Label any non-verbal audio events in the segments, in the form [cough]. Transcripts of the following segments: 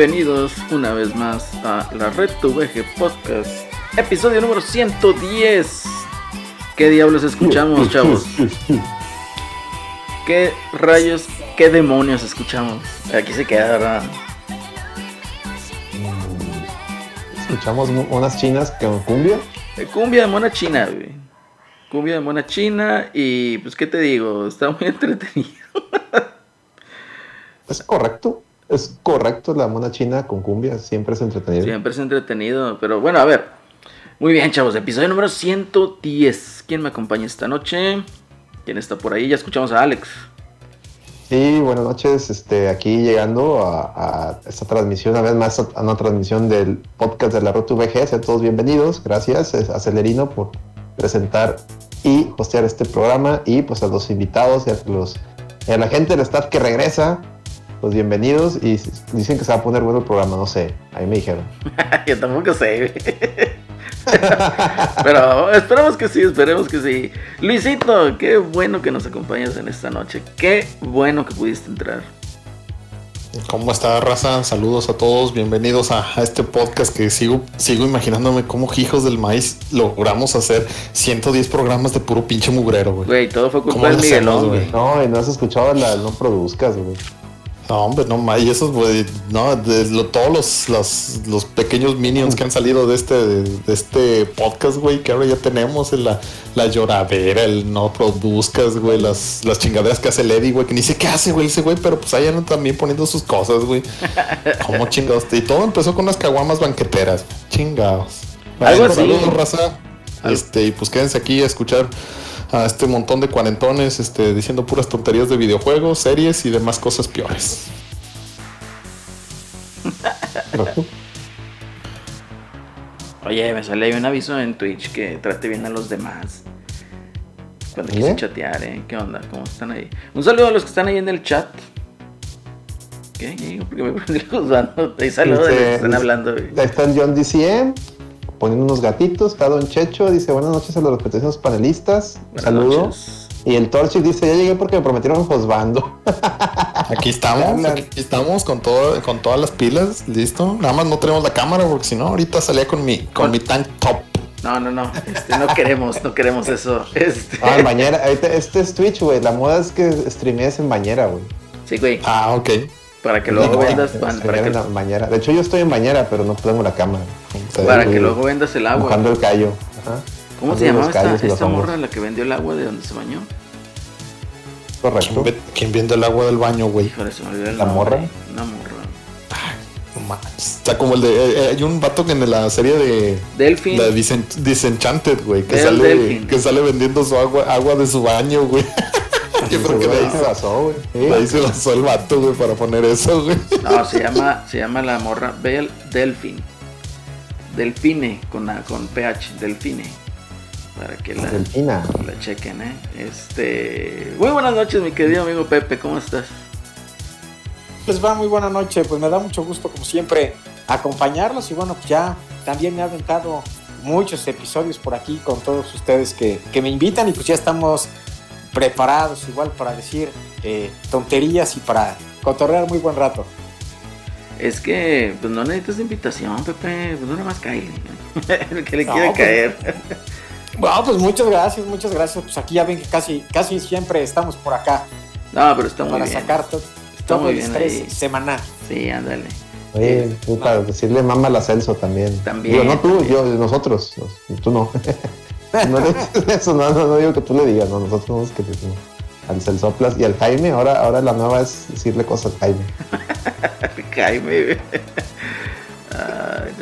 Bienvenidos una vez más a la Red VG Podcast, episodio número 110. ¿Qué diablos escuchamos, chavos? ¿Qué rayos, qué demonios escuchamos? Aquí se queda, ¿verdad? Escuchamos unas chinas con cumbia. Eh, cumbia de mona china, güey. Cumbia de mona china y pues qué te digo, está muy [laughs] entretenido. es correcto. Es correcto, la mona china con cumbia siempre es entretenido. Siempre es entretenido, pero bueno, a ver. Muy bien, chavos, episodio número 110. ¿Quién me acompaña esta noche? ¿Quién está por ahí? Ya escuchamos a Alex. Sí, buenas noches. Este, aquí llegando a, esta transmisión, una vez más a una transmisión del podcast de la Ruta VG. Sean todos bienvenidos. Gracias a Celerino por presentar y hostear este programa y pues a los invitados y a, los, y a la gente del staff que regresa pues bienvenidos y dicen que se va a poner bueno el programa, no sé, ahí me dijeron. [laughs] Yo tampoco sé. [laughs] Pero esperamos que sí, esperemos que sí. Luisito, qué bueno que nos acompañas en esta noche. Qué bueno que pudiste entrar. ¿Cómo está, raza? Saludos a todos, bienvenidos a, este podcast que sigo, sigo imaginándome cómo hijos del maíz logramos hacer 110 programas de puro pinche mugrero, güey. Güey, todo fue culpa del Miguelón, güey. No, y no has escuchado la No Produzcas, güey. No, hombre, no, y esos, güey, no, de todos los, los, pequeños minions que han salido de este, de, este podcast, güey, que ahora ya tenemos, la, la lloradera, el no produzcas, güey, las, las chingaderas que hace Eddie, güey, que ni sé qué hace, güey, ese güey, pero pues andan también poniendo sus cosas, güey. [laughs] Como chingados. Y todo empezó con unas caguamas banqueteras, chingados. Algo así. Saludos, raza. Este, y pues quédense aquí a escuchar a este montón de cuarentones este, diciendo puras tonterías de videojuegos, series y demás cosas peores. Oye, me sale ahí un aviso en Twitch que trate bien a los demás. Cuando quise chatear, ¿eh? ¿Qué onda? ¿Cómo están ahí? Un saludo a los que están ahí en el chat. ¿Qué? ¿Por qué me [laughs] prendí juzgando? Ahí saludos a los que están hablando. Ahí está el John DCM poniendo unos gatitos, está Don Checho, dice buenas noches a los respetados panelistas, saludos. Y el Torchic dice, ya llegué porque me prometieron Josbando. [laughs] Aquí estamos, aquí estamos con todo, con todas las pilas, listo. Nada más no tenemos la cámara porque si no, ahorita salía con mi, con mi tank top. No, no, no, este, no queremos, no queremos eso. Este. Ah, en bañera, este es Twitch, güey. La moda es que streamees en bañera, güey. Sí, güey. Ah, ok. Para que luego vendas [laughs] pan, para que... bañera. De hecho, yo estoy en bañera, pero no tengo la cámara. Para que luego vendas el agua. Buscando el callo. ¿Cómo se llamaba esta, esta morra la que vendió el agua de donde se bañó? Correcto. ¿Quién, vende el agua del baño, güey? ¿La morra? Una morra. Está como el de. Eh, eh, hay un vato que en la serie de. Delfin. La Disenchanted, güey. Que, sale, que sale vendiendo su agua, agua de su baño, güey. [laughs] [laughs] Yo creo que de ahí se basó, güey. ahí se basó el vato, güey, para poner eso, güey. No, se llama, se llama la morra Bell Delfin. Delfine, con, con PH, Delfine. Para que la, la chequen, ¿eh? Este. Muy buenas noches, mi querido amigo Pepe, ¿cómo estás? Les va muy buena noche, pues me da mucho gusto, como siempre, acompañarlos. Y bueno, pues ya también me ha aventado muchos episodios por aquí con todos ustedes que, que me invitan y pues ya estamos preparados igual para decir eh, tonterías y para cotorrear muy buen rato. Es que pues no necesitas invitación, Pepe, pues no más cae el que le quiere pues, caer. [laughs] Bueno, pues muchas gracias, muchas gracias. Pues aquí ya ven que casi, casi siempre estamos por acá. No, pero está muy para bien. Para sacar todo el estrés semanal. Sí, ándale. Oye, para decirle mamá al Celso también. También. no tú, yo, nosotros. Tú no. [laughs] No le [laughs] eso, no, no, digo que tú le digas, no, nosotros somos que decimos. Al Celsoplas y al Jaime, ahora, ahora la nueva es decirle cosas al Jaime. [laughs] Jaime,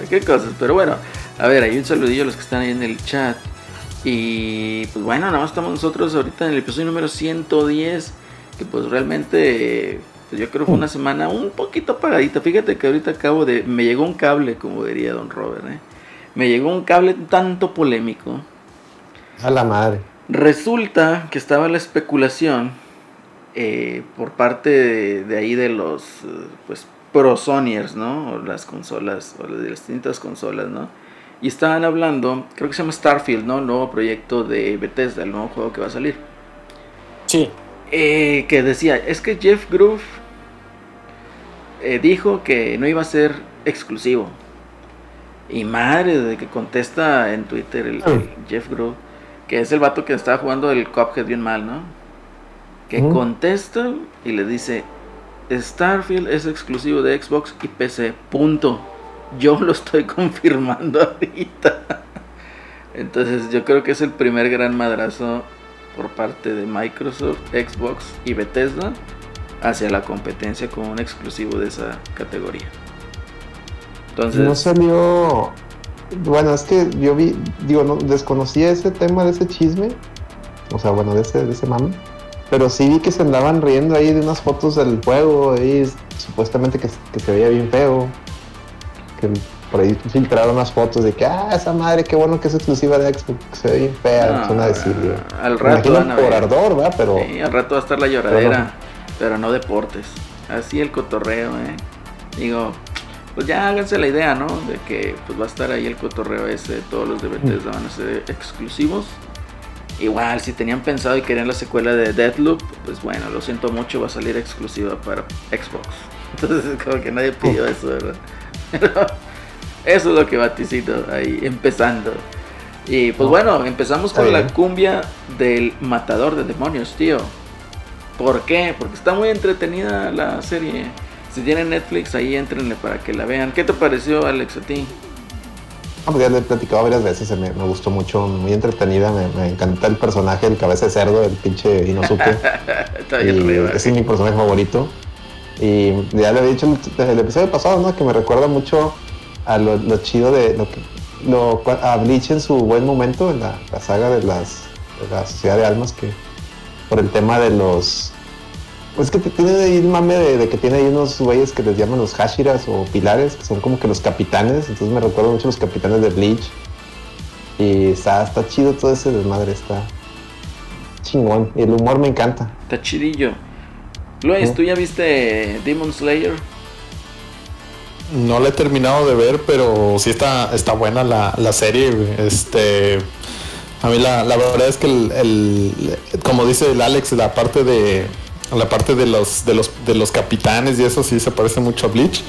qué cosas, pero bueno, a ver, hay un saludillo a los que están ahí en el chat. Y pues bueno, nada más estamos nosotros ahorita en el episodio número 110, que pues realmente pues yo creo fue una semana un poquito apagadita. Fíjate que ahorita acabo de... Me llegó un cable, como diría don Robert. ¿eh? Me llegó un cable tanto polémico a la madre. Resulta que estaba la especulación eh, por parte de, ahí de los pues pro Sonyers, ¿no? O las consolas, o las distintas consolas, ¿no? Y estaban hablando, creo que se llama Starfield, ¿no? El nuevo proyecto de Bethesda, el nuevo juego que va a salir. Sí. Eh, que decía, es que Jeff Groove eh, dijo que no iba a ser exclusivo. Y madre, de que contesta en Twitter el, el Jeff Groove, que es el vato que estaba jugando el Cuphead bien mal, ¿no? Que contesta y le dice, Starfield es exclusivo de Xbox y PC, punto. Yo lo estoy [laughs] confirmando ahorita. Entonces yo creo que es el primer gran madrazo por parte de Microsoft, Xbox y Bethesda hacia la competencia con un exclusivo de esa categoría. Entonces, No salió. Bueno, es que yo vi, digo, no, desconocía ese tema de ese chisme. O sea, bueno, de ese, de ese mame. Pero sí vi que se andaban riendo ahí de unas fotos del juego, ahí supuestamente que, que se veía bien feo. Que por ahí filtraron unas fotos de que, ah, esa madre, qué bueno que es exclusiva de Xbox, se ve bien fea, No, a decir. al rato van a por ver. ardor, ¿verdad? Pero Sí, al rato va a estar la lloradera, pero no deportes. Así el cotorreo, ¿eh? Digo, pues ya háganse la idea, ¿no? De que pues va a estar ahí el cotorreo ese, todos los de Bethesda van a ser exclusivos. Igual, si tenían pensado y querían la secuela de Deathloop, pues bueno, lo siento mucho, va a salir exclusiva para Xbox. [laughs] Entonces, como que nadie pidió eso, ¿verdad? [laughs] Pero eso es lo que vaticino ahí, empezando. Y pues bueno, empezamos con la cumbia del matador de demonios, tío. ¿Por qué? Porque está muy entretenida la serie. Si tienen Netflix, ahí entrenle para que la vean. ¿Qué te pareció, Alex, a ti? no, pues ya le he platicado varias veces, me, me gustó mucho, muy entretenida, me, me encanta el personaje, el cabeza de cerdo, el pinche Inosuke. [laughs] está bien y arriba. ese es mi personaje favorito. Y ya le había dicho el, el episodio pasado, ¿no? Que me recuerda mucho a lo, lo chido de lo que lo, a Bleach en su buen momento, en la, la saga de las de la sociedad de almas, que por el tema de los pues que tiene ahí un mame de, de que tiene ahí unos güeyes que les llaman los Hashiras o pilares, que son como que los capitanes, entonces me recuerda mucho a los capitanes de Bleach. Y está, está chido todo ese desmadre, está chingón. El humor me encanta. Está chidillo. Luis. ¿tú ya viste Demon Slayer? No la he terminado de ver, pero sí está, está buena la, la serie. Este, a mí la, la verdad es que el, el- como dice el Alex, la parte de la parte de los de los de los capitanes y eso sí se parece mucho a Bleach,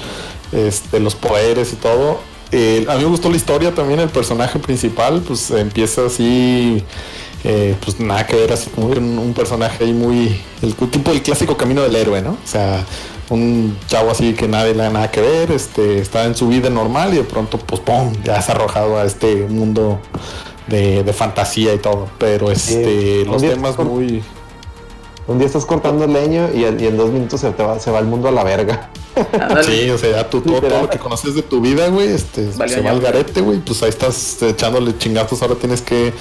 este, los poderes y todo. Eh, a mí me gustó la historia también, el personaje principal, pues empieza así, eh, pues nada que ver, así como un, un personaje ahí muy, el tipo el clásico camino del héroe, ¿no? O sea, un chavo así que nadie le da nada que ver, este, está en su vida normal y de pronto, pues, ¡pum! Ya se ha arrojado a este mundo de, de fantasía y todo. Pero este, los temas muy... Un día estás cortando leño y, en- y en dos minutos se, te va, se va el mundo a la verga. Sí, o sea, ya tú, todo, todo lo que conoces de tu vida, güey, este, se va al garete, güey, pues ahí estás echándole chingazos, ahora tienes que,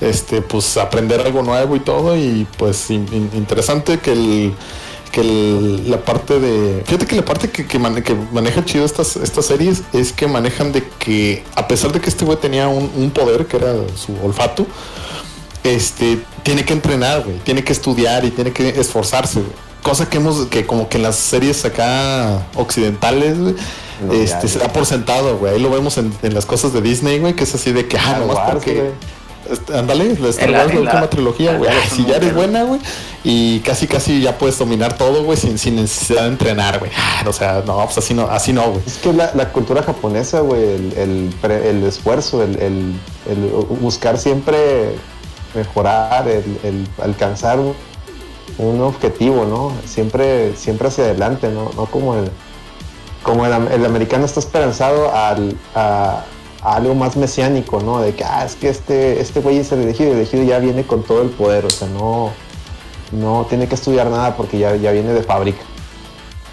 este, pues aprender algo nuevo y todo, y pues in- in- interesante que el, que el- la parte de, fíjate que la parte que, que, mane- que maneja chido estas, estas series es que manejan de que, a pesar de que este güey tenía un, un poder, que era su olfato, este, tiene que entrenar, güey, tiene que estudiar y tiene que esforzarse, güey. Cosa que hemos, que como que en las series acá occidentales, güey, No, este, ya, se da por sentado, güey. Ahí lo vemos en, en las cosas de Disney, güey, que es así de que, ah, nomás Wars, porque. güey. Ándale, la Star la- Wars, la última trilogía, güey. [laughs] Si ya eres buena, güey, y casi casi ya puedes dominar todo, güey, sin, sin necesidad de entrenar, güey. Ah, o sea, no, pues así no, así no, güey. Es que la, la cultura japonesa, güey, el, el, pre- el esfuerzo, el, el- el buscar siempre mejorar, el, el alcanzar un, un objetivo, ¿no? Siempre, siempre hacia adelante, ¿no? No como el, como el, el americano está esperanzado al, a, algo más mesiánico, ¿no? De que, ah, es que este, este güey es el elegido, el elegido ya viene con todo el poder, o sea, no, no tiene que estudiar nada porque ya, ya viene de fábrica.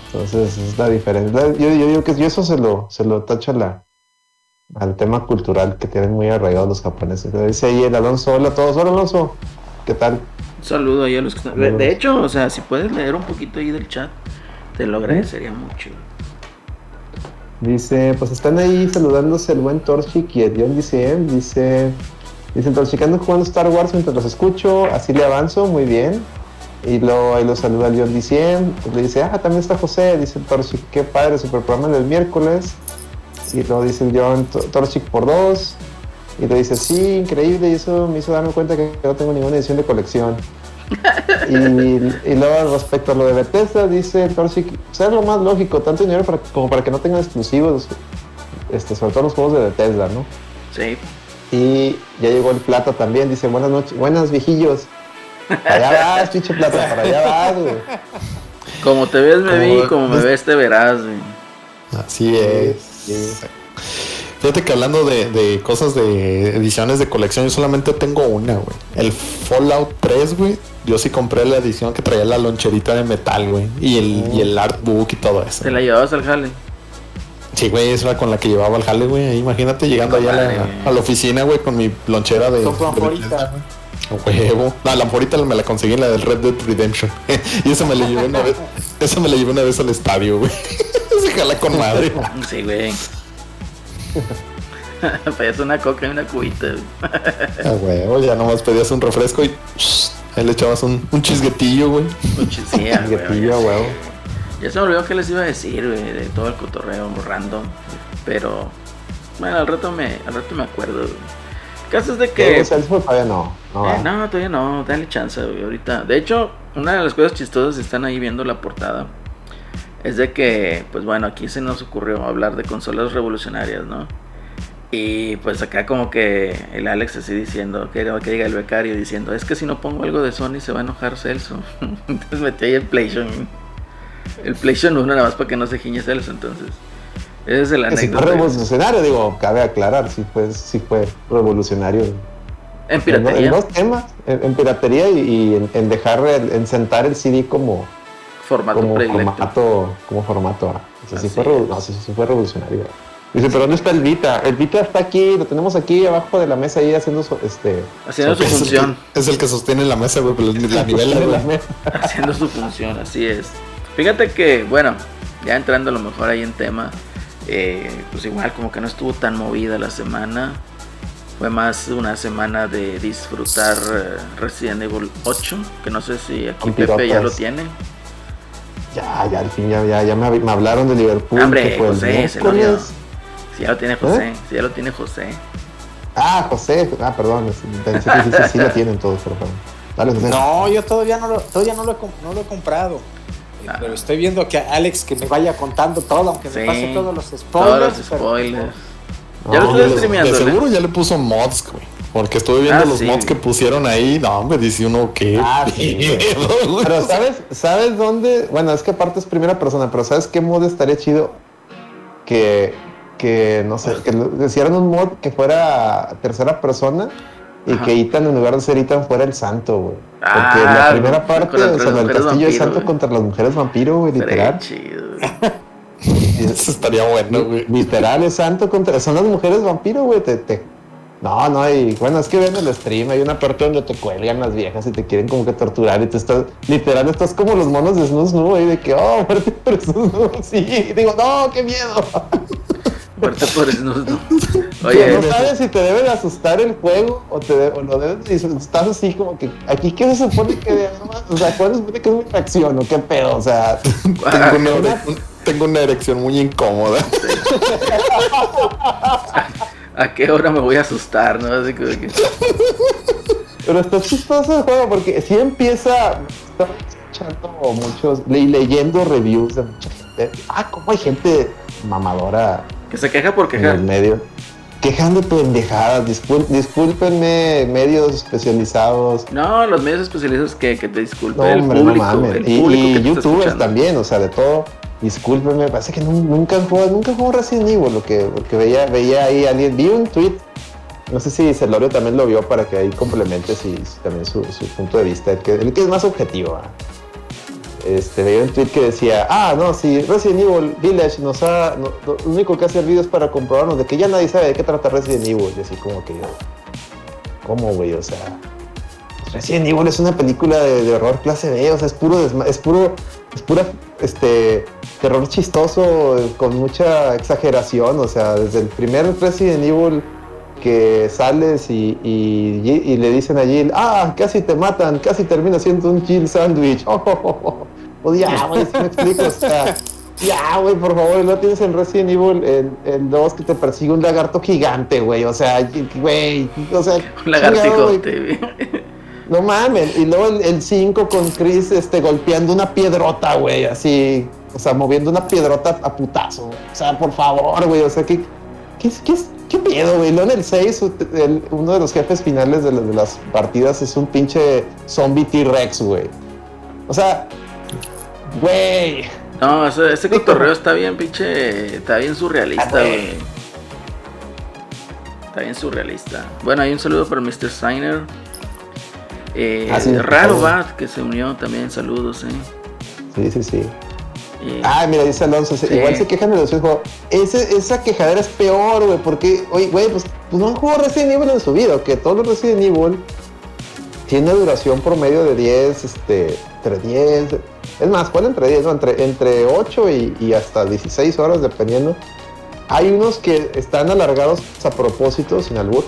Entonces es la diferencia. Yo, yo digo que yo eso se lo, se lo tacho a la, al tema cultural que tienen muy arraigados los japoneses. Dice ahí el Alonso, hola a todos, hola Alonso, ¿qué tal? Un saludo ahí a los que están. De, de hecho, o sea, si puedes leer un poquito ahí del chat, te lo agradecería mucho. Dice, pues están ahí saludándose el buen Torchic y el John DCM. Dice, dice Torchic ando jugando Star Wars mientras los escucho, así le avanzo, muy bien. Y luego ahí lo saluda el John DCM. y Le dice, ah, también está José. Dice el Torchic, qué padre, super programa del miércoles. Y luego dice el John "To- Torchic por dos. Y le dice, sí, increíble. Y eso me hizo darme cuenta que no tengo ninguna edición de colección. [laughs] y, y, luego respecto a lo de Bethesda, dice, pero sí, sea lo más lógico, tanto dinero para, como para que no tengan exclusivos, este, sobre todo los juegos de Bethesda, ¿no? Sí. Y ya llegó el plata también, dice, buenas noches, buenas viejillos. Para allá vas, pinche plata, para allá vas, güey. Como te ves, me vi, como me ves, te verás, güey. Así es. Fíjate que hablando de, cosas de ediciones de colección, yo solamente tengo una, güey. El Fallout 3, güey. Yo sí compré la edición que traía la loncherita de metal, güey. Y el, y el artbook y todo eso. ¿Te la llevabas al jale? Sí, güey, esa era con la que llevaba al jale, güey. Imagínate llegando allá a la, oficina, güey, con mi lonchera de. Con tu amporita. Huevo. No, la amporita me la conseguí en la del Red Dead Redemption. [laughs] y esa me la llevé una vez. Esa me la llevé una vez al estadio, güey. [laughs] Jala con madre. Sí, güey. [laughs] pedías una coca y una cubita. ah, güey, ya nomás pedías un refresco y ahí le echabas un, un chisguetillo, güey. Un chisguetillo, güey. Ya se me olvidó que les iba a decir, güey, de todo el cotorreo random. Pero, bueno, al rato me, al rato me acuerdo, El caso es de que. todavía no. No, eh, no, todavía no. Dale chance, güey. Ahorita. De hecho, una de las cosas chistosas, están ahí viendo la portada, es de que, pues bueno, aquí se nos ocurrió hablar de consolas revolucionarias, ¿no? Y pues acá como que el Alex así diciendo, que, que diga el becario diciendo, es que si no pongo algo de Sony se va a enojar Celso. [laughs] entonces metí ahí el PlayStation. El PlayStation 1 nada más para que no se giñe Celso, entonces. Ese es el anécdota. fue revolucionario, digo, cabe aclarar, si fue, sí fue revolucionario. En piratería. En, dos temas, en, piratería y, en, dejar, en sentar el CD como formato como formato, como formato A. sí, fue, no, sí, fue revolucionario. Dice, pero ¿dónde está el Vita? El Vita está aquí, lo tenemos aquí abajo de la mesa ahí haciendo su, este... Haciendo su función. Es el que sostiene la mesa, güey, la [laughs] nivel de la mesa. [laughs] Haciendo su función, así es. Fíjate que, bueno, ya entrando a lo mejor ahí en tema, eh, pues igual como que no estuvo tan movida la semana. Fue más una semana de disfrutar eh, Resident Evil 8, que no sé si aquí Pepe ya lo tiene. Ya, ya, al fin, ya, ya, ya me, me, hablaron de Liverpool. Hombre, José, se lo dio. Si ya lo tiene José, ¿Eh? si ya lo tiene José. Ah, José, ah, perdón, sí, sí, sí, sí, lo tienen todos, pero Dale, José. No, yo todavía no lo, todavía no lo, no lo he comprado. Ah. Pero estoy viendo que Alex que me vaya contando todo, aunque me pase todos los spoilers. Todos los spoilers. ya lo estoy streameando. De seguro ya le puso mods, güey. Porque estuve viendo ah, los mods que pusieron ahí. No, me dice uno que. Ah, [laughs] pero ¿sabes, ¿sabes dónde? Bueno, es que aparte es primera persona, pero ¿sabes qué mod estaría chido? Que, que no sé, que hicieran un mod que fuera tercera persona y que Ethan, en lugar de ser Ethan, fuera el santo, güey. Porque la primera parte, o sea, el castillo es santo contra las mujeres vampiro, güey, literal. [laughs] Eso estaría bueno, güey. Literal es santo contra. Son las mujeres vampiro, güey. Te, te no, no, y bueno, es que ven el stream, hay una parte donde te cuelgan las viejas y te quieren como que torturar y tú estás, literal, estás como los monos de Snus ¿no? Y de que, oh, muerte por Snus [laughs] sí, y digo, no, qué miedo. [laughs] Muerte por Snus [laughs] Oye, no sabes si te debe de asustar el juego o, te o lo debes, y estás así como que, aquí qué se supone que, o sea, ¿cuál se supone que es mi reacción o qué pedo? O sea, tengo una, tengo una erección muy incómoda. A qué hora me voy a asustar, ¿no? Así que... Pero está chistoso el juego porque si empieza. Escuchando muchos. y leyendo reviews de mucha gente. Ah, cómo hay gente mamadora. Que se queja por quejar. En el medio. Quejando pendejadas. discúlpenme, medios especializados. No, los medios especializados que, que te disculpen. No, el público, no mames. y, youtubers también, o sea, de todo Discúlpeme, parece que nunca jugó, nunca jugó Resident Evil, lo que, veía, veía ahí alguien, vi un tweet, no sé si Celorio también lo vio para que ahí complemente si, también su, punto de vista, el que, es más objetivo. Este, veía un tweet que decía, ah, no, si Resident Evil Village nos ha, lo único que ha servido es para comprobarnos de que ya nadie sabe de qué trata Resident Evil, y así como que yo, ¿cómo, güey? O sea, Resident Evil es una película de, horror clase B, o sea, es puro, es puro, es pura, este, terror chistoso con mucha exageración, o sea, desde el primer Resident Evil que sales y, y, le dicen a Jill, ah, casi te matan, casi termina siendo un Jill sandwich. Oh, [laughs] oh, oh, ya, güey, [laughs] si me explico, o sea, ya, güey, por favor, no tienes en Resident Evil el 2 que te persigue un lagarto gigante, güey, o sea, güey, o sea, un lagartijo, [laughs] No mames. Y luego el 5 con Chris este, golpeando una piedrota, güey, así. O sea, moviendo una piedrota a putazo. O sea, por favor, güey. O sea, ¿qué, qué, qué, qué miedo, güey? Luego en el 6, uno de los jefes finales de, de las partidas es un pinche zombie T-Rex, güey. O sea, güey. No, ese, ese cotorreo está bien, pinche. Está bien surrealista, güey. Está bien surrealista. Bueno, hay un saludo para Mr. Steiner. Eh, ah, Raro Bat, que se unió también, saludos, eh. Sí, sí, sí. ah, mira, dice Alonso, igual se quejan de los juegos. esa quejadera es peor, güey, porque, oye, güey, pues, pues, no han jugado Resident Evil en su vida, que todos los Resident Evil tiene duración promedio de 10, este, entre 10, es más, ¿cuál entre 10? No, entre, entre 8 y, y hasta 16 horas, dependiendo. Hay unos que están alargados a propósito, sin albur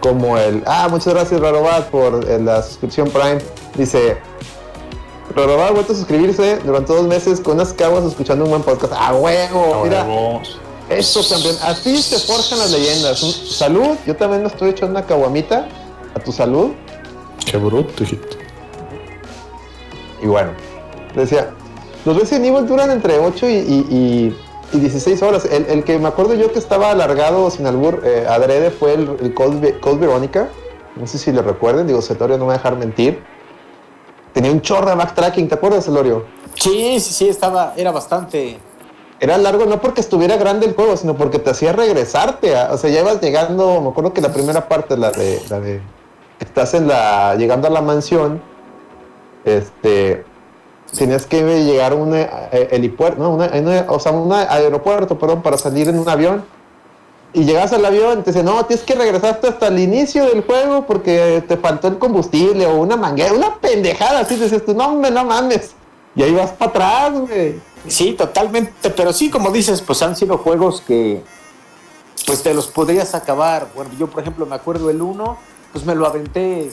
como el, ah, muchas gracias Rarobat por eh, la suscripción Prime. Dice, Rarobat ha vuelto a suscribirse durante dos meses con unas caguas escuchando un buen podcast. ¡Ah, huevo! Mira, esto también, así se forjan las leyendas. salud, yo también me estoy echando una caguamita. A tu salud. Qué bruto, hijito. Y bueno, decía, los Resident Evil duran entre 8 y y 16 horas. El, que me acuerdo yo que estaba alargado sin albur eh, adrede fue el, el Cold, Veronica. No sé si le recuerden, digo, Cetorio no me va a dejar mentir. Tenía un chorro de backtracking, ¿te acuerdas, Celorio? Sí, sí, sí, estaba, era bastante. Era largo no porque estuviera grande el juego, sino porque te hacía regresarte. o sea, ya ibas llegando, me acuerdo que la primera parte, la de, la de, estás en la, llegando a la mansión, este, tenías que llegar a un eh, helipuerto, no, sea, un aeropuerto, perdón, para salir en un avión. Y llegas al avión te dicen, no, tienes que regresarte hasta el inicio del juego porque te faltó el combustible o una manguera, una pendejada, así dices tú, no, no mames. Y ahí vas para atrás, güey. Sí, totalmente, pero sí, como dices, pues han sido juegos que pues te los podrías acabar. Bueno, yo por ejemplo me acuerdo el 1, pues me lo aventé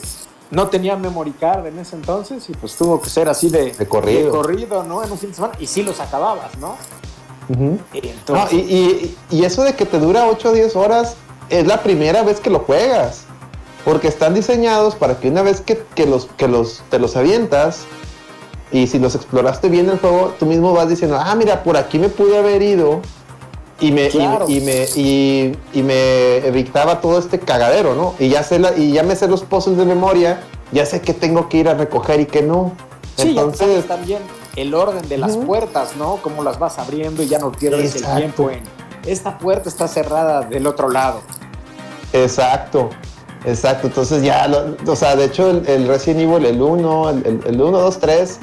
no tenía memory card en ese entonces y pues tuvo que ser así de, corrido. corrido, ¿no? En un fin de semana y sí los acababas, ¿no? y, eso de que te dura 8 o 10 horas es la primera vez que lo juegas. Porque están diseñados para que una vez que, los, que los, te los avientas y si los exploraste bien el juego, tú mismo vas diciendo, ah, mira, por aquí me pude haber ido y me, y, me, y, me evitaba todo este cagadero, ¿no? Y ya, sé la, y ya me sé los pozos de memoria, ya sé que tengo que ir a recoger y que no. Sí, Entonces, también el orden de las puertas, ¿no? Cómo las vas abriendo y ya no pierdes el tiempo en esta puerta está cerrada del otro lado. Exacto, exacto. Entonces ya, o sea, de hecho el, Resident Evil, el 1, el, el 1, 2, 3,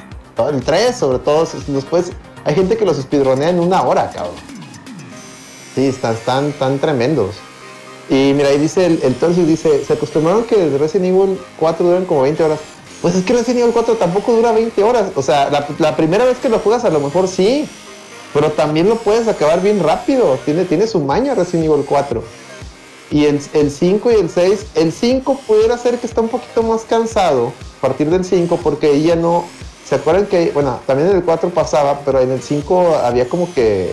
el 3 sobre todo, después hay gente que los speedronea en una hora, cabrón. Sí, están tan, tan tremendos. Y mira, ahí dice el, el dice, se acostumbraron que Resident Evil 4 duran como 20 horas. Pues es que Resident Evil 4 tampoco dura 20 horas. O sea, la, primera vez que lo juegas a lo mejor sí, pero también lo puedes acabar bien rápido. Tiene, tiene su maña Resident Evil 4. Y el, el 5 y el 6, el 5 pudiera ser que está un poquito más cansado a partir del 5 porque ella no... ¿Se acuerdan que, bueno, también en el 4 pasaba, pero en el 5 había como que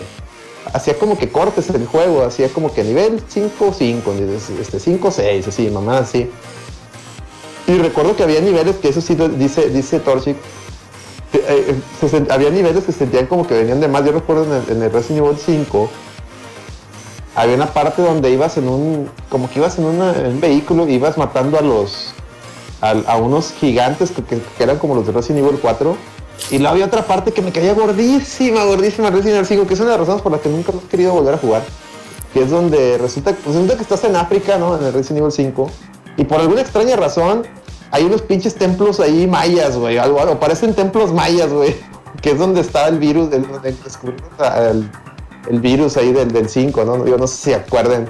hacía como que cortes el juego, hacía como que nivel 5, 5, este, 5, 6, así, mamá, así. Y recuerdo que había niveles que eso sí dice, dice Torchic, eh, eh, había niveles que se sentían como que venían de más. Yo recuerdo en el, Resident Evil 5, había una parte donde ibas en un, como que ibas en, un vehículo, ibas matando a los, a, unos gigantes que, que, eran como los de Resident Evil 4 y luego había otra parte que me caía gordísima, gordísima Resident Evil 5, que es una de las razones por las que nunca he querido volver a jugar. Que es donde resulta, pues resulta que estás en África, ¿no? En el Resident Evil 5. Y por alguna extraña razón, hay unos pinches templos ahí mayas, güey. Algo, algo, parecen templos mayas, güey. [laughs] Que es donde está el virus, el, el, el virus ahí del, del 5, ¿no? Yo no sé si acuerden.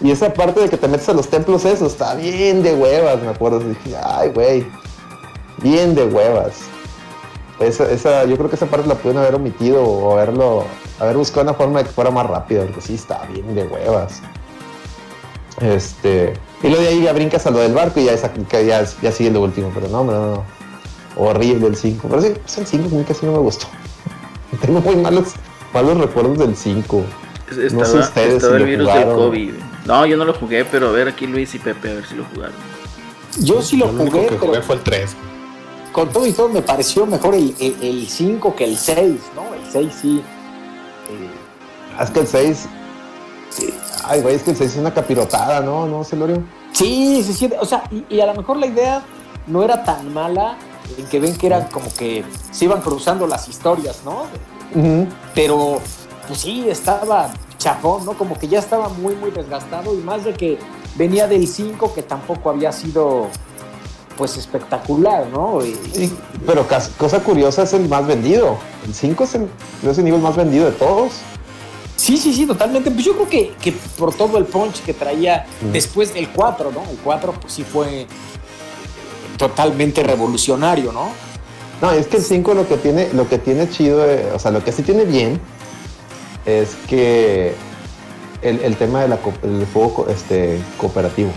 Y esa parte de que te metes a los templos, eso está bien de huevas, me acuerdo. dije, ay, güey. Bien de huevas. Esa, yo creo que esa parte la pudieron haber omitido o haberlo, haber buscado una forma de que fuera más rápido, porque sí está bien de huevas. Este, y luego de ahí ya brincas a lo del barco y ya, ya, ya sigue lo último, pero no, no, no. Horrible el 5. Pero sí, pues el 5 casi no me gustó. [laughs] Tengo muy malos, malos recuerdos del 5. no sé ustedes si el virus del COVID. No, yo no lo jugué, pero a ver aquí Luis y Pepe, a ver si lo jugaron. Yo sí lo Lo único jugué, que pero jugué fue el 3. Con todo y todo me pareció mejor el, el, el 5 que el 6, ¿no? El 6 sí. eh, Es que el 6. Ay, güey, es que el 6 es una capirotada, ¿no? ¿No, Celorio? Sí, sí, sí. O sea, y, y a lo mejor la idea no era tan mala en que ven que eran como que se iban cruzando las historias, ¿no? Pero, pues sí, estaba chafón, ¿no? Como que ya estaba muy, muy desgastado y más de que venía del 5 que tampoco había sido, pues, espectacular, ¿no? Y- Sí, pero cosa curiosa es el más vendido. El 5 es el Evil más vendido de todos. Sí, sí, sí, totalmente. Pues yo creo que, que por todo el punch que traía Mm. después del 4, ¿no? El 4, pues sí fue totalmente revolucionario, ¿no? No, es que el 5 lo que tiene, lo que tiene chido, eh, o sea, lo que sí tiene bien es que el, el tema del juego este, cooperativo.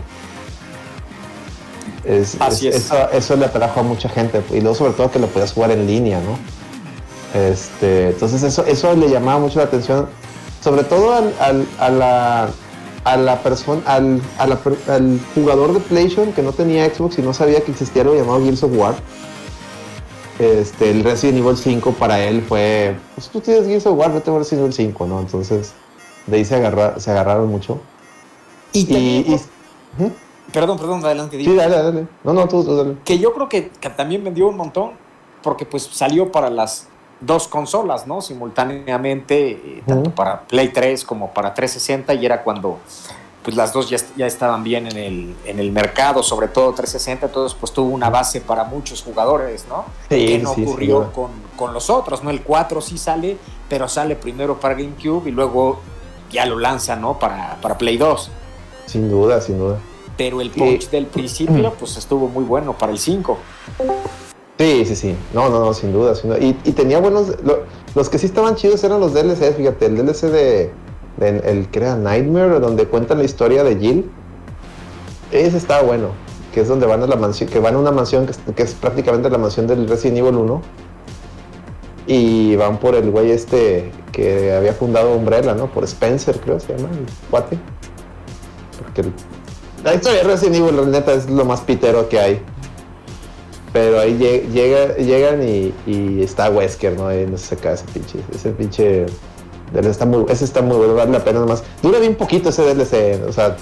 Es, Así es. Eso, eso le atrajo a mucha gente y luego sobre todo que lo podías jugar en línea, ¿no? Este, entonces eso, eso le llamaba mucho la atención, sobre todo al, al- a la a la persona al, a la per- al jugador de PlayStation que no tenía Xbox y no sabía que existía algo llamado Gears of War. Este, el Resident Evil 5 para él fue, pues tú tienes Gears of War, vete a Resident Evil 5, ¿no? Entonces, de ahí se, agarra- se agarraron mucho. Y, Y, también, y- pues. Perdón, perdón, adelante. Diego. sí, dale, dale. No, no, tú, tú dale. que yo creo que, que también vendió un montón porque pues salió para las dos consolas, ¿no? Simultáneamente, eh, tanto para Play 3 como para 360 y era cuando pues las dos ya, est- ya estaban bien en el, en el mercado, sobre todo 360, entonces pues tuvo una base para muchos jugadores, ¿no? Sí, que no sí, ocurrió con, con los otros, ¿no? El 4 sí sale, pero sale primero para GameCube y luego ya lo lanza, ¿no? Para, para Play 2. Sin duda, sin duda. Pero el punch del principio pues estuvo muy bueno para el 5. Sí, sí, sí. No, no, no, sin duda. sin duda. Y, y tenía buenos. lo- los que sí estaban chidos eran los DLCs, fíjate, el DLC de. de- el que era Nightmare, donde cuentan la historia de Jill. Ese estaba bueno. Que es donde van a la mansión, que van a una mansión que, es- que es prácticamente la mansión del Resident Evil 1. Y van por el güey este que había fundado Umbrella, ¿no? Por Spencer, creo se llama, el cuate. Porque el- la historia de Resident Evil, neta, es lo más pitero que hay. Pero ahí lle- llega, llegan y, está Wesker, ¿no? Ahí no se saca ese pinche. Ese pinche. Está muy, ese está muy bueno, vale la pena nomás. Dura bien poquito ese DLC, o sea,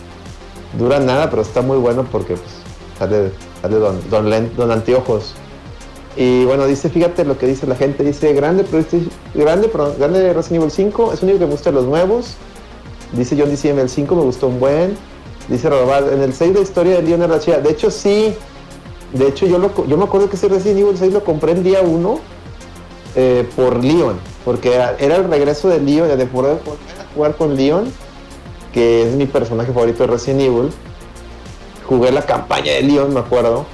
dura nada, pero está muy bueno porque pues, sale, sale don, don, Len- don Anteojos. Y bueno, dice, fíjate lo que dice la gente, dice, grande, Prestige- grande, perdón, grande Resident Evil 5, es único que me gusta los nuevos. Dice John DCM, el 5 me gustó un buen. Dice Robar, en el 6 la historia de Leon era chida. De hecho, sí. De hecho, yo, lo, yo me acuerdo que ese Resident Evil 6 lo compré el día 1 eh, por Leon. Porque era, el regreso de Leon, de poder jugar con Leon, que es mi personaje favorito de Resident Evil. Jugué la campaña de Leon, me acuerdo.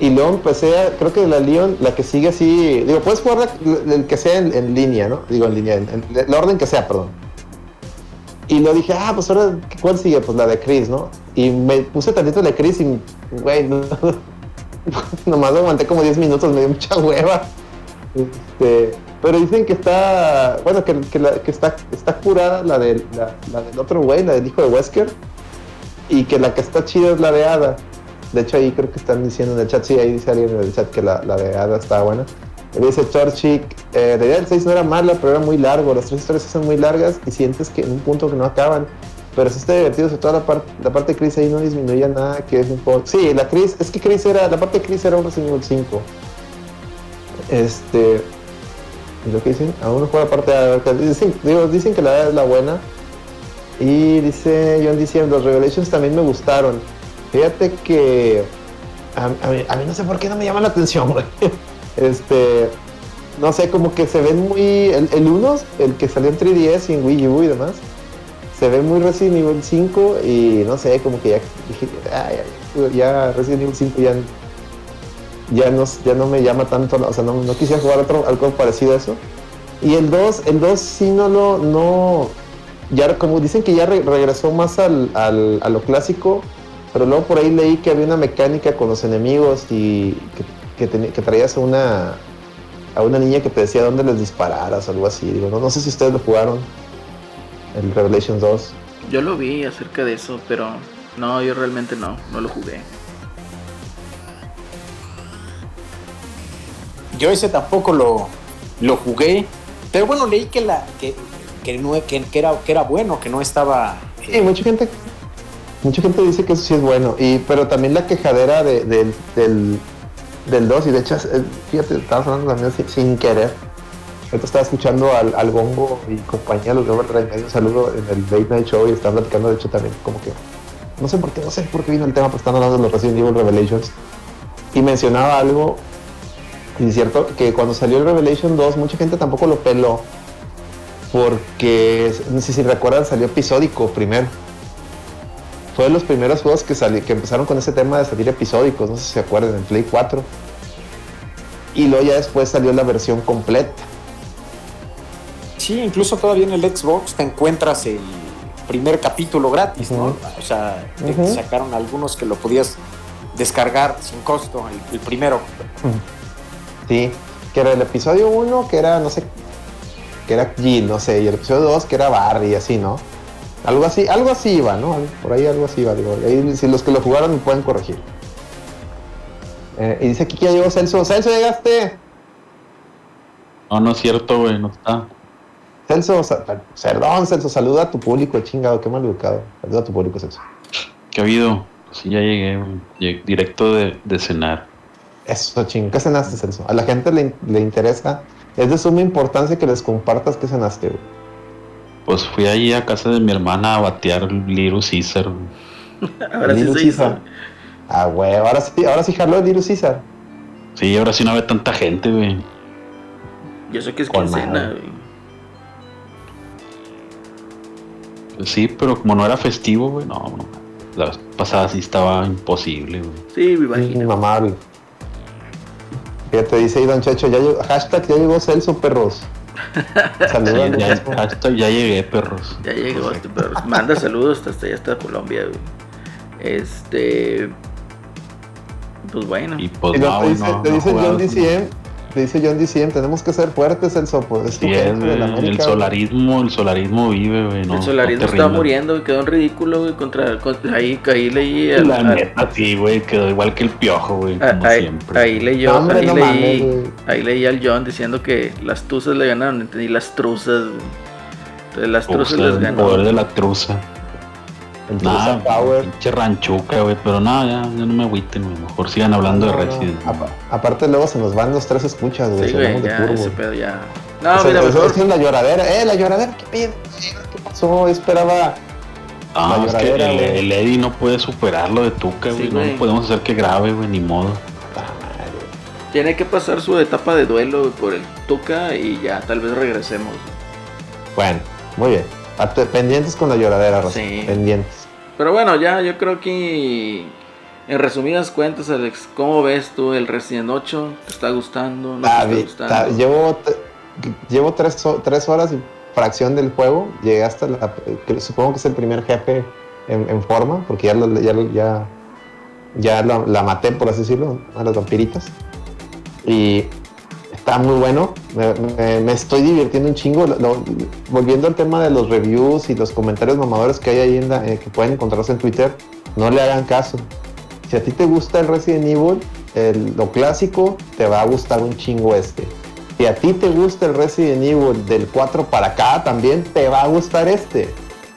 Y luego empecé a, creo que la Leon, la que sigue así, digo, puedes jugar la- el que sea en, en línea, ¿no? Digo, en línea, en, en- la orden que sea, perdón. Y lo dije, ah, pues ahora, ¿cuál sigue? Pues la de Chris, ¿no? Y me puse tantito de Chris y, güey, no, [laughs] nomás lo aguanté como 10 minutos, me dio mucha hueva. Este, pero dicen que está, bueno, que, que está, está curada la, de, la, la del otro güey, la del hijo de Wesker. Y que la que está chida es la de Ada. De hecho, ahí creo que están diciendo en el chat, sí, ahí dice alguien en el chat que la, la de Ada está buena. Dice Chorchik, eh, la idea del 6 no era mala, pero era muy largo. Las tres historias son muy largas y sientes que en un punto que no acaban. Pero sí está divertido, sobre todo la, parte la parte de Chris ahí no disminuía nada, que es un poco... Sí, la Chris, es que Chris era, la parte de Chris era un Resident Evil 5. Este... ¿y lo que dicen? Aún no juega la parte de... Dicen, digo, dicen que la es la buena. Y dice John diciendo, los Revelations también me gustaron. Fíjate que a, a mí, a mí no sé por qué no me llama la atención, güey. [laughs] Este, no sé, como que se ven muy... El, el 1, el que salió en 3DS y en Wii U y demás, se ve muy Resident Evil 5 y no sé, como que ya dije, "Ah, ya, ya Resident Evil 5 ya, ya, no, ya no me llama tanto, o sea, no, no quisiera jugar otro, algo parecido a eso. Y el 2, el 2 sí no lo, no, ya como dicen que ya re- regresó más al, al- a lo clásico, pero luego por ahí leí que había una mecánica con los enemigos y que, te, que traías a una, a una niña que te decía dónde les dispararas o algo así. Digo, no, no sé si ustedes lo jugaron, el Revelation 2. Yo lo vi acerca de eso, pero no, yo realmente no, no lo jugué. Yo ese tampoco lo, lo jugué, pero bueno, leí que la que, que, era, que era bueno, que no estaba... Eh. Sí, mucha gente, mucha gente dice que eso sí es bueno, y, pero también la quejadera de, de, del, del 2, y de hecho, fíjate, estabas hablando también sin, querer. Ahorita estaba escuchando al, al Gongo y compañía, los de Overdrive, me dio un saludo en el Late Night Show y estaban platicando, de hecho, también como que, no sé por qué, no sé por qué vino el tema, pero están hablando de los Resident Evil Revelations. Y mencionaba algo, y es cierto, que cuando salió el Revelation 2, mucha gente tampoco lo peló, porque, no sé si recuerdan, salió episódico primero. Fue de los primeros juegos que, sali- que empezaron con ese tema de salir episódicos, no sé si se acuerdan, en Play 4. Y luego ya después salió la versión completa. Sí, incluso todavía en el Xbox te encuentras el primer capítulo gratis, ¿no? O sea, te sacaron algunos que lo podías descargar sin costo, el, el primero. Sí, que era el episodio 1, que era, no sé, que era Jill, no sé, y el episodio 2, que era Barry, así, ¿no? Algo así, algo así iba, ¿no? Por ahí algo así iba, digo. Ahí, si los que lo jugaron me pueden corregir. Eh, y dice aquí que ya llegó Celso. Celso, llegaste. No, no es cierto, güey, no está. Celso, perdón, Celso, saluda a tu público, chingado, qué mal educado. Saluda a tu público, Celso. ¿Qué ha habido? Pues sí, ya llegué. Llegué directo de, de cenar. Eso, ching, ¿qué cenaste, Celso? A la gente le, le interesa, es de suma importancia que les compartas qué cenaste, güey. Pues fui ahí a casa de mi hermana a batear Little Caesar. güey. [laughs] Ahora sí Little se hizo. Caesar. Ah, güey, ahora sí, ahora sí jaló el Little Caesar. Sí, ahora sí no ve tanta gente, güey. Yo sé que es Con quincena, güey. Pues sí, pero como no era festivo, güey, no, no. La vez pasada sí estaba imposible, güey. Sí, me Mi imagino. mamá habla. Fíjate, dice ahí Don Checho, ya llegó, hashtag ya llegó Celso, perros. [laughs] Sí, Saludan. ya, hasta ya llegué, perros. Ya llegó este perro. Manda saludos hasta allá, hasta Colombia, güey. Este. Pues bueno. Y pues Y no, no, te dice, no, te dice John DCM, te dice John DCM, tenemos que ser fuertes, pues es tu Sí, es, de la el solarismo, el solarismo vive, güey. No, el solarismo no rindas. muriendo, güey. Quedó en ridículo, güey. Contra, contra- ahí, ahí leí. al- La al- neta, sí, güey, quedó igual que el piojo, güey, a- como ahí, siempre. ahí leyó, No, hombre, ahí, no leí, mames, ahí leí al John diciendo que las tuzas le ganaron, entendí las truzas, güey. Entonces las truzas el les ganó. poder de la truza. El Nah, Power. pinche ranchuca, güey, pero nada, ya, ya no me agüiten, güey. Mejor sigan hablando No, de Resident. apa- Aparte luego se nos van los tres escuchas, güey. Sí, güey, ya, ese pedo ya. No, O sea, mira, eso mejor. es la lloradera. Eh, la lloradera, ¿qué pedo? ¿Qué pasó? Yo esperaba. Ah, la es que el, Eddie no puede superar lo de Tuca, Sí, güey. no podemos hacer que grabe, güey, ni modo. Tiene que pasar su etapa de duelo por el Tuca y ya tal vez regresemos. Bueno, muy bien. Pendientes con la lloradera, Rosa. Sí. Pendientes. Pero bueno, ya yo creo que en resumidas cuentas, Alex, ¿cómo ves tú el Resident 8? ¿Te está gustando? ¿No Ah, te está gustando? ta- llevo llevo tres, tres horas y fracción del juego. Llegué hasta la. Supongo que es el primer jefe en, en forma, porque ya, lo- ya, ya, ya lo- la maté, por así decirlo, a las vampiritas. Y está muy bueno. Me, estoy divirtiendo un chingo. Volviendo al tema de los reviews y los comentarios mamadores que hay ahí en eh, que pueden encontrarse en Twitter, no le hagan caso. Si a ti te gusta el Resident Evil, lo clásico, te va a gustar un chingo este. Si a ti te gusta el Resident Evil del 4 para acá, también te va a gustar este.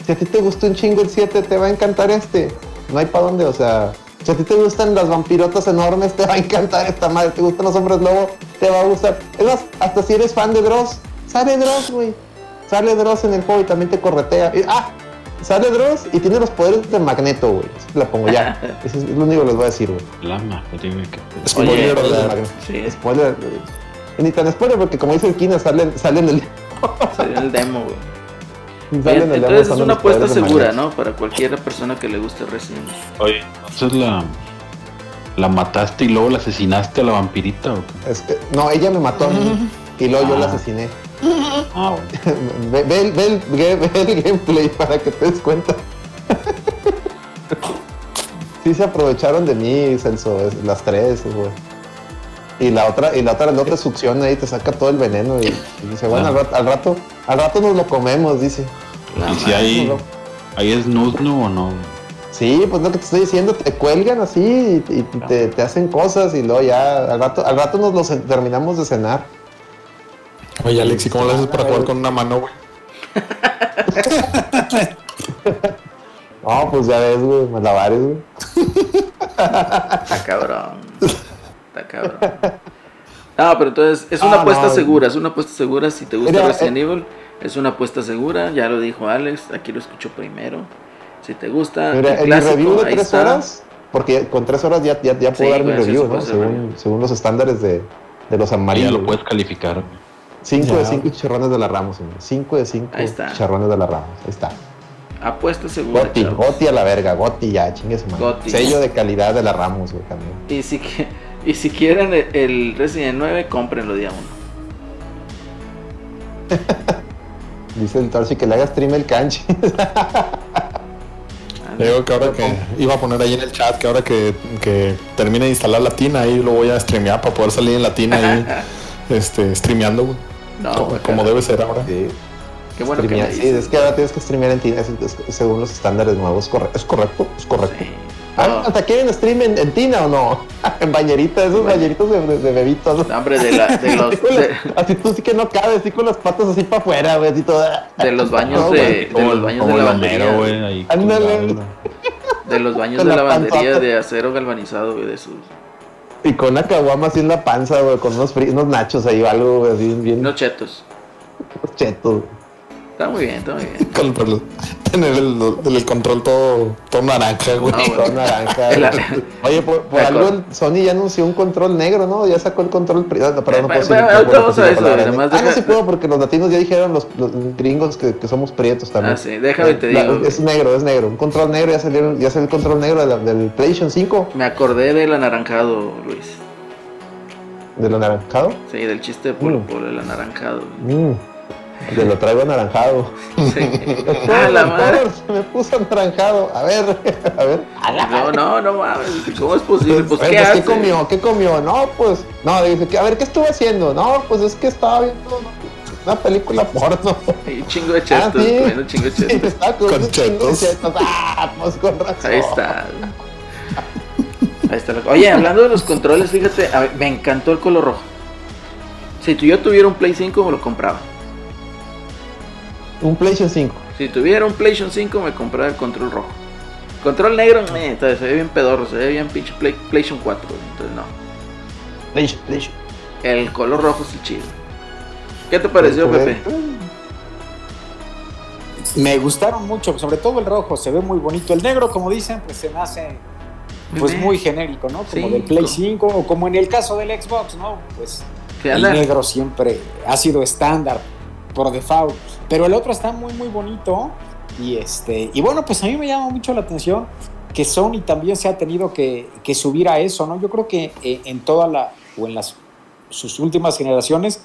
Si a ti te gusta un chingo el 7, te va a encantar este. No hay para dónde, o sea. Si a ti te gustan las vampirotas enormes, te va a encantar esta madre. Te gustan los hombres lobo, te va a gustar. Es más, hasta si eres fan de Dross, sale Dross, güey. Sale Dross en el juego y también te corretea. Y- ah, sale Dross y tiene los poderes de Magneto, güey. La pongo ya. [laughs] Eso es lo único que les voy a decir, güey. La güey, que- Spoiler. Magneto. Sí, Spoiler. Ni tan spoiler porque como dice el Kina, sale, sale en el... sería el demo, güey. Entonces es una apuesta segura. ¿no? Para cualquier persona que le guste Resident Evil. Oye, entonces la, la mataste y luego la asesinaste a la vampirita, ¿o qué? Es que- no, ella me mató a mí y luego yo la Ah. asesiné. Ah, bueno. [laughs] ve, ve el- ve el, ve- ve el gameplay para que te des cuenta. [laughs] sí se aprovecharon de mí, Celso, las tres, güey. Y la otra, y la otra, la otra succiona y te saca todo el veneno y, y dice, bueno, al rato, al rato, al rato nos lo comemos, dice. ¿Y si hay, hay snus, no o no? Sí, pues lo que te estoy diciendo, te cuelgan así y, y te, te hacen cosas y luego ya al rato, al rato nos los terminamos de cenar. Oye, Alex, ¿y cómo lo haces para jugar con una mano, güey? [laughs] No, pues ya ves, güey, malabares, güey. Está cabrón. Está cabrón. No, pero entonces es una Ah, apuesta no. segura, es una apuesta segura. Si te gusta Mira, Resident eh. Evil, es una apuesta segura. Ya lo dijo Alex, aquí lo escucho primero. Si te gusta, Mira, el review de tres está. horas, porque con tres horas ya, ya, ya puedo Sí, dar mi sí, review, sí ¿no? Según, según los estándares de, de los Ahí ya amarillos. lo puedes calificar. güey. Cinco de Ya. cinco chicharrones de la Ramos, hombre. Cinco de cinco chicharrones de la Ramos. Ahí está. Apuesta segura. Goti. Goti a la verga, Goti ya, chingue su madre. Goti. Sello de calidad de la Ramos, güey, también. Y si, qui- y si quieren el, el Resident 9, cómprenlo día 1. [laughs] Dice el Torsi que le haga stream el canche. [laughs] Le digo que ahora que iba a poner ahí en el chat que ahora que, que termine de instalar la tina, ahí lo voy a streamear para poder salir en la tina ahí, [laughs] este, streameando, güey. No, como, debe ser ahora. Sí, Qué bueno que me streamear. sí, dices. es que ahora tienes que streamear en Tina, según los estándares nuevos. ¿Corre- ¿Es correcto? ¿Es correcto? Sí. Ah, ¿Hasta quieren stream en, en Tina o no? [laughs] en bañerita, esos bañeritos de, de, de bebitos. no, hombre, de, la- de [laughs] los, Así, de, tú sí que no cabes, así con las patas así para afuera, güey, así toda. de los baños No, de, de los baños de lavandería. güey. De los baños de la lavandería de acero galvanizado, güey, de esos. Y con una caguama así en la panza, güey, con unos, fri- unos nachos ahí o algo, güey, así bien Unos chetos. chetos. Está muy bien, está muy bien. [laughs] Tener el, control todo, todo naranja, güey. No, güey. Todo naranja. [laughs] Oye, por, por algo el Sony ya anunció un control negro, ¿no? Ya sacó el control privado. No, pero no Eh, puedo eh, decir- Ah, no, sí puedo porque los latinos ya dijeron, los, los gringos, que, que somos prietos también. Ah, sí, déjame te La- digo. es negro, es negro. Un control negro, ya salió, ya salió el control negro de del PlayStation 5, Me acordé del anaranjado, Luis. del anaranjado. Sí, del chiste de Polo Mm. Polo, el anaranjado. Mm, de lo traigo anaranjado. Sí. Ah, la madre. Se me puso anaranjado. A ver, a ver. No, no, no mames. ¿Cómo es posible? Pues, A ¿qué pues, hace? comió? ¿Qué comió? No, pues, no, dice, que, a ver, ¿qué estuvo haciendo? No, pues es que estaba viendo una película porno. Y un chingo de chetos, Ah, sí. comiendo un chingo de Sí, chetos. está con, Con chetos. Ah, pues con razón. Ahí está. Ahí está. la- Oye, hablando de los controles, fíjate, a ver, me encantó el color rojo. Si tu- yo tuviera un Play 5, me lo compraba. Un PlayStation 5. Si tuviera un PlayStation 5, me compraba el control rojo. Control negro, eh, entonces se ve bien pedorro, se ve bien pinche Play- PlayStation 4. güey, Entonces, no. PlayStation, PlayStation. El color rojo es el chido. ¿Qué te pareció, Pepe? Me gustaron mucho, sobre todo el rojo, se ve muy bonito. El negro, como dicen, pues se me hace pues muy genérico, ¿no? Como Sí, del Play como- 5 o como en el caso del Xbox, ¿no? Pues el negro siempre ha sido estándar por default, pero el otro está muy muy bonito y este y bueno, pues a mí me llama mucho la atención que Sony también se ha tenido que, que subir a eso, ¿no? Yo creo que eh, en toda la o en las sus últimas generaciones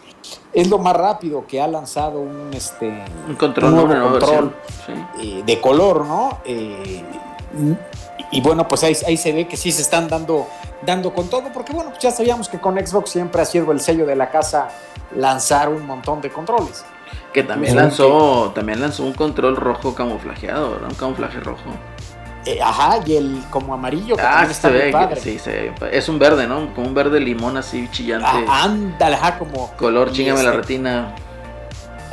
es lo más rápido que ha lanzado un este un control, nuevo control. Sí. eh, de color, ¿no? Eh, y bueno, pues ahí, ahí se ve que sí se están dando, dando con todo, porque bueno, pues ya sabíamos que con Xbox siempre ha sido el sello de la casa lanzar un montón de controles. Que también lanzó, también lanzó un control rojo camuflajeado, ¿verdad? Un camuflaje rojo. Eh, ajá, y el como amarillo que Ah, también se está muy ve, que- padre. sí, se ve. Es un verde, ¿no? Como un verde limón así chillante. Ah, ándale, ajá, como color, chingame la este, retina.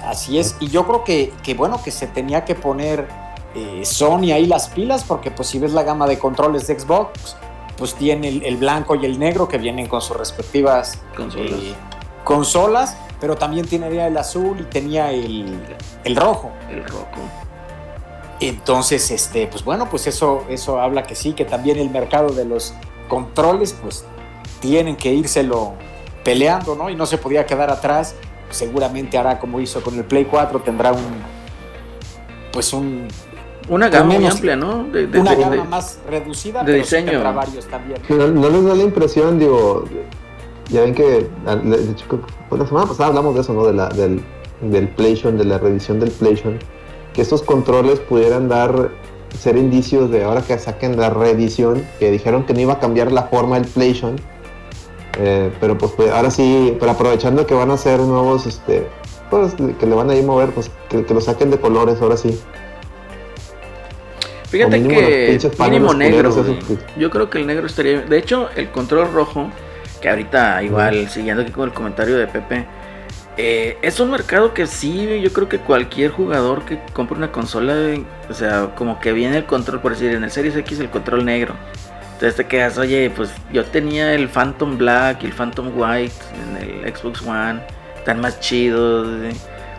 Así es, y yo creo que, que bueno, que se tenía que poner eh, Sony ahí las pilas, porque pues si ves la gama de controles de Xbox, pues tiene el, el blanco y el negro que vienen con sus respectivas Consolas. eh, consolas, pero también tenía el azul y tenía el, el rojo. El rojo. Entonces, este, pues bueno, pues eso, eso habla que sí, que también el mercado de los controles, pues tienen que írselo peleando, ¿no? Y no se podía quedar atrás. Seguramente hará como hizo con el Play 4, tendrá un, pues un, Una gama muy amplia, ¿no? De, de- una de- gama de- más reducida, de pero sí diseño. tendrá varios también. No, no les da la impresión, digo, ya ven que ah, de la semana pasada hablamos de eso, ¿no? De la, del, del PlayStation, de la revisión del PlayStation, que estos controles pudieran dar, ser indicios de ahora que saquen la reedición, que dijeron que no iba a cambiar la forma del PlayStation, eh, pero pues, pues, ahora sí, pero aprovechando que van a ser nuevos, este, pues que le van a ir a mover, pues que, que lo saquen de colores, ahora sí. Fíjate que mínimo negro. culeros esos Yo creo que el negro estaría. De hecho, el control rojo, que ahorita igual, siguiendo aquí con el comentario de Pepe, eh, es un mercado que sí, yo creo que cualquier jugador que compre una consola, o sea, como que viene el control, por decir, en el Series X el control negro. Entonces te quedas, oye, pues yo tenía el Phantom Black y el Phantom White en el Xbox One, están más chidos. güey.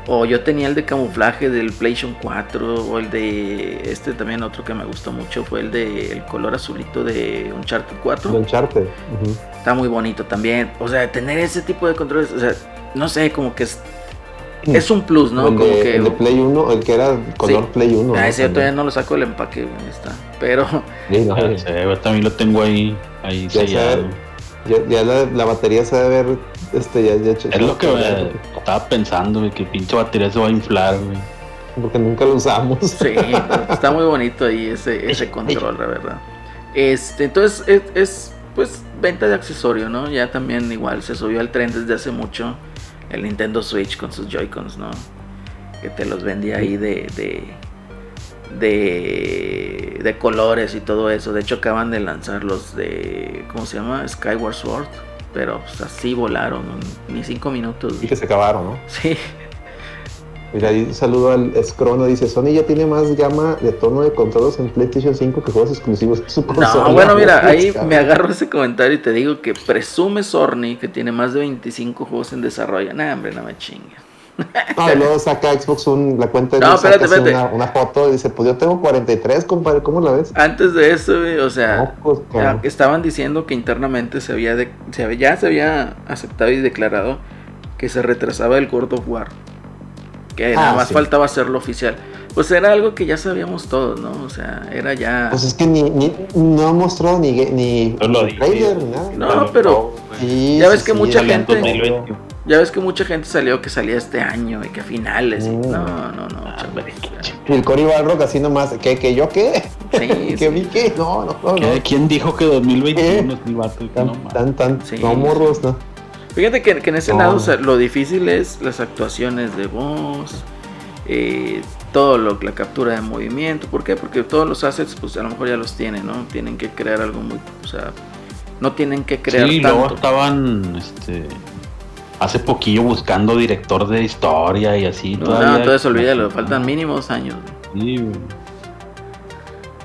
O yo tenía el de camuflaje del PlayStation 4, o el de este también otro que me gustó mucho fue el de el color azulito de Uncharted 4. De Uncharted. Ujú. Está muy bonito también. O sea, tener ese tipo de controles, o sea, no sé, como que es, es un plus, ¿no? el, como de, que el de Play 1, el que era color Sí. Play 1. Ah, ¿no? ese yo todavía no lo saco del empaque, está. Pero Sí, no, también lo tengo ahí, ahí Ya sellado. Ya, ya la, la batería se debe ver. Este, ya, ya Es lo que estaba pensando, güey, que pinche batería se va a inflar, güey. Porque nunca lo usamos. Sí, [laughs] está muy bonito ahí ese, ese control, la verdad. Este, entonces es, es, pues venta de accesorio, ¿no? Ya también igual se subió al tren desde hace mucho el Nintendo Switch con sus Joy-Cons, ¿no? Que te los vendía ahí de, de, de, de colores y todo eso. De hecho acaban de lanzar los de, ¿cómo se llama? Skyward Sword. Pero pues, así volaron, ni cinco minutos. Y que se acabaron, ¿no? Sí, Mira, ahí un saludo al Scrono. Dice: Sony ya tiene más gama de tono de controles en PlayStation 5 que juegos exclusivos. Su consola. No, bueno, mira, [laughs] ahí me agarro ese comentario y te digo que presume Sony que tiene más de 25 juegos en desarrollo. Nah, hombre, no me chingue. No, y luego saca Xbox un, la cuenta de No, espérate, espérate. Una, una foto y dice: Pues yo tengo 43, compadre. ¿Cómo la ves? Antes de eso, o sea, No, pues, estaban diciendo que internamente se había, de- se había- ya se había aceptado y declarado que se retrasaba el God of War. Que nada Ah, más sí. faltaba hacerlo oficial. Pues era algo que ya sabíamos todos, ¿no? O sea, era ya... Pues es que ni, ni no mostró ni, ni, No ni trailer ni nada. No, pero Sí, ya sí, ves que sí, mucha salió en gente- 2021. Ya ves que mucha gente salió que salía este año y que a finales. y- Mm. No, no, no. Ah, hombre, Y el Cory Balrog así nomás, ¿qué, que yo qué? Sí, [laughs] ¿Que sí. vi qué? No, no, no. no. ¿Qué- ¿Quién dijo que 2021 es mi vato? Tan, no tan, tan, Sí, no sí. morros, no. Fíjate que, que en ese No. lado o sea, lo difícil es las actuaciones de voz, eh, todo lo la captura de movimiento. ¿Por qué? Porque todos los assets, pues a lo mejor ya los tienen, ¿no? Tienen que crear algo muy. O sea, no tienen que crear Sí, luego estaban, este, hace poquillo buscando director de historia y así. No, todavía- no, entonces olvídalo, faltan mínimos años. Sí, güey.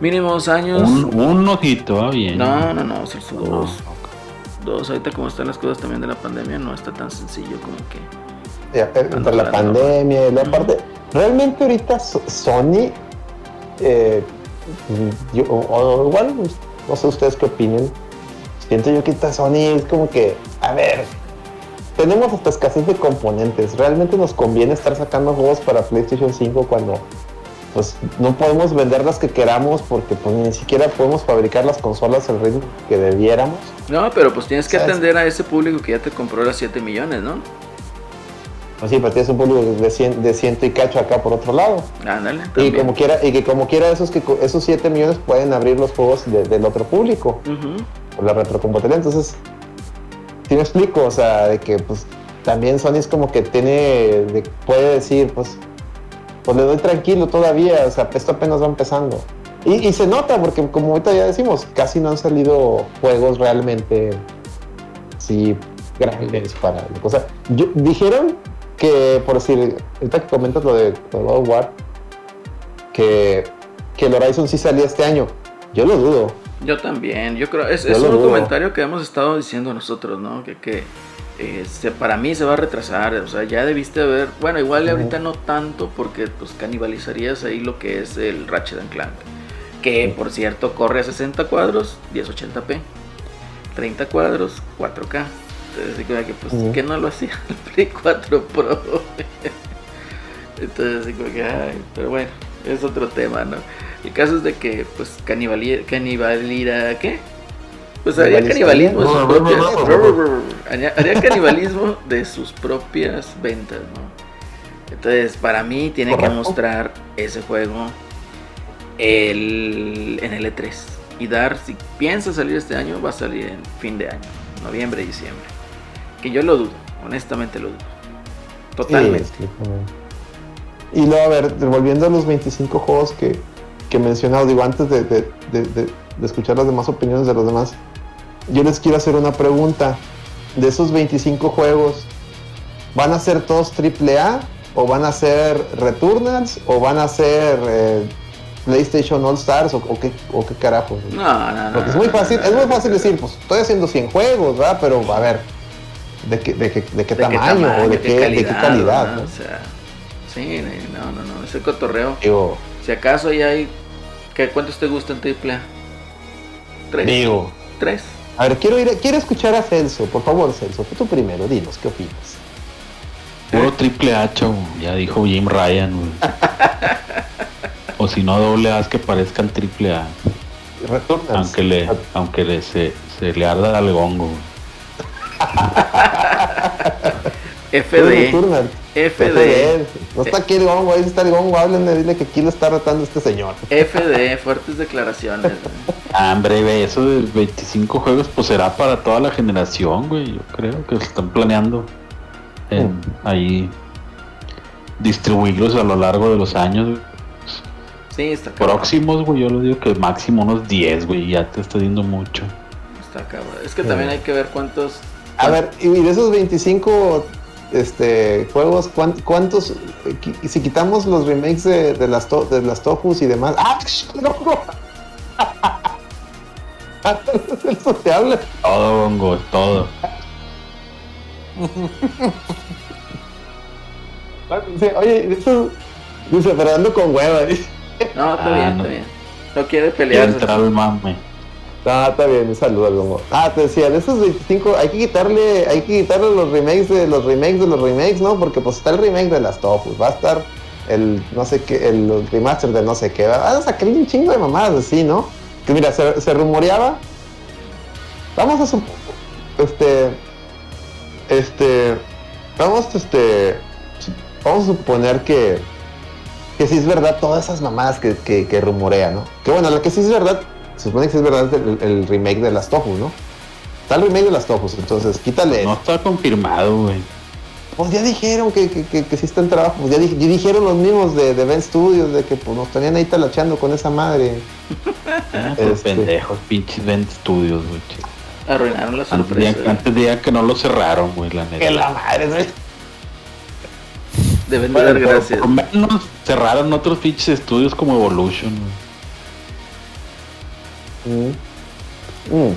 Mínimos años. un, un ojito, va bien. No, no, no, son No. dos. Dos, ahorita como están las cosas también de la pandemia, no está tan sencillo como que. Ya, eh, Entre la pandemia y la parte. Realmente ahorita So- Sony. eh, yo- o, o igual, no sé ustedes qué opinen. Siento yo que ahorita Sony es como que. A ver. Tenemos hasta escasez de componentes. ¿Realmente nos conviene estar sacando juegos para PlayStation 5 cuando pues no podemos vender las que queramos porque pues ni siquiera podemos fabricar las consolas al ritmo que debiéramos? No, pero pues tienes que ¿Sabes? atender a ese público que ya te compró las 7 millones, ¿no? Pues sí, pero tienes un público de, cien, de ciento y cacho acá por otro lado. Ándale, Y como quiera, y que como quiera esos que esos 7 millones pueden abrir los juegos de- del otro público, por la retrocompatibilidad. Entonces, sí me explico, o sea, de que pues también Sony es como que tiene, de- puede decir, pues, pues le doy tranquilo todavía, o sea, esto apenas va empezando. Y, se nota, porque como ahorita ya decimos, casi no han salido juegos realmente, sí, grandes para la cosa. Dijeron que, por decir, ahorita que comentas lo de, God War, que, que el Horizon sí salía este año. Yo lo dudo. Yo también, yo creo, es, es un dudo. comentario que hemos estado diciendo nosotros, ¿no? Que, que eh, se- para mí se va a retrasar, o sea, ya debiste haber, bueno, igual ahorita no tanto porque pues canibalizarías ahí lo que es el Ratchet and Clank, que por cierto corre a 60 cuadros, 1080p, 30 cuadros, 4K. Entonces, que, pues, Ujú. ¿qué no lo hacía [laughs] el Play 4 Pro? [laughs] Entonces, como que, ay, pero bueno, es otro tema, ¿no? El caso es de que, pues, canibalira, ¿qué? Pues haría canibalismo de sus No, no, no, haría haría canibalismo de sus propias ventas, ¿no? Entonces, para mí tiene que mostrar ese juego el, en el E3 y dar, si piensa salir este año, va a salir en fin de año, noviembre, diciembre. Que yo lo dudo, honestamente lo dudo. Totalmente. Sí. Y luego, a ver, volviendo a los 25 juegos que, que mencionado, digo, antes de, de- de- de- de escuchar las demás opiniones de los demás, yo les quiero hacer una pregunta. De esos 25 juegos, ¿van a ser todos AAA? ¿O van a ser Returnals? ¿O van a ser eh, PlayStation All Stars? ¿O, o qué, o qué carajo? No, no, no. Porque es muy fácil, es muy fácil decir, pues estoy haciendo 100 juegos, ¿verdad? Pero a ver, ¿de qué, de qué, de qué ¿De qué tamaño? ¿O de qué, de qué calidad? ¿no? ¿no? O sea, sí, no, no, no, ese cotorreo. Digo, Si acaso ya hay. ¿Qué, ¿Cuántos te gustan AAA? ¿Tres? digo. ¿Tres? A ver, quiero, ir, quiero escuchar a Celso. Por favor, Celso, tú primero, dinos, ¿qué opinas? Puro triple A, chavo. Ya dijo Jim Ryan, güey. [laughs] O si no, doble A que parezcan triple A. Aunque le, aunque le se, se le arda al gongo, [laughs] FD. Returnals. FD. No está aquí el gongo, ahí está el gongo. Háblenle, dile que aquí lo está retando este señor. FD, fuertes declaraciones. güey. [laughs] Ah, hombre, güey, eso de 25 juegos, pues será para toda la generación, güey. Yo creo que están planeando en, ahí distribuirlos a lo largo de los años. güey. Sí, está cabrón. Próximos, güey, yo lo digo que máximo unos 10, güey, ya te está dando mucho. Está cabrón. Es que también hay que ver cuántos. A ver, y de esos 25 este, juegos, ¿cuán- ¿cuántos, si quitamos los remakes de, de las, to- de las Tofus y demás? ¡Ah! ¡No! [laughs] Eso te habla. Todo, gongo, todo. Sí, oye, eso, dice, pero ando con hueva. No, está Ah, bien, no. está bien. No quiere Quiere pelear. entrar al mame. Ah, está bien, un saludo al. Ah, te decía, de esos 25, hay que quitarle, hay que quitarle los remakes de los remakes de los remakes, ¿no? Porque pues está el remake de las Tofus, va a estar el no sé qué, el remaster de no sé qué, va a sacar un chingo de mamadas así, ¿no? Que mira, se, rumoreaba. Vamos a sup- este. Este. Vamos, este. su- Vamos a suponer que. Que sí es verdad todas esas mamadas que, que, que rumorea, ¿no? Que bueno, lo que sí es verdad, se supone que es verdad el, el remake de las Tofus, ¿no? Está el remake de las Tofus, entonces quítale. No está confirmado, güey. Pues ya dijeron que, que, que, que sí está en trabajo. Pues ya, di- ya dijeron los mismos de, de Ben Studios de que pues, nos tenían ahí talachando con esa madre. [laughs] Ah, por Este. pendejos, pinches Vent Studios, güey. Arruinaron la Antes sorpresa. de, antes de que no lo cerraron, güey, la neta. Que la madre, ¿no? Deben de Bueno, dar por- gracias. Por lo menos cerraron otros pinches estudios como Evolution, güey. Mm. Mm.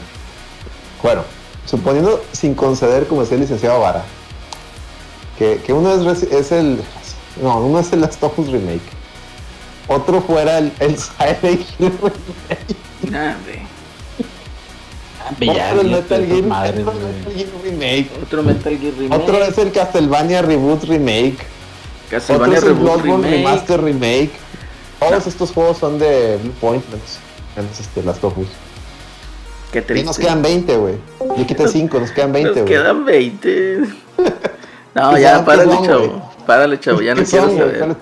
Bueno, suponiendo sin conceder, como decía el licenciado Vara, que, que uno es, el. No, uno es el Last of Us Remake. Otro fuera el, el Silent Hill Remake. Nah, Otro Metal Gear, otro. Metal Gear Remake. Otro Metal Gear Remake. Otro es el Castlevania Reboot Remake. Otro Castlevania es el Reboot Bloodborne Remake. Remaster Remake. Todos estos juegos son de Blue Point, menos, menos este, Last of Us. Qué Y triste. nos quedan 20, güey. Yo quité 5, nos quedan 20, Nos güey. quedan 20. [laughs] No, ¿Qué ya, párale, son, chavo. güey? Párale, chavo. Ya no ¿Qué quiero son, saber.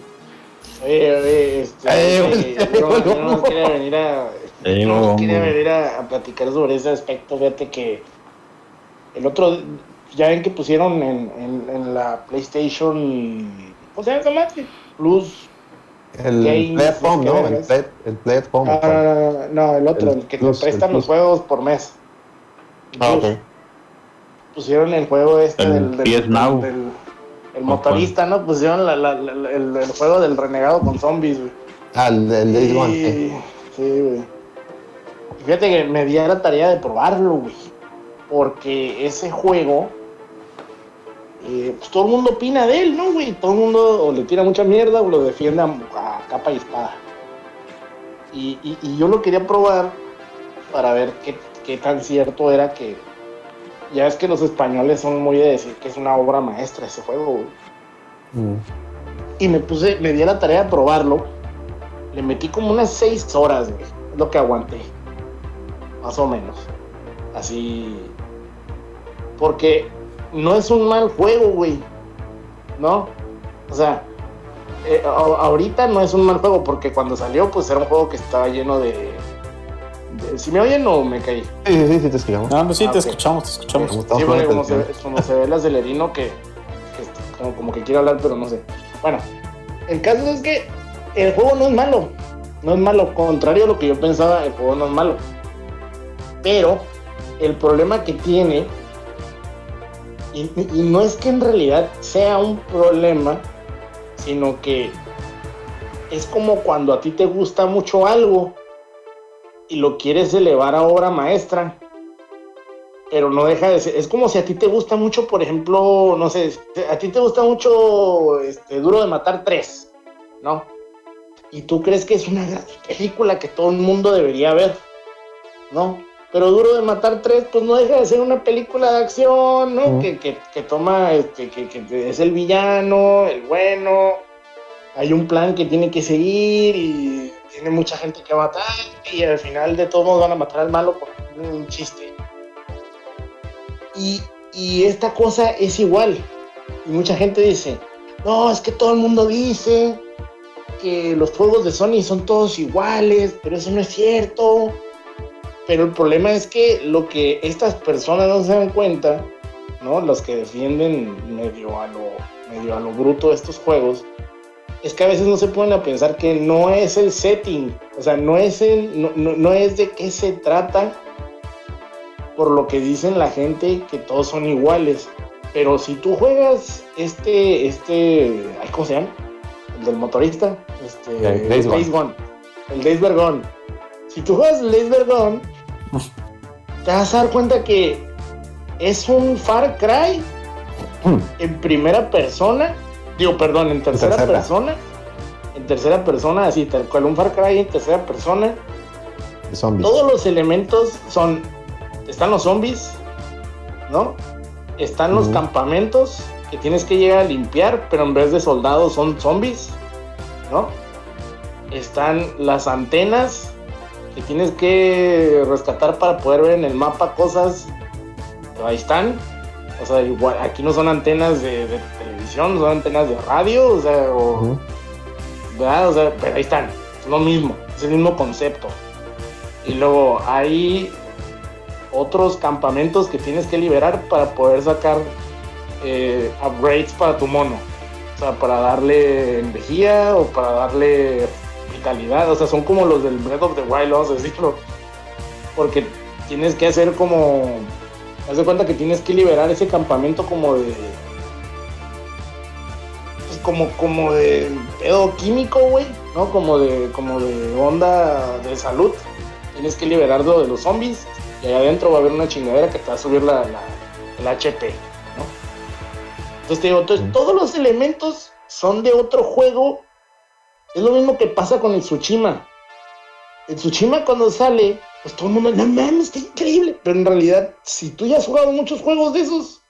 Oye, oye, este, Eh, no quería venir a, Eh, no quería venir a, a platicar sobre ese aspecto. Fíjate que el otro, ya ven que pusieron en, en, en la PlayStation, ¿cómo se llama esa madre? Plus. El ¿qué ¿no? El? Play, el Play at Home. Ah, no, no, no, no, el otro, El el, que Plus, te prestan los juegos por mes. Ah, Plus. ok. Pusieron el juego este El del, del, PS Now. del- el motorista, ¿no? Pusieron la- la- la- el, el juego del renegado con zombies, güey. Ah, el, el Days. Sí, sí, güey. Fíjate que me di a la tarea de probarlo, güey. Porque ese juego, eh, pues todo el mundo opina de él, ¿no, güey? Todo el mundo o le tira mucha mierda o lo defiende a, a capa y espada. Y, y- y yo lo quería probar para ver qué, qué tan cierto era que. Ya es que los españoles son muy de decir que es una obra maestra ese juego, güey. Mm. Y me puse, me di a la tarea de probarlo. Le metí como unas seis horas, güey. Es lo que aguanté. Más o menos. Así. Porque no es un mal juego, güey. ¿No? O sea, eh, ahorita no es un mal juego porque cuando salió, pues era un juego que estaba lleno de. de- ¿Si me oyen o me caí? Sí, sí, sí, sí, te escuchamos. No, no, sí, Ah, te escuchamos, te escuchamos. Sí, poniendo como se, ve, como se ve el acelerino que, que como, como que quiere hablar, pero no sé. Bueno, el caso es que el juego no es malo. no es malo, contrario a lo que yo pensaba, el juego no es malo. Pero el problema que tiene, y, no es que en realidad sea un problema, sino que es como cuando a ti te gusta mucho algo y lo quieres elevar a obra maestra, pero no deja de ser, es como si a ti te gusta mucho, por ejemplo, no sé, a ti te gusta mucho este, Duro de Matar 3, ¿no? Y tú crees que es una gran película que todo el mundo debería ver, ¿no? Pero Duro de Matar 3, pues no deja de ser una película de acción, ¿no? Que, que, que toma, este, que, que es el villano, el bueno, hay un plan que tiene que seguir y tiene mucha gente que matar y al final de todos modos van a matar al malo por un chiste. Y, y esta cosa es igual. Y mucha gente dice, no, es que todo el mundo dice que los juegos de Sony son todos iguales, pero eso no es cierto. Pero el problema es que lo que estas personas no se dan cuenta, ¿no? Los que defienden medio a lo, medio a lo bruto estos juegos, es que a veces no se ponen a pensar que no es el setting, o sea, no es, el, no, no- no es de qué se trata por lo que dicen la gente que todos son iguales. Pero si tú juegas este, este, ¿cómo se llama? El del motorista, este, Ya, Days Gone. El Days Gone. Si tú juegas el Days Gone, te vas a dar cuenta que es un Far Cry Hmm. en primera persona, digo, perdón, en tercera, tercera. persona, en tercera persona, así tal cual, un Far Cry en tercera persona. zombies. Todos los elementos son, están los zombies, ¿no? Están los campamentos que tienes que llegar a limpiar, pero en vez de soldados son zombies, ¿no? Están las antenas que tienes que rescatar para poder ver en el mapa cosas. Pero ahí están. O sea, igual, aquí no son antenas de, de televisión, son antenas de radio, o sea, o. ¿verdad? O sea, pero ahí están, es lo mismo, es el mismo concepto. Y luego hay otros campamentos que tienes que liberar para poder sacar eh, upgrades para tu mono. O sea, para darle energía o para darle vitalidad. O sea, son como los del Breath of the Wild, vamos a decirlo. Porque tienes que hacer como... Haz de cuenta que tienes que liberar ese campamento como de... pues como, como de pedo químico, güey, ¿no? Como de, como de onda de salud. Tienes que liberarlo de los zombies y allá adentro va a haber una chingadera que te va a subir la, la- el HP, ¿no? Entonces te digo, entonces, todos los elementos son de otro juego. Es lo mismo que pasa con el Tsushima. El Tsushima cuando sale, pues todo el mundo, no mames, está increíble. Pero en realidad, si tú ya has jugado muchos juegos de esos,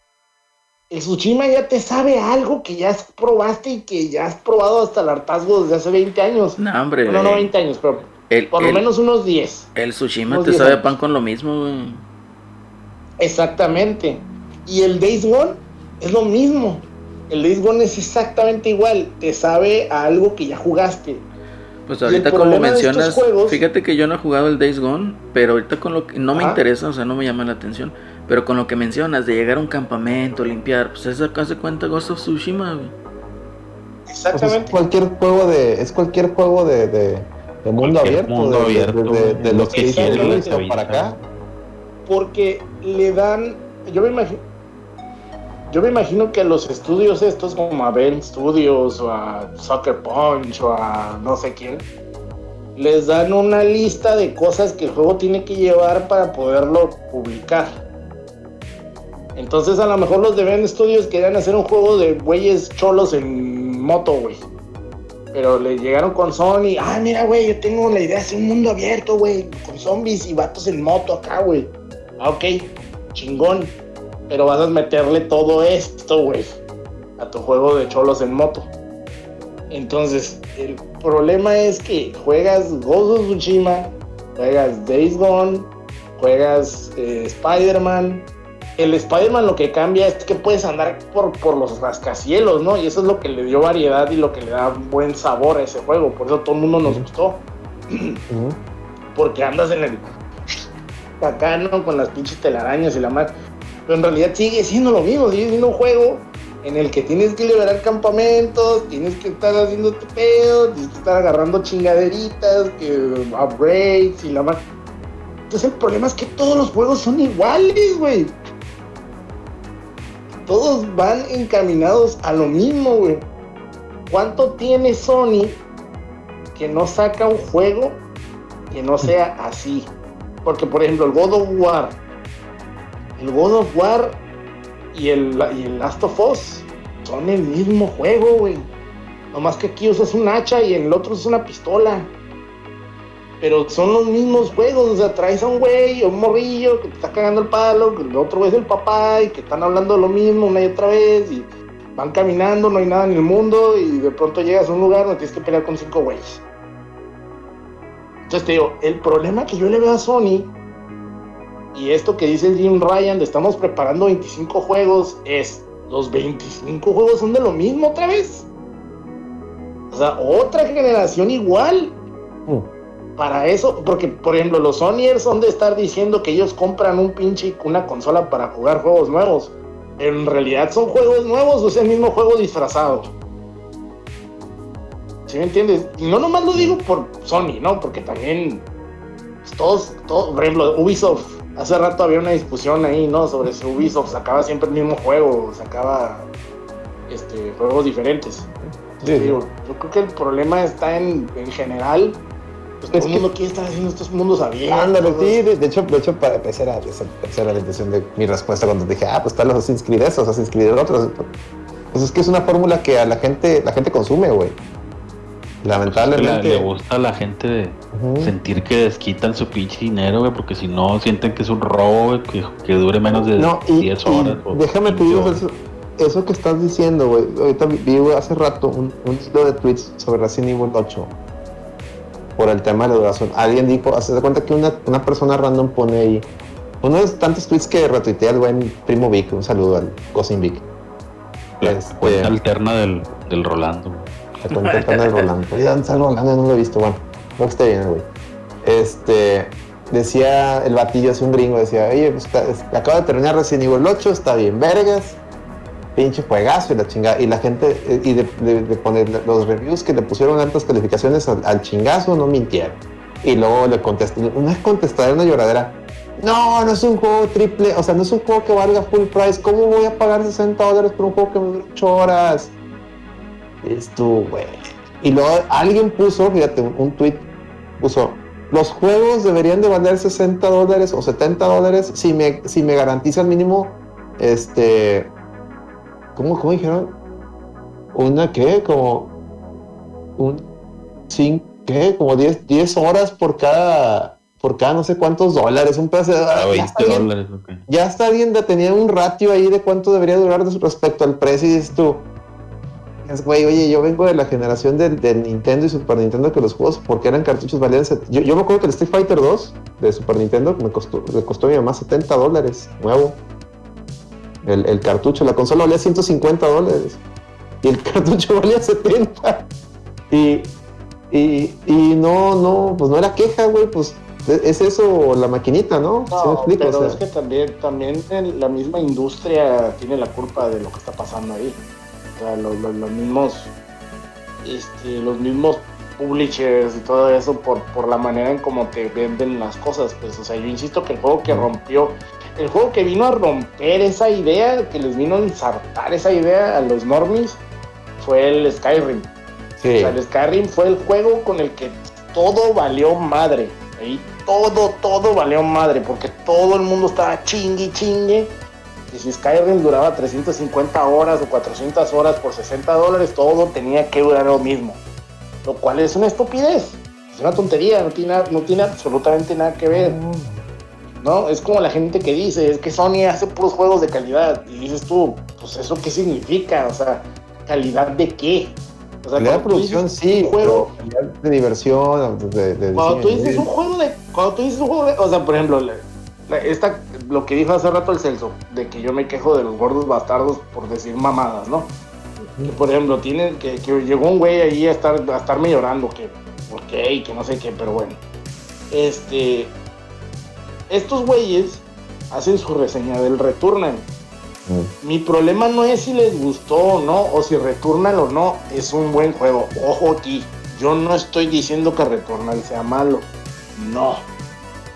el Tsushima ya te sabe algo que ya probaste y que ya has probado hasta el hartazgo desde hace 20 años. No, hombre. No, no güey. 20 años, pero el, por lo el- menos unos 10. el Tsushima te 10 sabe a años. pan con lo mismo, güey. Exactamente. Y el Days Gone es lo mismo. El Days Gone es exactamente igual. Te sabe a algo que ya jugaste. Pues ahorita como mencionas, juegos- fíjate que yo no he jugado el Days Gone, pero ahorita con lo que no me interesa, o sea, no me llama la atención, pero con lo que mencionas de llegar a un campamento, limpiar, pues eso acá se cuenta Ghost of Tsushima, güey. Pues es Exactamente. cualquier juego de, es cualquier juego de, de, de mundo abierto, mundo de, abierto, de- de- de lo los que para acá. Porque le dan. Yo me imagino. Yo me imagino que los estudios estos, como a Bell Studios o a Sucker Punch o a no sé quién, les dan una lista de cosas que el juego tiene que llevar para poderlo publicar. Entonces a lo mejor los de Bell Studios querían hacer un juego de güeyes cholos en moto, güey. Pero le llegaron con Sony, ah, mira, güey, yo tengo la idea de hacer un mundo abierto, güey, con zombies y vatos en moto acá, güey. Ah, ok, chingón. Pero vas a meterle todo esto, güey, a tu juego de cholos en moto. Entonces, el problema es que juegas Ghost of Tsushima, juegas Days Gone, juegas eh, Spider-Man. El Spider-Man lo que cambia es que puedes andar por, por los rascacielos, ¿no? Y eso es lo que le dio variedad y lo que le da buen sabor a ese juego. Por eso todo el mundo nos gustó. Porque andas en el acá, ¿no? Con las pinches telarañas y la más. Pero en realidad sigue siendo lo mismo, sigue siendo un juego en el que tienes que liberar campamentos, tienes que estar haciendo tu pedo, tienes que estar agarrando chingaderitas, que upgrades y la más. Entonces el problema es que todos los juegos son iguales, güey. Todos van encaminados a lo mismo, güey. ¿Cuánto tiene Sony que no saca un juego que no sea así? Porque, por ejemplo, el God of War. El God of War y el, y el Last of Us son el mismo juego, güey. Nomás que aquí usas un hacha y el otro es una pistola. Pero son los mismos juegos, o sea, traes a un güey o un morrillo que te está cagando el palo, que el otro es el papá y que están hablando lo mismo una y otra vez y van caminando, no hay nada en el mundo y de pronto llegas a un lugar donde tienes que pelear con cinco güeyes. Entonces te digo, el problema que yo le veo a Sony y esto que dice Jim Ryan de estamos preparando 25 juegos es, los 25 juegos son de lo mismo otra vez. O sea, otra generación igual. Para eso, porque por ejemplo los Sonyers son de estar diciendo que ellos compran un pinche una consola para jugar juegos nuevos. En realidad son juegos nuevos o es el mismo juego disfrazado. ¿Sí me entiendes? Y no nomás lo digo por Sony, ¿no? Porque también pues, todos, todos, por ejemplo, Ubisoft, hace rato había una discusión ahí, ¿no? Sobre si Ubisoft sacaba siempre el mismo juego, sacaba este, juegos diferentes. Entonces, Sí. digo, yo creo que el problema está en, en general. Pues todo el que- mundo quiere estar haciendo estos mundos abiertos. Ándale, sí, de, de hecho, de hecho, para esa era, esa, era la intención de mi respuesta cuando dije, ah, pues están los Assassin's Creed esos, Assassin's Creed el otro. Pues es que es una fórmula que a la gente, la gente consume, güey. Le, Lamentablemente. le gusta a la gente de sentir que desquitan su pinche dinero, güey, porque si no sienten que es un robo, güey, que, que dure menos de No, y, 10 y horas. o déjame te 15 digo eso, eso que estás diciendo, güey. Ahorita vi hace rato un, un hilo de tweets sobre Resident Evil 8 por el tema de la duración. Alguien dijo, hace de cuenta que una, una persona random pone ahí uno de tantos tweets que retuitea el buen primo Vic. Un saludo al Cousin Vic. La Este- cuenta alterna del, del Rolando. Alterna del Rolando. Oye, ¿dónde está el? No lo he visto. Bueno, creo que bien, güey. Este. Decía el batillo, hace un gringo, decía, oye, pues, acaba de terminar Resident Evil 8, está bien, vergas. Pinche juegazo y la chingada. Y la gente, y de, poner los reviews que le pusieron altas calificaciones al, chingazo, no mintieron. Y luego le contestó, una contestadera, una lloradera. No, no es un juego triple, o sea, no es un juego que valga full price. ¿Cómo voy a pagar 60 dólares por un juego que me dura 8 horas? Es tú, güey. Y luego alguien puso, fíjate, un, un tweet puso, los juegos deberían de valer 60 dólares o 70 dólares si me, si me garantizan mínimo, este, ¿cómo, cómo dijeron? Una, ¿qué? Como, un, cinco, ¿qué? Como 10, 10 horas por cada, por cada no sé cuántos dólares, un pedazo de... A ya 20 está bien dólares, ok. ya está bien de tenía un ratio ahí de cuánto debería durar respecto al precio y dices tú, es güey, oye, yo vengo de la generación del Nintendo y Super Nintendo que los juegos, porque eran cartuchos, valían... Yo, yo me acuerdo que el Street Fighter 2 de Super Nintendo me costó, le costó a mi mamá 70 dólares, nuevo. El, el cartucho, la consola valía 150 dólares y el [laughs] cartucho valía 70. Y, y, y no, no, pues no era queja, güey, pues es eso la maquinita, ¿no? ¿Sí me explico? pero O sea, es que también, también la misma industria tiene la culpa de lo que está pasando ahí. O sea, lo- lo- los mismos, este, los mismos publishers y todo eso por, por la manera en cómo te venden las cosas. Pues, o sea, yo insisto que el juego que rompió, el juego que vino a romper esa idea, que les vino a ensartar esa idea a los normies, fue el Skyrim. sí. O sea, el Skyrim fue el juego con el que todo valió madre. Ahí todo, todo valió madre, porque todo el mundo estaba chingue, chingue. Y si Skyrim duraba 350 horas o 400 horas por 60 dólares, todo tenía que durar lo mismo. Lo cual es una estupidez. Es una tontería, no tiene, no tiene absolutamente nada que ver. ¿no? Es como la gente que dice, es que Sony hace puros juegos de calidad. Y dices tú, pues eso qué significa, o sea, calidad de qué. O sea, Calidad de dices producción sí, un juego, pero de diversión, de, de cuando tú dices un juego de, cuando tú dices un juego de, o sea, por ejemplo, esta, lo que dijo hace rato el Celso, de que yo me quejo de los gordos bastardos por decir mamadas, ¿no? Que, por ejemplo, tienen que, que llegó un güey ahí a estar a estarme llorando que, ok, que no sé qué, pero bueno. Este, estos güeyes hacen su reseña del Returnal Mm. Mi problema no es si les gustó o no, o si Returnal o no, es un buen juego. Ojo aquí, yo no estoy diciendo que Returnal sea malo. No.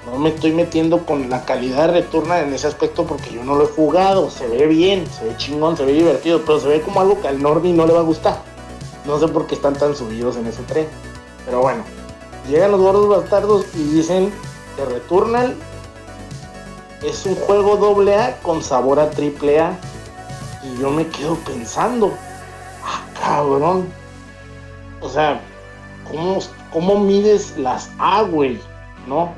No me estoy metiendo con la calidad de Returnal en ese aspecto porque yo no lo he jugado. Se ve bien, se ve chingón, se ve divertido, pero se ve como algo que al Norby no le va a gustar. No sé por qué están tan subidos en ese tren. Pero bueno, llegan los gordos bastardos y dicen que Returnal es un juego doble A con sabor a triple A. Y yo me quedo pensando, ah, cabrón. O sea, ¿cómo, cómo mides las A, güey? ¿No?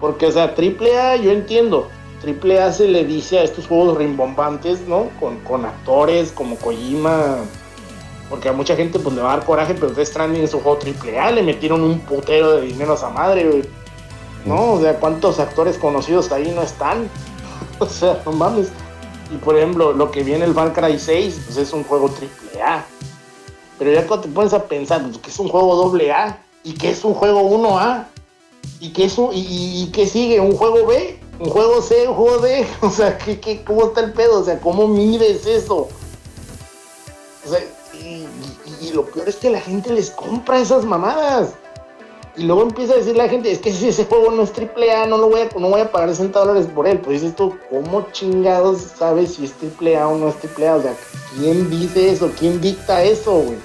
Porque, o sea, triple A yo entiendo. Triple A se le dice a estos juegos rimbombantes, ¿no? Con, con actores como Kojima. Porque a mucha gente pues le va a dar coraje, pero Death Stranding es un juego triple A. Le metieron un putero de dinero a esa madre, güey. ¿no? O sea, ¿cuántos actores conocidos ahí no están? [laughs] o sea, no mames. Y por ejemplo, lo que viene el Far Cry 6, pues es un juego triple A. Pero ya cuando te pones a pensar, pues, que es un juego doble A y que es un juego 1A y que es un, y, y- sigue un juego B, un juego C, un juego D, [laughs] o sea, ¿qué, qué, ¿cómo está el pedo? O sea, ¿cómo mides eso? O sea, y, y- y lo peor es que la gente les compra esas mamadas. Y luego empieza a decir la gente, es que si ese juego no es triple A, no lo voy a, no voy a pagar 60 dólares por él. Pues dices tú, ¿cómo chingados sabes si es triple A o no es triple A? O sea, ¿quién dice eso? ¿Quién dicta eso, güey?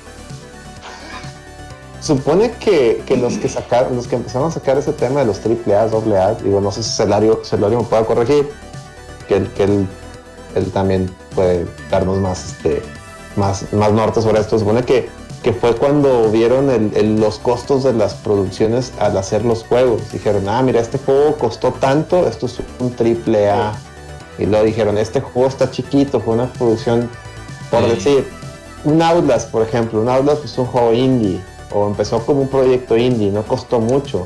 Supone que, que los que sacaron, los que empezaron a sacar ese tema de los triple A, doble A, digo, no sé si Celario, Celario me pueda corregir, que él, que él, él también puede darnos más, este, más, más norte sobre esto. Supone que, que fue cuando vieron el- el- los costos de las producciones al hacer los juegos. Dijeron, ah, mira, este juego costó tanto, esto es un triple A. Y luego dijeron, este juego está chiquito, fue una producción, por Sí. decir, un Outlast, por ejemplo, un Outlast es un juego indie, o empezó como un proyecto indie, no costó mucho.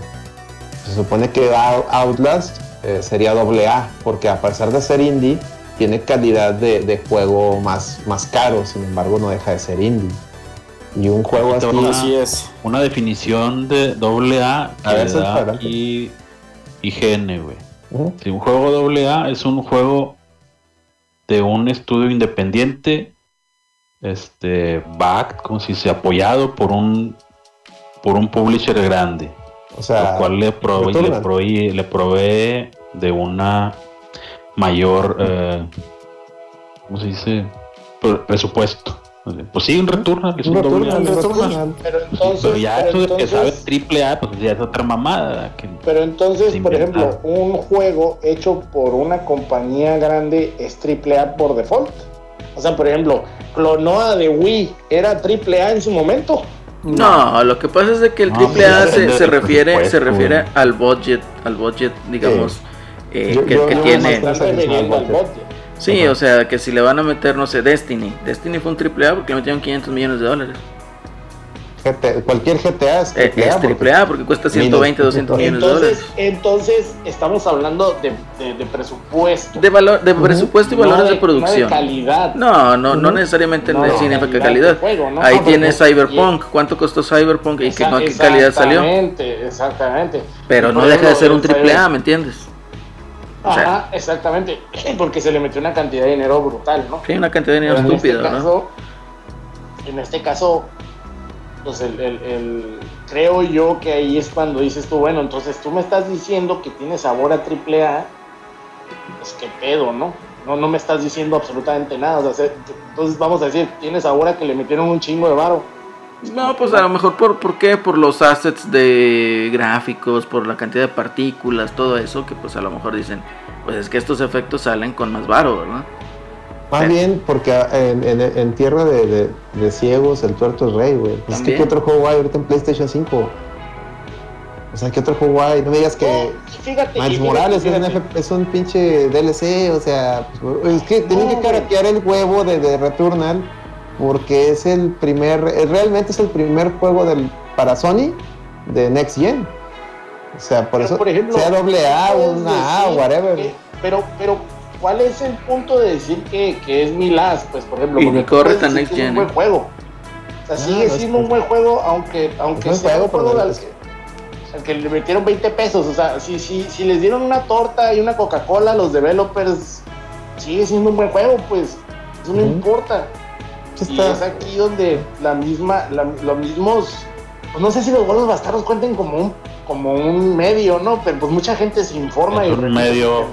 Se supone que Out- Outlast eh, sería doble A, porque a pesar de ser indie, tiene calidad de, de juego más, más caro, sin embargo no deja de ser indie. Y un juego así, Así es. Una definición de doble A aquí IGN, güey. Si un juego doble A es un juego de un estudio independiente, este, backed, como si se apoyado por un por un publisher grande, o sea, lo cual le provee, le provee, le provee de una mayor, eh, ¿cómo se dice? Pre- Presupuesto. Pues sí, un Returnal, es un un, doble A. Returnal. Pero entonces, pero ya pero eso de que entonces- sabe triple A, pues ya es otra mamada. que- Pero entonces, por ejemplo, un juego hecho por una compañía grande es triple A por default. O sea, por ejemplo, Clonoa de Wii era triple A en su momento. No, lo que pasa es de que el No, triple A pues, se, refiere, se refiere al budget, al budget, digamos, eh, Yo- que, yo- que yo tiene. Sí, Ajá. o sea, que si le van a meter, no sé, Destiny. Destiny fue un triple A porque le metieron 500 millones de dólares. Cualquier GTA es Eh, triple A. es porque- triple A porque cuesta 120, 200 millones de Entonces, dólares. entonces estamos hablando de, de- de presupuesto. De valor, de presupuesto y no valores de, de producción. No de calidad. No, no, no Ujú. necesariamente No, en no, significa calidad juego, ¿no? Ahí No, tienes porque- Cyberpunk. ¿Cuánto costó Cyberpunk y qué, qué calidad salió? Exactamente, exactamente. Pero no deja de ser un el triple A, Cyber- ¿me entiendes? o sea- Ajá, exactamente. [laughs] Porque se le metió una cantidad de dinero brutal, ¿no? Sí, una cantidad de dinero Pero en estúpida, este ¿no? caso, en este caso, pues el, el- el- creo yo que ahí es cuando dices tú, bueno, entonces tú me estás diciendo que tiene sabor a triple A, pues qué pedo, ¿no? No, no me estás diciendo absolutamente nada. O sea, se- entonces vamos a decir, tiene sabor a que le metieron un chingo de varo. No, pues a lo mejor por, ¿por qué? Por los assets de gráficos, por la cantidad de partículas, todo eso, que pues a lo mejor dicen, pues es que estos efectos salen con más varo, ¿verdad? Más Sí. bien porque en, en- en tierra de, de- de ciegos el tuerto es rey, güey. Pues es que. ¿qué otro juego hay ahorita en PlayStation 5? O sea, ¿qué otro juego hay? No me digas que fíjate, y Miles fíjate, Morales es un, fíjate. F- es un pinche DLC, o sea, pues, es que tienen que caraquear el huevo de, de Returnal porque es el primer, realmente es el primer juego del, para Sony de Next Gen. O sea, por Pero, eso por ejemplo, sea doble A, una A, whatever. que- pero, pero, ¿cuál es el punto de decir que, que es mi last? Pues, por ejemplo, Y porque corre tan es un buen juego. O sea, Ah, sigue no, siendo es- un buen juego, aunque, aunque buen sea juego, un juego al que, al que le metieron 20 pesos. O sea, si, si, si les dieron una torta y una Coca-Cola, los developers sigue siendo un buen juego, pues. Eso no importa. Pues Y está- es aquí donde la misma, la- los mismos, pues no sé si los goles bastardos cuenten como un, como un medio, ¿no? Pero pues mucha gente se informa Es y medio.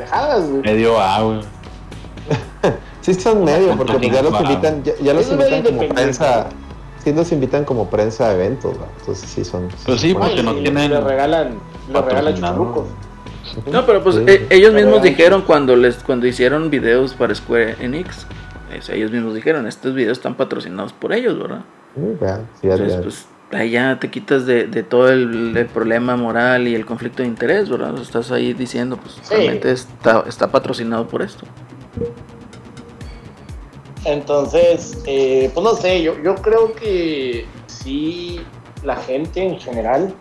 Medio A, güey. [laughs] Sí son medio, porque pues ya los invitan, ya, ya los invitan como prensa, sí los invitan como prensa a eventos, ¿va? entonces sí son. Pues sí, porque no tienen Le regalan, le regalan. No, pero pues Sí. e- ellos mismos Pero- dijeron cuando les cuando hicieron videos para Square Enix, sea, ellos mismos dijeron, estos videos están patrocinados por ellos, ¿verdad? Sí, vean, sí, Entonces, pues ahí ya te quitas de, de todo el, el problema moral y el conflicto de interés, ¿verdad? Estás ahí diciendo, pues Sí. realmente está, está patrocinado por esto. Entonces, eh, pues no sé, yo, yo creo que sí, la gente en general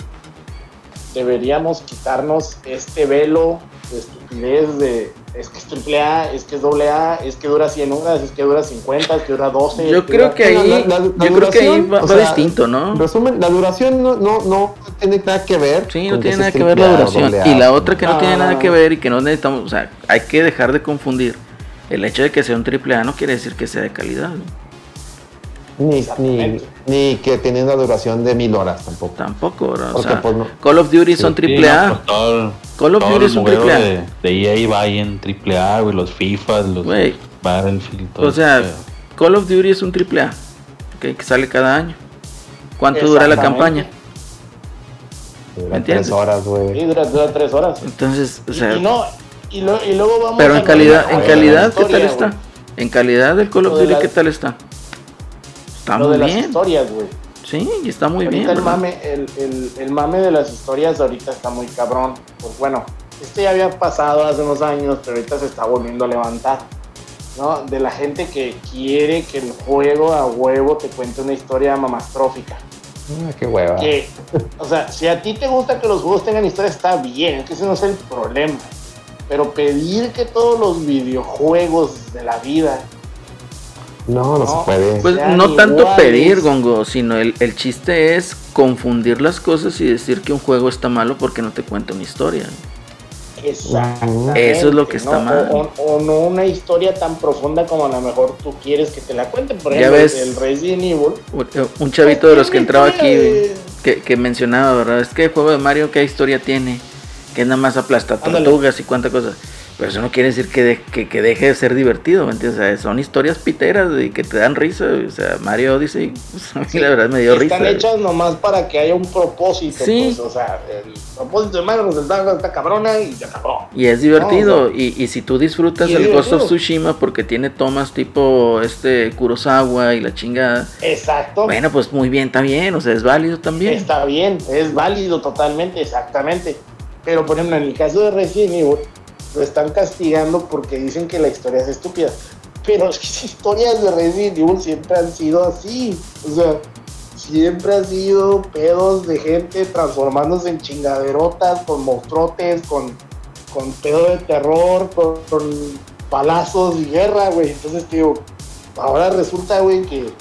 deberíamos quitarnos este velo de estupidez de es que es triple A, es que es doble A, es que dura 100 horas, es que dura 50, es que dura 12. Yo creo que ahí, va, sea, distinto, ¿no? En resumen, la duración no, no, no tiene nada que ver. Sí, no tiene nada que ver la duración. A. Y la otra que no, No, tiene nada que ver y que no necesitamos, o sea, hay que dejar de confundir. El hecho de que sea un triple A no quiere decir que sea de calidad, ¿no? Ni, ni, ni que tiene una duración de mil horas tampoco. Tampoco. O sea, pues, no. Call of Duty son Sí, triple Sí, no, A. pues, todo Call of todo Duty el es un modelo triple A. de, de EA va ahí en triple A, güey, los FIFA, los. Battlefield, todo O sea. Call of Duty es un triple A. que sale cada año. ¿Cuánto dura la campaña? Duran entiendes? tres horas, Sí, güey. dura, dura tres horas. Entonces, o sea, y, no, y, lo- y luego vamos pero a en calidad, en calidad, ¿qué tal está? En calidad del Call of Duty, ¿qué tal está? Está Lo muy de las historias, güey. Sí, está muy ahorita bien. el ¿verdad? mame, el, el- el mame de las historias ahorita está muy cabrón. Pues bueno, este ya había pasado hace unos años, pero ahorita se está volviendo a levantar. ¿No? De la gente que quiere que el juego a huevo te cuente una historia mamastrófica. Ah, qué hueva. Que, o sea, si a ti te gusta que los juegos tengan historia, está bien, que ese no es el problema. Pero pedir que todos los videojuegos de la vida No, no, No. se puede. Pues no tanto iguales. pedir, Gongo, sino el, el chiste es confundir las cosas y decir que un juego está malo porque no te cuenta una historia. Exactamente. Eso es lo que está ¿no? mal. O, o- o no una historia tan profunda como a lo mejor tú quieres que te la cuenten. Por Ya ejemplo, ves. el Resident Evil. Un- Un chavito de los que entraba aquí Eh, que, que mencionaba, ¿verdad? Es que el juego de Mario, ¿qué historia tiene? Que nada más aplasta Ándale. tortugas y cuánta cosa. Pero eso no quiere decir que, de- que, que deje de ser divertido, ¿me entiendes? O sea, son historias piteras y que te dan risa. O sea, Mario Odyssey, pues, a mí la verdad me dio risa. Están hechas nomás para que haya un propósito. Sí. Pues, o sea, el propósito de Mario pues, está, está cabrona y se acabó. Y es divertido. No, o y, y si tú disfrutas el Ghost of. Tsushima porque tiene tomas tipo este Kurosawa y la chingada. Exacto. Bueno, pues muy bien, está bien. O sea, es válido también. Está bien, es válido totalmente, exactamente. Pero por ejemplo, en el caso de Resident Evil, lo están castigando porque dicen que la historia es estúpida. Pero las historias de Resident Evil siempre han sido así. O sea, siempre han sido pedos de gente transformándose en chingaderotas, con monstruotes, con, con pedo de terror, con, con balazos y guerra, güey. Entonces, tío, ahora resulta, güey, que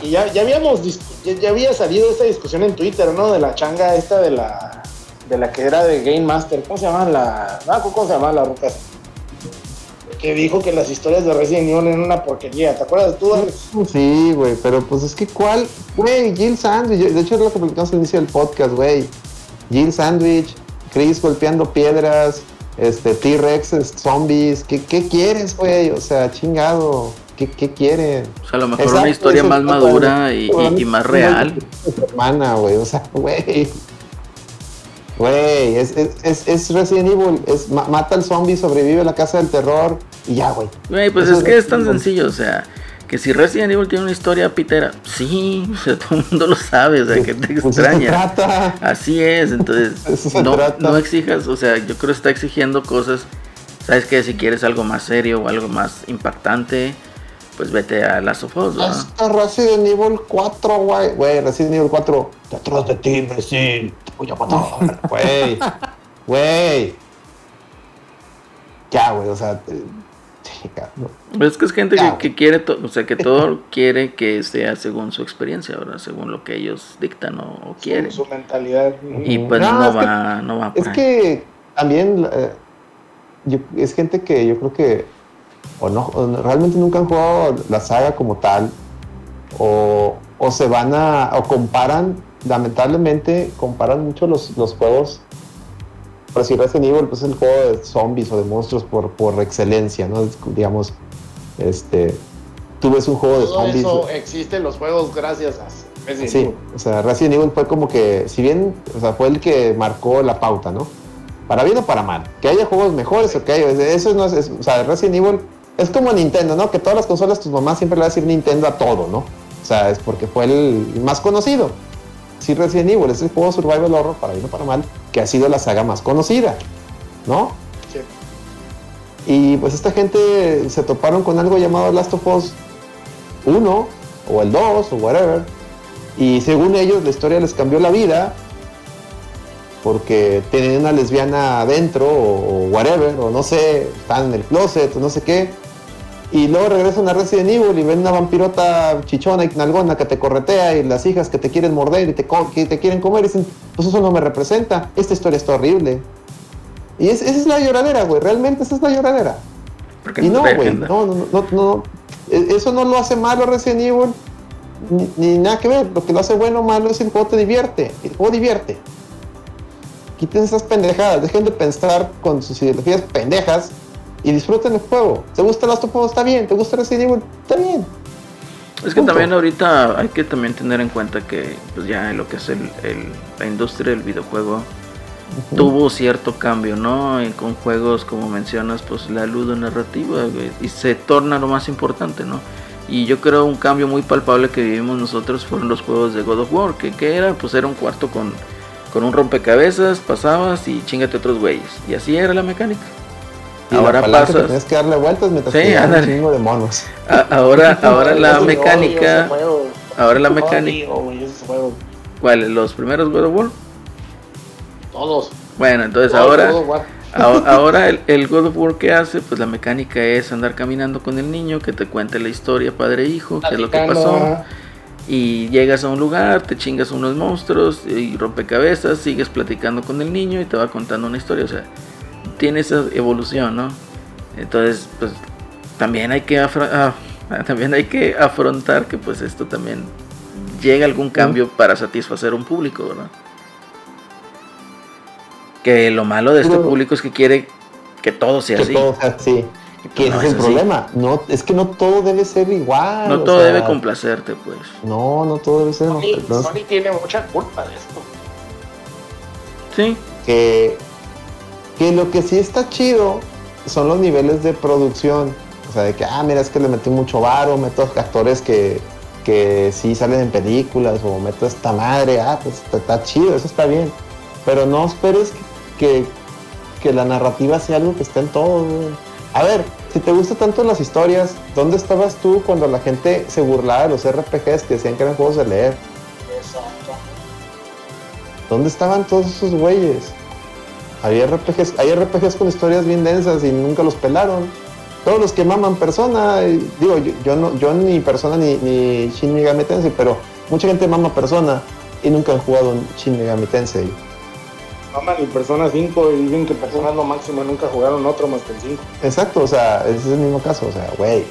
que ya, ya habíamos ya, ya había salido esta discusión en Twitter, ¿no? De la changa esta de la de la que era de Game Master, ¿cómo se llama la no, cómo se llama la esa? Que dijo que las historias de Resident Evil eran una porquería, ¿te acuerdas tú? Alex? Sí, güey, pero pues es que cuál, güey, Jill Sandwich, de hecho es lo que platicamos al inicio del podcast, güey. Jill Sandwich, Chris golpeando piedras, este, T-Rex, zombies, ¿qué, qué quieres, güey? O sea, chingado, ¿qué, qué quieren? O sea, a lo mejor Exacto, una historia más madura y, y- y más [laughs] real. Hermana, güey, o sea, güey. Güey, es, es, es, es Resident Evil, es ma- mata al zombie, sobrevive a la casa del terror y ya, güey. Güey, pues Eso es que es tan sencillo, o sea, que si Resident Evil tiene una historia pitera, sí, [laughs] o sea, todo el mundo lo sabe, o sea, que te Pues extraña. Así es, entonces [laughs] no, no exijas, o sea, yo creo que está exigiendo cosas, sabes que si quieres algo más serio o algo más impactante, pues vete a Last of Us, ¿no? Hasta Resident Evil 4, güey. Güey, Resident Evil 4. Detrás de ti, imbécil. Te voy a matar. [laughs] Güey. Güey. Ya, güey, o sea. chica, no. Pero es que es gente Ya, que, que quiere, o sea, que todo [laughs] quiere que sea según su experiencia, ¿verdad? Según lo que ellos dictan o, o quieren. Su, su mentalidad. Y pues No, no, es que- va, no va Es ahí. que también eh, yo- es gente que yo creo que o no, o realmente nunca han jugado la saga como tal, o, o se van a, o comparan, lamentablemente, comparan mucho los, los juegos. Por si Resident Evil pues, es el juego de zombies o de monstruos por, por excelencia, ¿no? Es, digamos, este, tú ves un juego de Todo zombies. eso existe en los juegos gracias a Resident Sí, Evil. o sea, Resident Evil fue como que, si bien, o sea, fue el que marcó la pauta, ¿no? Para bien o para mal. Que haya juegos mejores o que haya, eso no es, es- o sea, Resident Evil es como Nintendo, ¿no? Que todas las consolas, tus mamás siempre le va a decir Nintendo a todo, ¿no? O sea, es porque fue el más conocido. Sí, Resident Evil es el juego Survival Horror, para bien o para mal, que ha sido la saga más conocida, ¿no? Sí. Y pues esta gente se toparon con algo llamado Last of Us 1 o el 2 o whatever. Y según ellos la historia les cambió la vida porque tenían una lesbiana adentro o, o whatever, o no sé, están en el closet o no sé qué. Y luego regresan a Resident Evil y ven una vampirota chichona y nalgona que te corretea y las hijas que te quieren morder y te, que te quieren comer y dicen, pues eso no me representa, esta historia está horrible. Y es- esa es la lloradera, güey, realmente esa es la lloradera. Porque Y no, güey, no, no, no, no. E- Eso no lo hace malo Resident Evil, ni, ni nada que ver. Lo que lo hace bueno o malo es el juego te divierte. El juego divierte. Quiten esas pendejadas, dejen de pensar con sus ideologías pendejas y disfruten el juego. ¿Te gusta Last of Us? Está bien. ¿Te gusta Resident Evil? Está bien. Es que Punto. también ahorita hay que también tener en cuenta que pues ya en lo que es el, el- la industria del videojuego tuvo cierto cambio, ¿no? Y con juegos como mencionas, pues la ludonarrativa güey, y se torna lo más importante, ¿no? Y yo creo un cambio muy palpable que vivimos nosotros fueron los juegos de God of War, que, que era, pues era un cuarto con, con un rompecabezas, pasabas y chingate otros güeyes. Y así era la mecánica. Y la Ahora palanca que pasas. Tienes que darle vueltas mientras Sí, dan un chingo de monos. A- ahora, [laughs] ahora la mecánica, ahora la mecánica. ¿cuáles? ¿Los primeros God of War? Todos. Bueno, entonces [laughs] ahora, ahora el, el God of War que hace, pues la mecánica es andar caminando con el niño, que te cuente la historia padre e hijo, qué es lo que pasó, y llegas a un lugar, te chingas unos monstruos y rompecabezas, sigues platicando con el niño y te va contando una historia, o sea, tiene esa evolución, ¿no? Entonces, pues también hay que ah, [laughs] también hay que afrontar que pues esto también llega algún cambio para satisfacer un público, ¿verdad? Que lo malo de este Pero- público es que quiere que todo sea Que así. todo sea así. Que no ese es el así. problema. No, es que no todo debe ser igual. No todo sea, debe complacerte, pues. No, no todo debe ser. Sony, no, Sony tiene mucha culpa de esto. Sí, que, que lo que sí está chido son los niveles de producción. O sea, de que, ah, mira, es que le metí mucho varo, meto actores que, que sí salen en películas, o meto esta madre, ah, pues está, está chido, eso está bien. Pero no esperes que, que la narrativa sea algo que esté en todo, güey. A ver, si te gustan tanto las historias, ¿dónde estabas tú cuando la gente se burlaba de los RPGs que decían que eran juegos de leer? Exacto. ¿Dónde estaban todos esos güeyes? Había RPGs, hay RPGs con historias bien densas y nunca los pelaron. Todos los que maman persona, digo, yo, yo no, yo ni persona ni, ni Shin Megami Tensei, pero mucha gente mama persona y nunca han jugado un Shin Megami Tensei. Maman y Persona 5 y dicen que Persona es lo máximo, nunca jugaron otro más que el 5. Exacto, o sea, ese es el mismo caso, o sea, güey.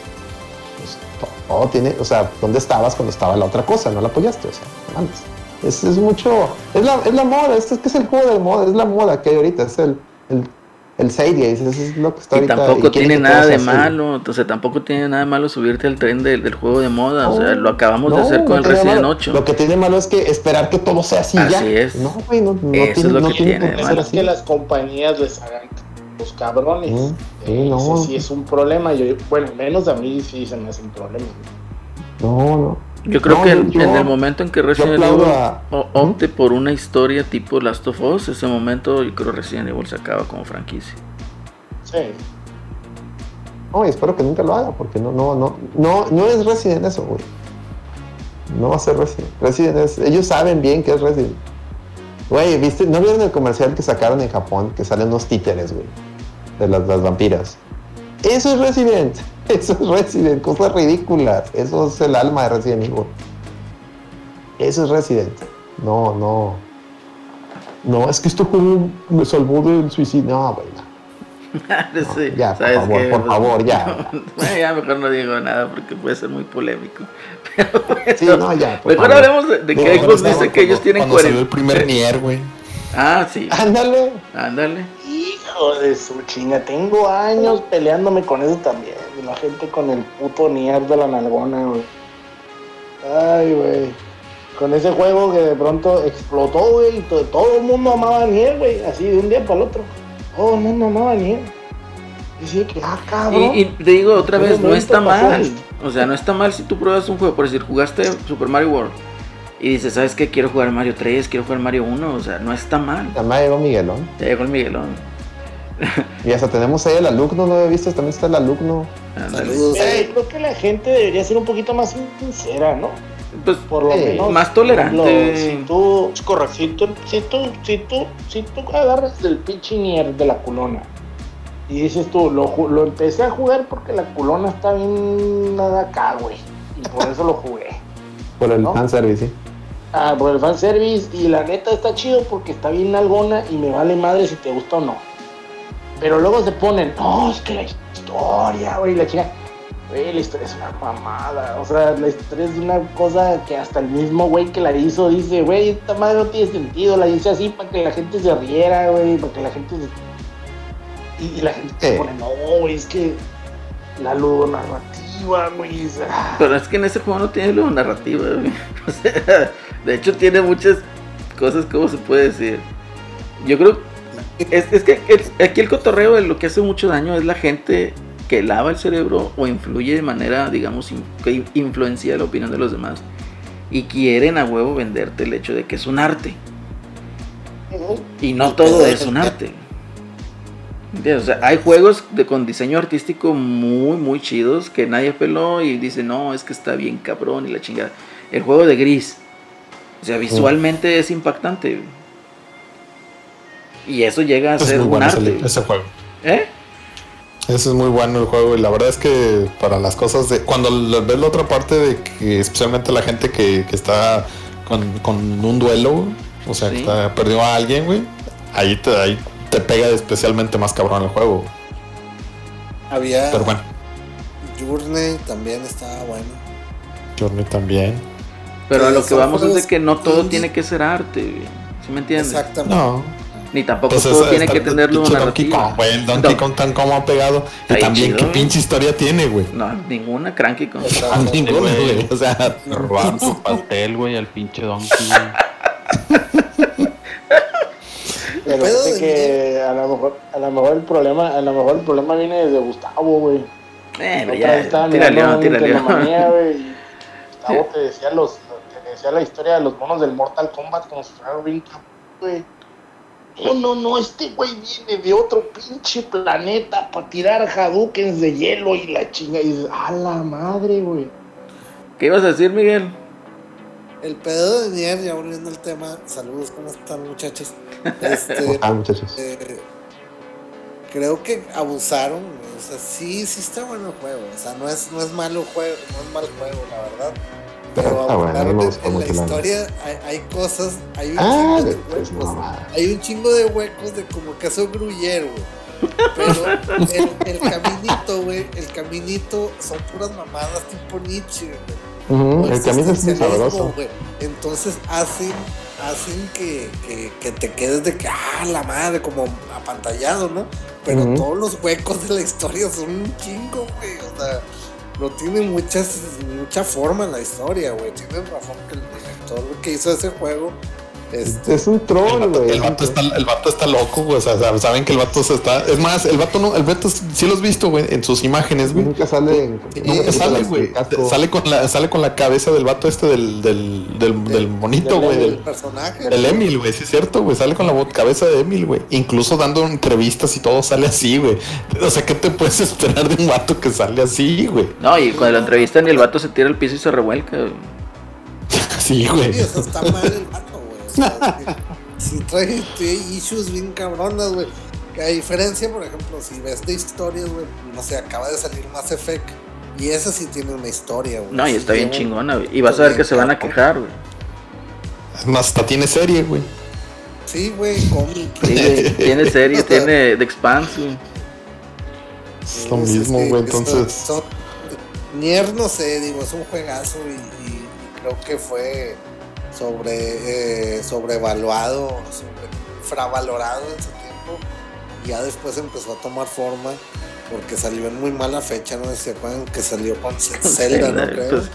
pues, to- todo tiene, o sea, ¿dónde estabas cuando estaba la otra cosa? No la apoyaste, o sea, mames. Es, es mucho, es la, es la moda, esto es que es el juego de moda, es la moda que hay ahorita, es el, el, el Sage, eso es lo que está y ahorita. tampoco tiene nada de sea así. malo. Entonces tampoco tiene nada de malo subirte al tren del, del juego de moda. o sea, lo acabamos de hacer con no el tiene Resident malo. 8. Lo que tiene malo es que esperar que todo sea así, Así ya. es. No, güey, no, no Eso es tiene, lo no que tiene tiene, Es malo. así. que las compañías les hagan los cabrones. Mm, sí, Eh, no. Eso sí es un problema. Yo, bueno, menos a mí sí se me hace un problema. No, no. Yo creo No, que yo- en, yo- en el momento en que Resident Evil a- opte por una historia tipo Last of Us, ese momento yo creo Resident Evil se acaba como franquicia. Sí. No, y espero que nunca lo haga, porque no, no, no, no, no es Resident eso, güey. No va a ser Resident. Resident es, ellos saben bien que es Resident. Güey, ¿viste? ¿No vieron el comercial que sacaron en Japón? Que salen unos títeres, güey. De las, las vampiras. Eso es Resident. [laughs] Eso es Resident. Cosas ridículas. Eso es el alma de Resident Evil. Eso es Resident. No, no. No, es que este juego me salvó del suicidio. No, güey. [laughs] no. Sí, ya, por ¿sabes favor, por Pues, favor, ya. [laughs] bueno, ya mejor no digo nada porque puede ser muy polémico. Sí, no, ya. por Mejor favor. hablemos de, de que Xbox dice que ellos tienen Cuando salió el 40. primer Nier, güey. Ah, sí. Ándale. Ándale. Hijo de su chinga, tengo años peleándome con eso también. La gente con el puto Nier de la nalgona, güey. Ay, güey. Con ese juego que de pronto explotó, güey. y todo el mundo amaba Nier, güey. Así de un día para el otro. Todo el mundo amaba Nier. Y sí, que, ah, cabrón. Y, y te digo otra ¿En vez, no está mal. O sea, no está mal si tú pruebas un juego. Por decir, jugaste Super Mario World y dices, ¿sabes qué? Quiero jugar Mario 3, quiero jugar Mario 1. O sea, no está mal. Además llegó Miguelón. Ya llegó el Miguelón. [laughs] Y hasta tenemos ahí el alumno, ¿no había visto? También está el alumno. Saludos. Pero creo que la gente debería ser un poquito más sincera, ¿no? Pues, Por lo menos. Más tolerante. Si tú, correcto, si tú, si tú, si tú, si tú agarras el pinche Nier de la culona y dices tú, lo, ju- lo empecé a jugar porque la culona está bien nada acá, güey. Y por eso lo jugué. Por el ¿No? fanservice, sí. Ah, por el fanservice y la neta está chido porque está bien nalgona y me vale madre si te gusta o no. Pero luego se ponen, no, es que la historia, güey, la chica. Güey, la historia es una mamada. O sea, la historia es una cosa que hasta el mismo güey que la hizo dice, güey, esta madre no tiene sentido. La hice así para que la gente se riera, güey, para que la gente se... Y, y la gente se pone, no, güey, es que la ludonarrativa, güey. Pero es que en ese juego no tiene luego narrativa, güey. [laughs] O sea, de hecho tiene muchas cosas, ¿cómo se puede decir? Yo creo... Es, es que aquí el cotorreo de lo que hace mucho daño es la gente que lava el cerebro o influye de manera, digamos, que in- influencia la opinión de los demás. Y quieren a huevo venderte el hecho de que es un arte. Y no todo es un arte. O sea, hay juegos de, con diseño artístico muy, muy chidos que nadie peló y dice, no, es que está bien cabrón y la chingada. El juego de Gris. O sea, visualmente es impactante. Y eso llega a Es ser muy un bueno arte. ese, ese juego. ¿Eh? Ese es muy bueno el juego y la verdad es que para las cosas de... Cuando ves la otra parte de que especialmente la gente que, que está con, con un duelo, o sea, que está- perdió a alguien, güey, ahí te, ahí te pega especialmente más cabrón el juego. Había Pero bueno, Journey también estaba bueno. Journey también. Pero a lo que vamos es de que no todo indie. tiene que ser arte. güey. ¿Sí me entiendes? Exactamente. No, Ni tampoco pues todo es- tiene que el tener pinche una Donkey narrativa. Kong, güey, el Donkey Don- Kong tan como ha pegado. Está Y también, chido, ¿qué pinche historia tiene, güey? No, ninguna cranky con. Está- Ninguna, güey. O sea, Robaron su pastel, güey, al pinche Donkey. Pero de que a lo mejor, a lo mejor el problema, a lo mejor el problema viene desde Gustavo, güey. Eh, ya, tira mirando león, tira león. Gustavo [laughs] te decía los, decía la historia de los monos del Mortal Kombat como si fuera bien cabrón, güey. No, no, no, este güey viene de otro pinche planeta para tirar Hadoukens de hielo y la chinga. Y dices, a la madre, güey. ¿Qué ibas a decir, Miguel? El pedo de Nier, ya volviendo al tema, saludos, ¿cómo están muchachos? [laughs] Este, Ah, muchachos. eh, creo que abusaron, güey, o sea, sí, sí está bueno el juego, o sea, no es, no es malo juego, no es mal juego, la verdad. Pero Ah, bueno, en- la historia, hay, hay cosas, hay un Ah, chingo de huecos, mamá. hay un chingo de huecos de como queso gruyere, güey. Pero el, el caminito, güey, el caminito son puras mamadas tipo Nietzsche, güey. O El camino es muy sabroso. güey. Entonces hacen, hacen que, que, que te quedes de que, ah, la madre, como apantallado, ¿no? Pero todos los huecos de la historia son un chingo, güey. O sea, no tiene muchas, mucha forma la historia, güey. Tienes razón que el director que hizo ese juego, este, Es un troll, güey. el vato está, el vato está loco, güey. O sea, saben que el vato se está. Es más, el vato no, el vato sí lo has visto, güey, en sus imágenes, güey. Nunca sale en. Nunca sale, güey. Sale con la, sale con la cabeza del vato este del, del, del, del monito, del güey. el Del, personaje. del Emil, güey. Sí es cierto, güey. Sale con la cabeza de Emil, güey. Incluso dando entrevistas y todo sale así, güey. O sea, ¿qué te puedes [laughs] esperar de un vato que sale así, güey? No, y cuando lo entrevistan y el vato se tira al piso y se revuelca. güey. [laughs] Sí, güey. Sí, o sea, está mal el vato, [laughs] si trae, issues bien cabronas, güey. Que a diferencia, por ejemplo, si ves de historias, güey, no sé, acaba de salir Mass Effect. Y esa sí tiene una historia, güey. No, y Sí está bien chingona, güey. Y vas a ver que se van a quejar, güey. Es más, hasta tiene serie, güey. Sí, güey, cómic. Sí, güey. Tiene serie, [laughs] tiene The Expanse, güey. Es lo mismo, güey. Entonces, son- Nier, no sé, digo, es un juegazo y, y- y creo que fue sobre eh, sobrevaluado, sobre- infravalorado en su tiempo. Y ya después empezó a tomar forma porque salió en muy mala fecha, no sé si se acuerdan que salió con [laughs] Zelda, ¿no? Creo. Pues,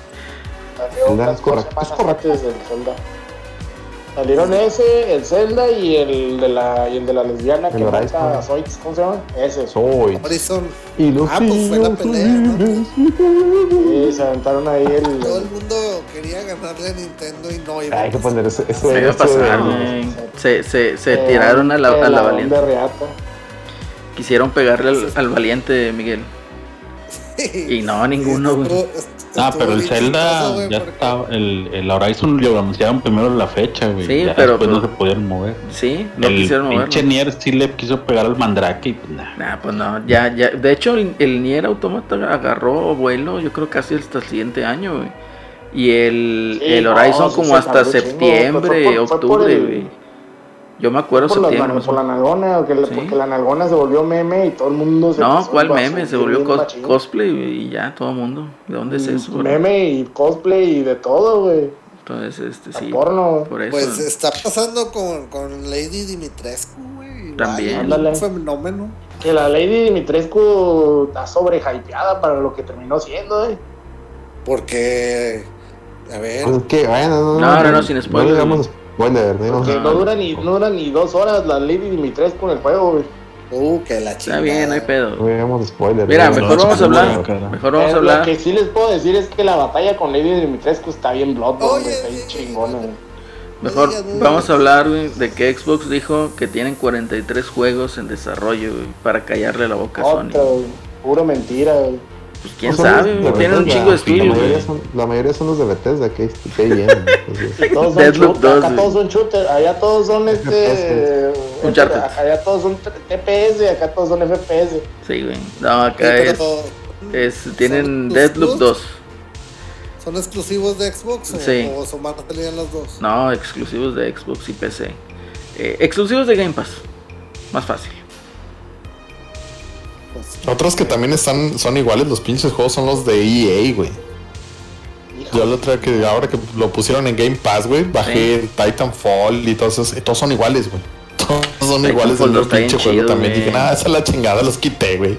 Salió es correcto, del Zelda. Salieron ese, el Zelda y el de la, y el de la lesbiana El que mata a Zoids, ¿cómo se llama? Ese. Soy. Horizon, Y los Ah, pues fue la tíos pelea, ¿no? libres. Sí, se aventaron ahí el. todo el mundo quería ganarle a Nintendo y no iba Hay que poner ese. ese, se iba a ese- pasar, güey. Se, se, se eh, tiraron a la, a valiente. de Reata. Quisieron pegarle al, al valiente, Miguel. Y no, ninguno, güey. Ah, pero el Zelda güey, ya porque- estaba. El, el Horizon lo anunciaron primero la fecha, güey. Sí, ya pero- después no se pero- podían mover. Sí, no el quisieron moverlo. pinche Nier sí le quiso pegar al Mandrake y pues nah. Nah, pues no, ya, ya. De hecho, el, el Nier Automata agarró vuelo, yo creo casi hasta el siguiente año, güey. Y el, Sí, el no, Horizon sí como se hasta septiembre, fue fue por octubre, el- güey. Yo me acuerdo Por, septiembre. por la nalgona, que la- Sí. porque la nalgona se volvió meme y todo el mundo se No, ¿cuál meme? Se volvió bien cos- machín. cosplay güey, y ya, todo el mundo. ¿De dónde es eso? güey? Meme y cosplay y de todo, güey. Entonces, este, sí. Porno. Por eso. Pues está pasando con, con Lady Dimitrescu, güey. También. Ándale. Un fenómeno. Que la Lady Dimitrescu está sobre hypeada para lo que terminó siendo, eh. Porque, a ver, Pues que, bueno, no, No, no, no, sin spoiler, No digamos spoiler, no Porque no dura ni, no dura ni dos horas la Lady Dimitrescu en el juego, güey. uh, que la Está chingada. bien, no hay pedo. No spoiler. Mira, mejor no, vamos a no, hablar. no, no. Mejor vamos a Eh, Lo hablar. que sí les puedo decir es que la batalla con Lady Dimitrescu está bien Bloodborne, está bien chingona, oye. Mejor vamos a hablar güey, de que Xbox dijo que tienen 43 juegos en desarrollo güey, para callarle la boca a Sony. Puro mentira, güey. Pues quién No sabe, de tienen un chingo de La estudios. mayoría, güey. son, la mayoría son los de Bethesda, que que bien. entonces, [laughs] Todos son shooter, 2, acá todos son shooter, allá todos son este. Uncharted. Allá todos son TPS, acá todos son FPS. Sí, güey. No, acá es, es tienen ¿son Deadloop exclusivos? 2. ¿Son exclusivos de Xbox o, Sí. o son en los dos? No, exclusivos de Xbox y PC. Eh, exclusivos de Game Pass. Más fácil. Pues, Otros que también están, son iguales los pinches juegos son los de EA, güey. Yo lo traigo que ahora que lo pusieron en Game Pass, güey, bajé Titanfall y todos esos, todos son iguales, güey. [laughs] Todos son iguales Titanfall del 2 está bien pinche juego chido, también. güey. Dije, nada, esa es la chingada, los quité, güey.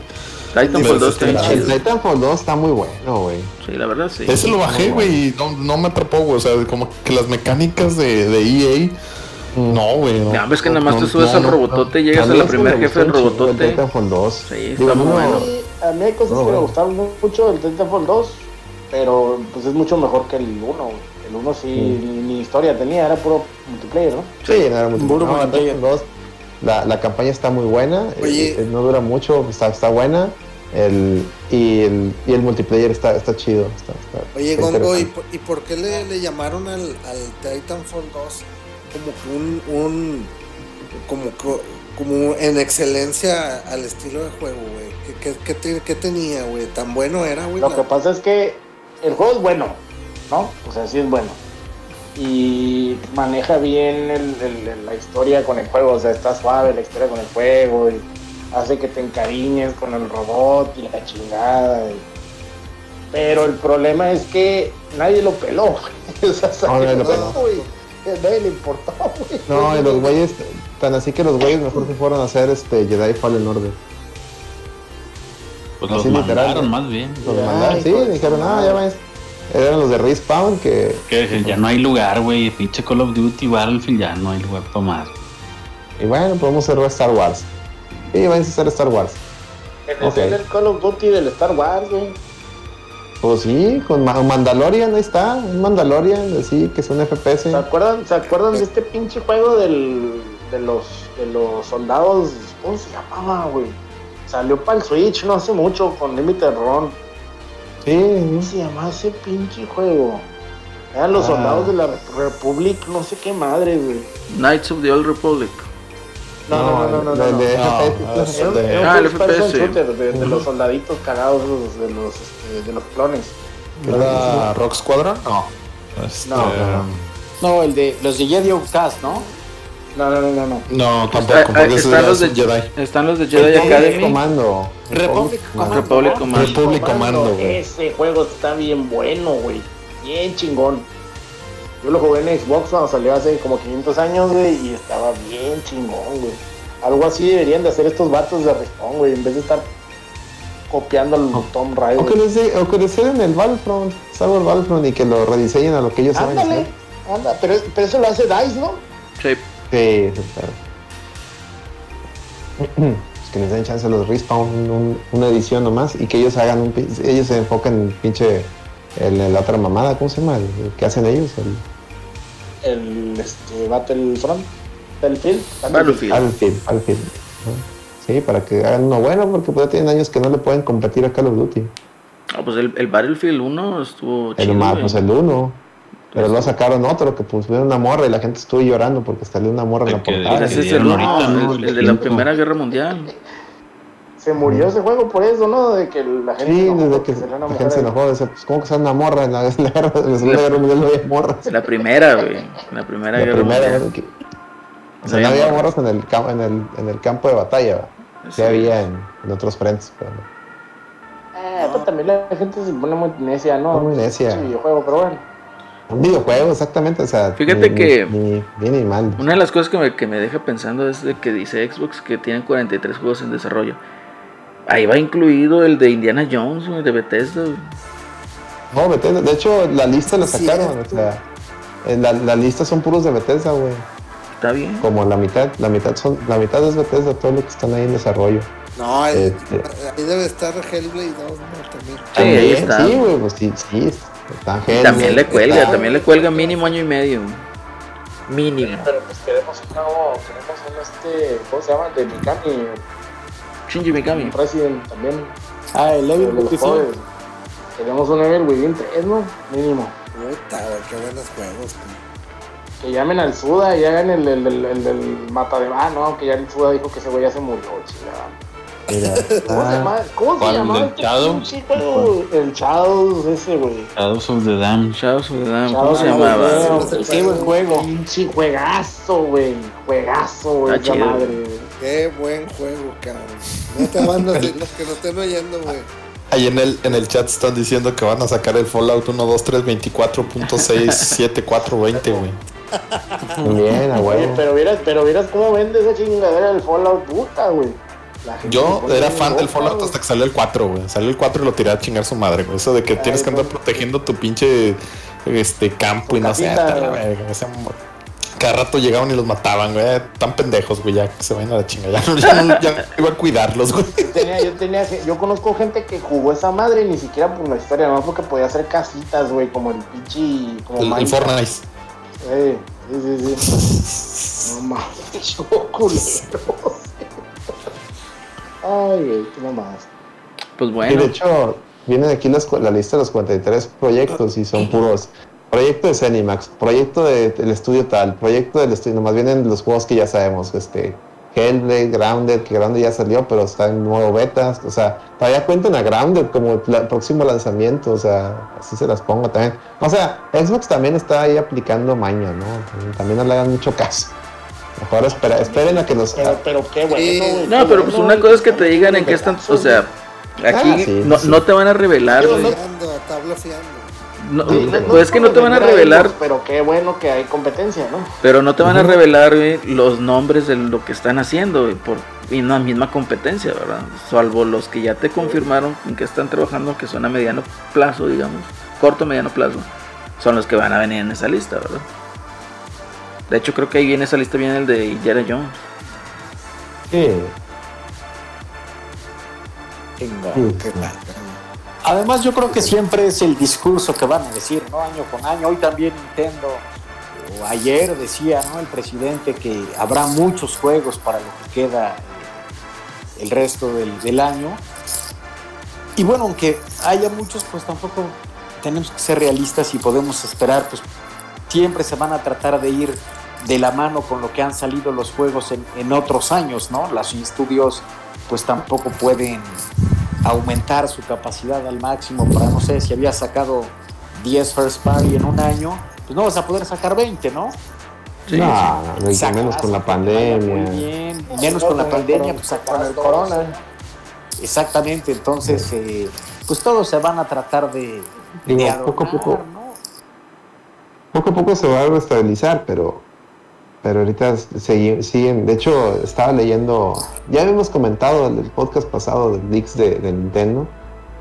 Titanfall Pero 2 está bien chido. Titanfall 2 está muy bueno, güey. Sí, la verdad sí. Ese lo bajé, güey, y no, no me atrapó, güey. O sea, como que las mecánicas de, de EA, no, güey. No, No, ves que nada más no, te subes no, al no. robotote, llegas a la es que primer me jefe del robotote. El Titanfall 2. Sí, está muy no, bueno. Y a mí hay cosas No, que bueno. me gustaron mucho del Titanfall 2, pero pues es mucho mejor que el 1. güey. El 1 sí, ni, ni historia tenía, era puro multiplayer, ¿no? Sí, no era no, multiplayer. 2, la, la campaña está muy buena, Oye. eh, eh, no dura mucho, está, está buena. El, y, el, y el multiplayer está, está chido. Está, está- Oye, está Gongo, ¿y por, y por qué le, le llamaron al, al Titanfall 2 como que un, un como, co- como en excelencia al estilo de juego, güey? ¿Qué, qué, qué te- qué tenía, güey? ¿Tan bueno era, güey? Lo La- que pasa es que el juego es bueno, ¿no? O sea, sí es bueno. Y maneja bien el- la historia con el juego, o sea, está suave la historia con el juego y hace que te encariñes con el robot y la chingada. y- Pero el problema es que nadie lo peló. [laughs] o sea, No, nadie lo peló. güey, a nadie le importó, [laughs] güey. No, y los güeyes, tan así que los güeyes mejor se fueron a hacer este Jedi Fallen Order. Pues los literal, mandaron más bien. Los Ay, mandaron, sí, dijeron, ah, madre". ya ves. Eran los de Respawn que. Que ya no hay lugar, güey. Pinche Call of Duty, Battlefield, ya no hay lugar para más. Y bueno, podemos hacer Star Wars. Sí, vais a hacer Star Wars. En Ok. el Call of Duty del Star Wars, güey. Pues sí, con Ma- Mandalorian, ahí está. Un Mandalorian, sí, que es un FPS. ¿Se acuerdan, ¿Se acuerdan de este pinche juego del, de, los, de los soldados? ¿Cómo se llamaba, güey? Salió para el Switch no hace mucho con Limited Run. ¿Cómo Sí, se llamaba ese pinche juego? Eran los Ah. soldados de la Republic, no sé qué madre, güey. Knights of the Old Republic. No, no, no, no, no. no, el no. de No, FPS. Ah, el FPS. de, los soldaditos cagados de los, este, de los clones. ¿Era Rock Squadron? No. Este, No. No, el de los de Jedi Outcast, ¿no? No, no, no, no. no. No, tampoco, ese están, los de, Jedi. están los de Jedi Academy. Commando. Republic Commando. Republic ¿no? Commando. Republic Commando, güey. Ese juego está bien bueno, güey. Bien chingón. Yo lo jugué en Xbox cuando salió hace como 500 años, güey, y estaba bien chingón, güey. Algo así deberían de hacer estos vatos de Respawn, güey, en vez de estar copiando al Tom Raider. O que les de- o que les den el Battlefront, Star Wars Battlefront y que lo rediseñen a lo que ellos saben Ándale, hacer. anda, pero, pero eso lo hace DICE, ¿no? Sí. Sí, sí, claro. [clears throat] Pues que les den chance a los Respawn un- una edición nomás y que ellos hagan un ellos se enfoquen en pinche en la otra mamada, ¿cómo se llama? El, el que hacen ellos, el El este, Battlefront, Battlefield. Battlefield. Battlefield, Battlefield, ¿no? Sí, para que hagan uno bueno, porque pues ya tienen años que no le pueden competir a Call of Duty. Ah, pues el, el Battlefield 1 estuvo chido. El más, pues el 1. Pero luego sacaron otro que pusieron una morra y la gente estuvo llorando porque salió una morra en la El portada. Ese es el ahorita, ¿no? el, El el de la. Primera Guerra Mundial. Se murió ese juego por eso, ¿no? De que la gente. Sí, se enojó desde que una la gente se enojó, dice, pues ¿cómo que sale una morra en la, [laughs] en la guerra, en la Segunda Guerra Mundial no había morras? La primera, güey. La Primera La Guerra primera, Mundial. ¿no? Que- o sea, no había había morras. en el, en el, en el campo de batalla, sí, Sí. había en, en otros frentes, pero no. Eh, pero también la gente se pone muy necia, ¿no? Muy necia. Sí, videojuego, pero bueno. Un videojuego, exactamente, o sea, Fíjate ni- que- ni, ni bien ni mal. Una de las cosas que me, que me deja pensando es de que dice Xbox que tienen 43 juegos en desarrollo. Ahí va incluido el de Indiana Jones, güey, de Bethesda. No, Bethesda, de hecho, la lista la Sí, sacaron, o sea, eh, la, la lista son puros de Bethesda, güey. Está bien. Como la mitad, la mitad son, la mitad es Bethesda, todo lo que están ahí en desarrollo. No, ahí, Este. ahí debe estar Hellblade 2, ¿no? También. Sí, ahí está. Sí, güey, pues sí, sí, está Y también le cuelga, está- también le cuelga mínimo año y medio. Mínimo. Pero pues queremos un nuevo, queremos un este, ¿cómo se llama? De Mikami, Shinji Mikami. Resident también. Ah, el de Evil los Within. jóvenes. Queremos un Evil Within 3, ¿no? Mínimo. Puta, güey, qué buenos juegos. tío. Que llamen al Suda y hagan el, el, el, el del mata de. Ah, no, que ya el Suda dijo que ese güey ya se murió, chingada. Mira, ¿Cómo se ah, llama? ¿Cómo se ¿Cuál, llamaba? el este Shadow? pinche juego? El Shadows, ese güey. Shadows of the Damned. Shadows of the Dam, ¿cómo Shadows se of the llamaba? Sí, Qué buen juego. Pinche juegazo, güey. Juegazo, güey. Esa madre, güey. Qué buen juego, cabrón. No te mandas [laughs] los que no estén oyendo, güey. Ahí en el, en el chat están diciendo que van a sacar el Fallout 1, 2, 3, 24.67420, güey. bien, huevo. pero vieras, pero vieras cómo vende esa chingadera del Fallout puta, güey. Yo era fan del Fallout güey. hasta que salió el 4, güey. Salió el 4 y lo tiré a chingar su madre, güey. Eso de que tienes que andar protegiendo tu pinche este campo y no sé, la güey. verga. Cada rato llegaban y los mataban, güey. Tan pendejos, güey, ya que se vayan a la chingada. [laughs] Ya no, ya no- ya no iba a cuidarlos, güey. Yo tenía, yo tenía, yo conozco gente que jugó esa madre ni siquiera por la historia, nomás porque podía hacer casitas, güey, como el pinche, como El, el. Fortnite. Eh, sí, sí, sí. No mames, [laughs] yo culero. Ay, güey, qué mamadas. Pues Y bueno, de hecho, vienen aquí las la lista de los 43 proyectos y son puros. Proyecto de Cenimax, proyecto de- del estudio tal, proyecto del estudio, nomás vienen los juegos que ya sabemos, este, Hellblade, Grounded, que Grounded ya salió, pero está en nuevo beta, o sea, todavía cuentan a Grounded como el próximo lanzamiento, o sea, así se las pongo también. O sea, Xbox también está ahí aplicando maña, ¿no? También, no le hagan mucho caso. Mejor espera, esperen a que los... Pero, pero qué bueno, Sí. no, pero pues una cosa es que te digan en qué están, o sea, aquí Ah, sí, no, sí. no te van a revelar, Pero güey. No, Sí, no- pues es que no te van a revelar, ellos, Pero qué bueno que hay competencia, ¿no? pero no te van a revelar güey, los nombres de lo que están haciendo güey, por y una misma competencia, ¿verdad? Salvo los que ya te confirmaron en que están trabajando, que son a mediano plazo, digamos, corto mediano plazo, son los que van a venir en esa lista, ¿verdad? De hecho, creo que ahí viene esa lista, viene el de Indiana Jones. Sí, Qué mal. Además, yo creo que siempre es el discurso que van a decir, ¿no? Año con año. Hoy también Nintendo, o ayer decía, ¿no? El presidente que habrá muchos juegos para lo que queda eh, el resto del, del año. Y bueno, aunque haya muchos, pues tampoco tenemos que ser realistas y podemos esperar, pues siempre se van a tratar de ir de la mano con lo que han salido los juegos en, en otros años, ¿no? Los estudios pues tampoco pueden aumentar su capacidad al máximo para, no sé, si había sacado 10 first party en un año, pues no vas a poder sacar 20, ¿no? Sí, no, no, y Sacarás menos con la vaya Muy pandemia. bien, menos con la pandemia, pues con sacarás el corona. Exactamente, entonces, eh, pues todos se van a tratar de, Digo, de poco a poco. ¿no? Poco a poco se va a restabilizar, pero, pero ahorita siguen. De hecho, estaba leyendo. Ya habíamos comentado en el podcast pasado de leaks de, Nintendo.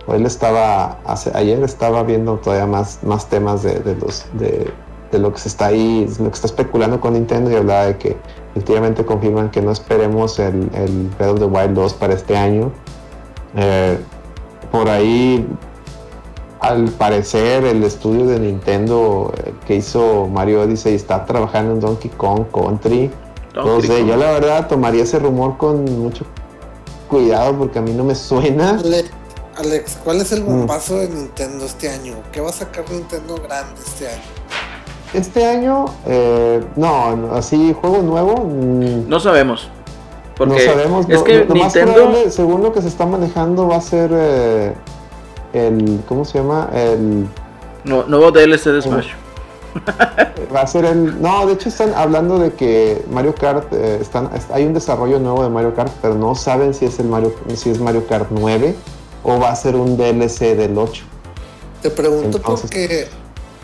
Hoy estaba. hace- ayer estaba viendo todavía más, más temas. De, de lo que se está ahí, lo que está especulando con Nintendo y hablaba de que efectivamente confirman que no esperemos el, el Breath of the Wild 2 para este año. Eh, por ahí al parecer el estudio de Nintendo eh, que hizo Mario Odyssey está trabajando en Donkey Kong Country. Donkey Entonces, Kong. yo la verdad tomaría ese rumor con mucho cuidado porque a mí no me suena. Ale- Alex, ¿cuál es el Mm. bombazo de Nintendo este año? ¿Qué va a sacar Nintendo grande este año? Este año, eh, no, no, así juego nuevo. mm, No sabemos. Porque no sabemos. es lo- que lo más Nintendo. probable, según lo que se está manejando, va a ser eh, el. ¿Cómo se llama? El. No, nuevo DLC de Smash. [laughs] Va a ser el. No, de hecho están hablando de que Mario Kart eh, están, es- hay un desarrollo nuevo de Mario Kart, pero no saben si es el Mario, si es Mario Kart 9 o va a ser un DLC del 8. Te pregunto Entonces- porque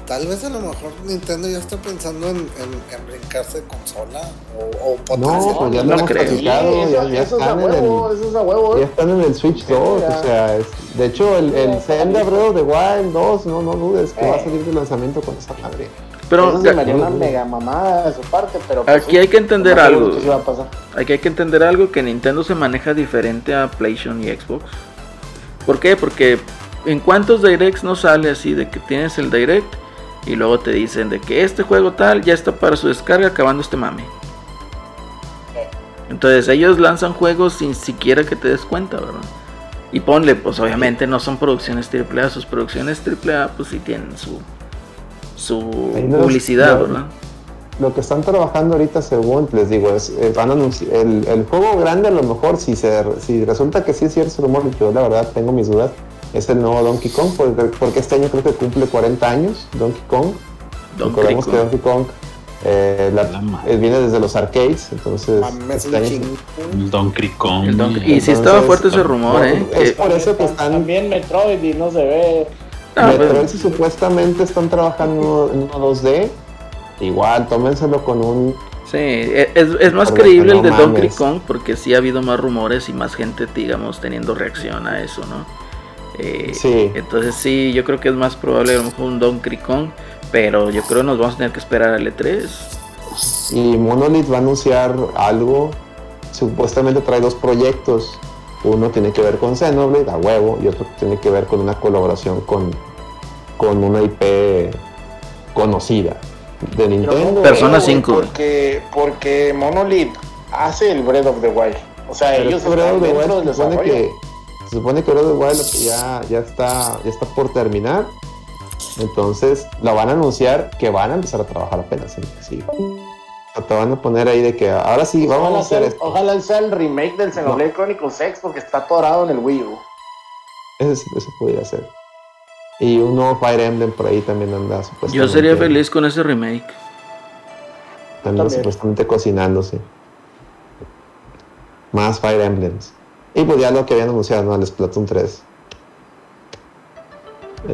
tal vez a lo mejor Nintendo ya está pensando en, en- en brincarse de consola o, o potenciar- pues ya no lo hemos platicado, Sí, ya, eso, ya eso es a están en huevo, el. eso es a huevo. Ya ¿eh? están en el Switch 2, Ya. o sea, es- de hecho el, el Zelda. Breath of the Wild 2, no, no dudes que Eh. va a salir de lanzamiento con esa madre. Pero eso se me haría una mega mamada de su parte, pero pues, aquí hay que entender no algo. que sí va a pasar. Aquí hay que entender algo que Nintendo se maneja diferente a PlayStation y Xbox. ¿Por qué? Porque en cuántos directs no sale así de que tienes el direct y luego te dicen de que este juego tal ya está para su descarga acabando este mame. Entonces ellos lanzan juegos sin siquiera que te des cuenta, ¿verdad? Y ponle, pues obviamente no son producciones AAA, sus producciones AAA pues sí tienen su su no- publicidad, no- ¿verdad? Lo que están trabajando ahorita, según les digo, es eh, van a anunci- el, el juego grande a lo mejor, si se si resulta que sí es cierto rumor, yo la verdad tengo mis dudas, es el nuevo Donkey Kong, porque, porque este año creo que cumple 40 años Donkey Kong. Donkey Recordemos que Kong. Donkey Kong eh, la- La madre. eh, viene desde los arcades, entonces este año-. El Donkey Kong. El Donkey- y- Entonces, estaba fuerte ese rumor, ¿eh? es Que- por eso que están También Metroid y no se ve. Ah, Metroid pues, si supuestamente están trabajando en uno 2D. Igual, tómenselo con un. Sí, e- es, es más Porque creíble no el de Donkey. Kong porque sí ha habido más rumores y más gente, digamos, teniendo reacción a eso, ¿no? Eh, Sí. Entonces sí, yo creo que es más probable a lo mejor un Donkey Kong, pero yo creo que nos vamos a tener que esperar al E3. Y Monolith va a anunciar algo. Supuestamente trae dos proyectos. Uno tiene que ver con Xenoblade, a huevo, y otro tiene que ver con una colaboración con, con una IP conocida de Nintendo. Persona Pero, güey, 5. Porque, porque Monolith hace el Breath of the Wild. O sea, Pero ellos Breath están of the dentro Wild del desarrollo. que se supone que Breath of the Wild ya, ya está ya está por terminar. Entonces la van a anunciar que van a empezar a trabajar apenas en sea, te van a poner ahí de que ahora sí vamos Ojalá a hacer sea, esto. ojalá sea el remake del Xenoblade Chronicles X porque está atorado en el Wii U. eso, eso podría ser. Y un nuevo Fire Emblem por ahí también anda supuestamente Yo sería feliz con ese remake. anda También. supuestamente cocinándose. Más Fire Emblems y pues ya lo que habían anunciado no el Splatoon 3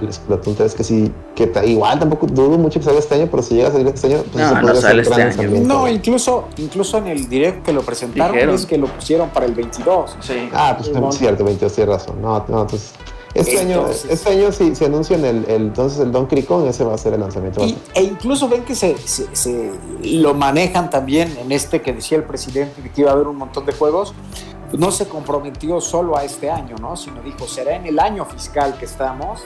el Splatoon 3 que sí, que ta- igual tampoco dudo mucho que salga este año, pero si llega a salir este año, pues No, eso no sale este año. No, incluso, incluso en el direct que lo presentaron Dijeron. es que lo pusieron para el 22. Sí. Ah, pues es cierto, 22 tienes razón. No, no, entonces este año, este año si, si anuncian el, el- entonces el Donkey Kong, ese va a ser el lanzamiento. Y- e incluso ven que se, se- se lo manejan también en este que decía el presidente de que iba a haber un montón de juegos. Pues no se comprometió solo a este año, ¿no? Sino dijo, será en el año fiscal que estamos.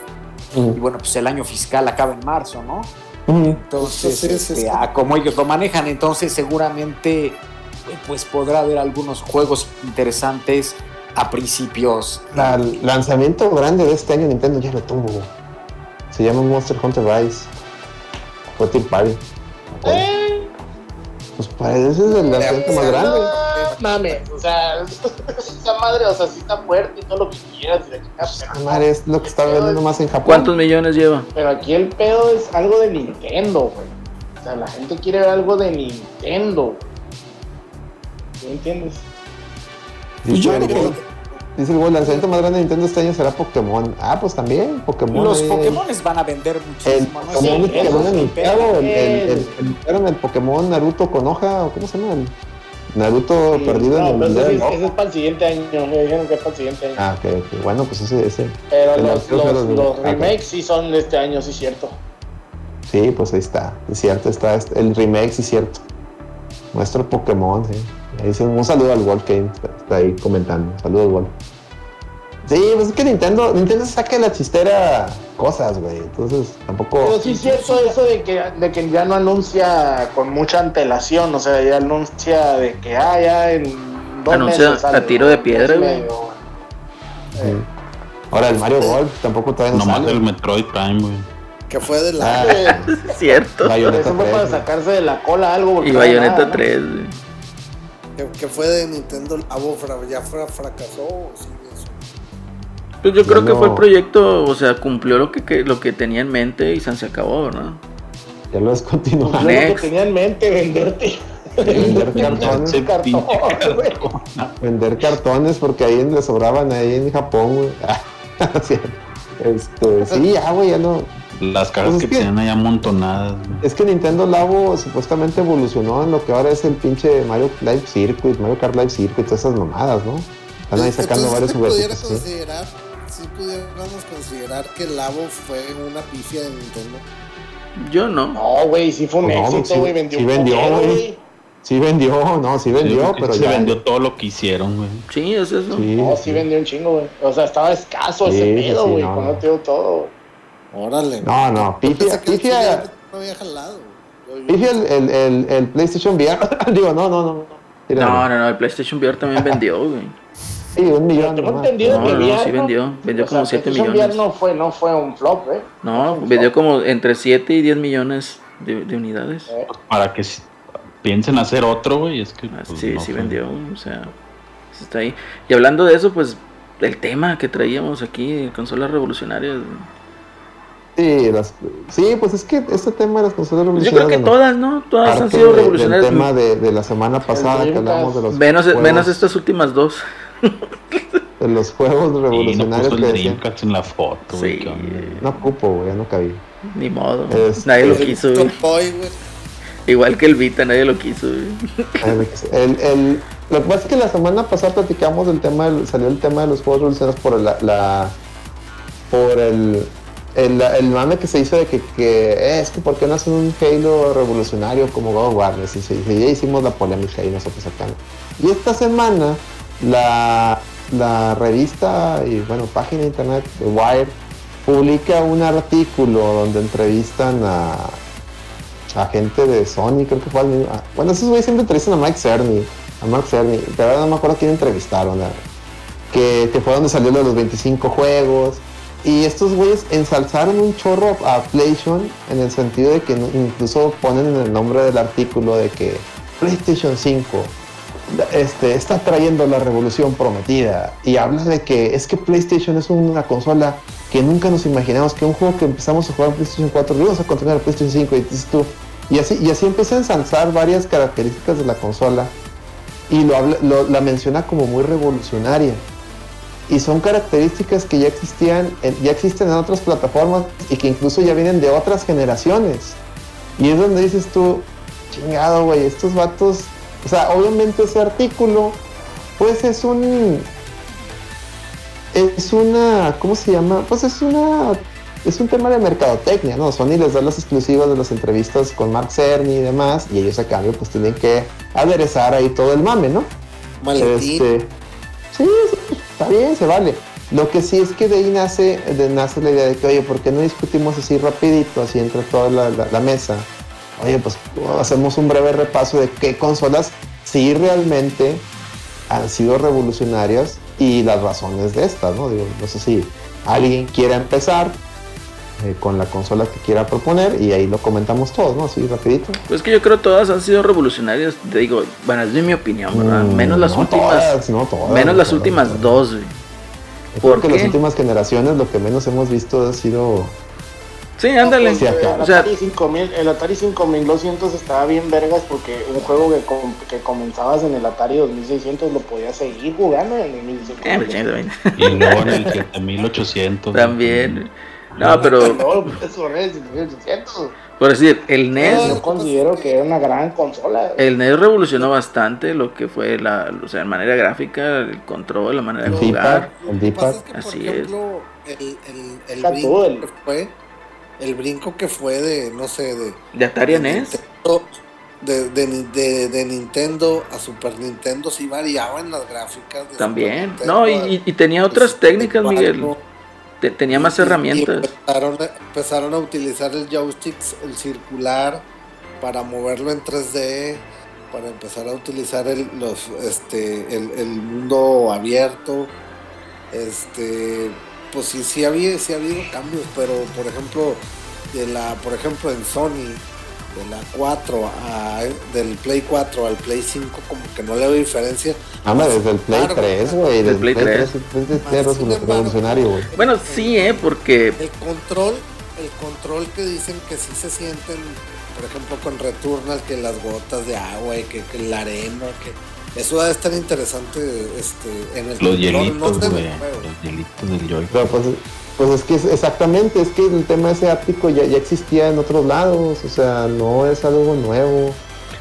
Y bueno, pues el año fiscal acaba en marzo, ¿no? Entonces, Sí, sí, este, sí. a como ellos lo manejan, entonces seguramente eh, pues podrá haber algunos juegos interesantes a principios. La- el lanzamiento grande de este año Nintendo ya lo tuvo. Se llama Monster Hunter Rise. Fue Team Party. Pues para ese es el lanzamiento más grande. No mames, o sea, esa madre, o sea, sí está fuerte y todo lo que quieras. y la madre, es lo que está vendiendo más en Japón. ¿Cuántos millones lleva? Pero aquí el pedo es algo de Nintendo, güey. O sea, la gente quiere ver algo de Nintendo. ¿Me entiendes? Pues yo Dice el creo Gol- dice el el lanzamiento más grande de Nintendo este año será Pokémon. Ah, pues también, Pokémon. Los eh, Pokémones van a vender El muchísimo. ¿no? Pokémon Sí, que anunciar, pero el, el, el, el- el Pokémon Naruto con hoja, o ¿cómo se llama? Naruto Sí, perdido no, en el pero Mundial. ese, ¿no? ese es para el siguiente año. Me dijeron que es para el siguiente año. Ah, ok, ok. Bueno, pues ese, ese. pero los, arquero los, fue los- los ah, remakes sí son de este año, sí, cierto. Sí, pues ahí está. Es cierto, está este- el remake, sí, cierto. Nuestro Pokémon, sí. Ahí un saludo al Wolf que está, ahí comentando. Saludos, Wolf. Sí, pues es que Nintendo, Nintendo saca la chistera cosas, güey. Entonces, tampoco. Pero sí es cierto eso de que, de que ya no anuncia con mucha antelación, o sea, ya anuncia de que, ah, ya en dos Anuncia meses sale, a tiro de ¿no? piedra, güey. Sí. Ahora el Mario Golf tampoco todavía no Nomás sale. el Metroid Prime, güey. Que fue de la. Ah, Es [laughs] cierto. Bayonetta Eso fue 3, para sacarse de la cola algo. Y no Bayonetta nada, ¿no? 3, güey. Que, que fue de Nintendo. Ah, ya fra- fracasó. eso? Pues yo creo que no- fue el proyecto, o sea, cumplió lo que, que- lo que tenía en mente y se se acabó, ¿verdad? Ya lo Pues descontinuaron. yo lo que tenía en mente, venderte. Vender [laughs] cartones. [laughs] Cartón. Vender cartones porque ahí le sobraban ahí en Japón, güey. [laughs] Sí. Este, sí, ya, güey, ya no. Las cajas Pues es que que- tienen ahí amontonadas, güey. Es que Nintendo Labo supuestamente evolucionó en lo que ahora es el pinche Mario Live Circuit, Mario Kart Live Circuit, todas esas mamadas, ¿no? Están ahí sacando Entonces, varios ¿se pudiera juguetes. ¿sí? considerar, si pudiéramos considerar que el Labo fue una pifia de Nintendo. Yo no. No, güey, sí fue un No, sí- éxito, güey. Vendió sí un vendió, güey. Sí vendió, no, sí vendió, Sí, pero se ya. vendió todo lo que hicieron, güey. Sí, es eso. Sí, No, sí vendió un chingo, güey. O sea, estaba escaso Sí, ese sí, pedo, sí, güey. no, Con no. digo todo. Órale. No, no, pifia, pifia, no había jalado. Pifia el, el, el, el PlayStation VR. [laughs] Digo, no, no, no. No, no, no, el PlayStation VR también vendió, güey. Sí, un millón. Tengo entendido No, que no, sí vendió. Vendió como sea, 7 PlayStation millones. No fue, no fue un flop, ¿eh? No, fue un vendió flop. como entre 7 y 10 millones de, de unidades. Eh, Para que piensen hacer otro, güey. Es que. Ah, pues, sí, no sí sé. vendió, o sea, está ahí. Y hablando de eso, pues el tema que traíamos aquí, consolas revolucionarias. Sí, las, sí, pues es que este tema de las consolas Pues yo creo que revolucionarias, todas, ¿no? Todas han sido de- revolucionarias. tema de, de la semana pasada que hablamos de los Menos, juegos, menos estas últimas dos. De los juegos Y no revolucionarios puso que el decían. En la foto. Sí. No ocupo, güey, ya no cabí. ni modo. Este- Nadie lo quiso, Virtual güey. Boy, güey. Igual que el Vita, nadie lo quiso, güey. El, el, lo que pasa es que la semana pasada platicamos del tema, del- salió el tema de los juegos revolucionarios por la, la- por el, el, el mame que se hizo de que, que eh, es que por qué no hacen un Halo revolucionario como God of War, y se- se- ya hicimos la polémica y nosotros acá. Y esta semana la, revista y bueno, página de internet The Wire publica un artículo donde entrevistan a, gente de Sony, creo que fue al mismo. Bueno, esos güeyes siempre entrevistan a Mike Cerny, a Mark Cerny, pero ahora no me acuerdo quién entrevistaron, que, que fue donde salió lo de los 25 juegos. Y estos güeyes ensalzaron un chorro a PlayStation en el sentido de que incluso ponen en el nombre del artículo de que PlayStation 5 este, está trayendo la revolución prometida y habla de que es que PlayStation es una consola que nunca nos imaginamos que un juego que empezamos a jugar en PlayStation 4 lo íbamos a continuar en PlayStation 5 y dices tú y así y así empieza a ensalzar varias características de la consola y lo, habla- lo- la menciona como muy revolucionaria. Y son características que ya existían ya existen en otras plataformas y que incluso ya vienen de otras generaciones. Y es donde dices tú chingado güey estos vatos o sea, obviamente ese artículo, pues es un. Es una. ¿Cómo se llama? Pues es una. Es un tema de mercadotecnia, ¿no? Sony les da las exclusivas de las entrevistas con Mark Cerny y demás, y ellos a cambio, pues tienen que aderezar ahí todo el mame, ¿no? Maletín. Este, sí, sí, está bien, se vale. Lo que sí es que de ahí nace, de- nace la idea de que, oye, ¿por qué no discutimos así rapidito, así entre toda la, la- la mesa? Oye, pues hacemos un breve repaso de qué consolas sí realmente han sido revolucionarias y las razones de estas, ¿no? Digo, no sé si alguien quiera empezar eh, con la consola que quiera proponer y ahí lo comentamos todos, ¿no? Así rapidito. Pues que yo creo que todas han sido revolucionarias. Te digo, bueno, es de mi opinión, ¿verdad? Mm, Menos las no últimas. todas, no todas, menos no las últimas dos, güey. Yo ¿Por creo que las últimas generaciones lo que menos hemos visto ha sido Sí, ándale. Sí. El O sea, Atari 5000, el Atari 5200 estaba bien vergas porque un juego que, com- que comenzabas en el Atari 2600 lo podías seguir jugando en el 1600. eh, pues. Y luego en el 7800. También. No, pero No, el 1600. por decir, el NES, Yo considero que era una gran consola. el NES revolucionó bastante lo que fue la, o sea, manera gráfica, el control, la manera de jugar. El Lo que pasa D-pad. es que, por Así ejemplo, el, el, el fue, el brinco que fue de, no sé, de, De Atari NES. Nintendo, de, de, de- de Nintendo a Super Nintendo sí variaba en las gráficas. de También. No, y, tenía al otras técnicas, 64. Miguel. Te- tenía más Y- herramientas. Y empezaron, a, empezaron a utilizar el joystick, el circular, para moverlo en 3D, para empezar a utilizar el, los, este, el, el mundo abierto. Este, pues sí, sí había, sí ha habido cambios, pero por ejemplo, de la, por ejemplo en Sony, de la 4 a, del Play 4 al Play 5, como que no le veo diferencia. Ah, no, desde el Play Claro, 3, güey. Desde el Play Play 3. 3. Es embargo, revolucionario, güey. Bueno, sí, ¿eh? Porque El control, el control que dicen que sí se sienten, por ejemplo, con Returnal, que las gotas de agua y que, que la arena, que eso va a estar interesante este, en el Los hielitos, no. Los hielitos del Joy. Pero pues, pues es que es- exactamente, es que el tema ese áptico ya, ya existía en otros lados, o sea, no es algo nuevo.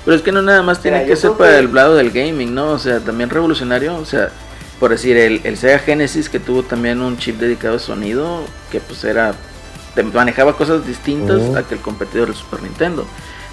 Pero es que no nada más tiene Mira, que ser para que- el lado del gaming, ¿no? O sea, también revolucionario, o sea, por decir, el, el Sega Genesis que tuvo también un chip dedicado a sonido, que pues era, te manejaba cosas distintas Ujú. a que el competidor del Super Nintendo.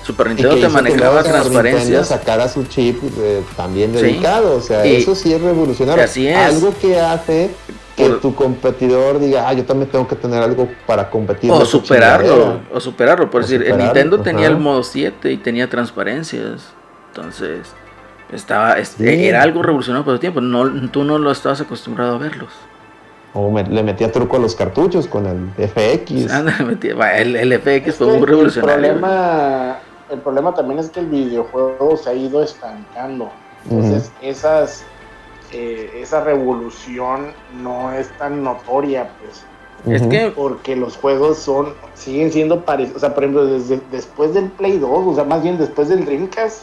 Super Nintendo te manejaba transparencias. sacara su chip eh, también Sí. dedicado, o sea, Y- eso sí es revolucionario. Así es. Algo que hace que Por- tu competidor diga, ah, yo también tengo que tener algo para competir. O superarlo, chingadera". o superarlo. Por O decir, el Nintendo tenía el modo 7 y tenía transparencias. Entonces, estaba Sí. era algo revolucionario por el tiempo. No, tú no lo estabas acostumbrado a verlos. O me- le metía truco a los cartuchos con el FX. [laughs] Ándale, metí- va, el, el FX fue muy revolucionario. El problema, el problema también es que el videojuego se ha ido estancando. Entonces, esas, eh, esa revolución no es tan notoria, pues. Es que porque los juegos son siguen siendo parecidos, o sea, por ejemplo, desde después del Play 2, o sea, más bien después del Dreamcast,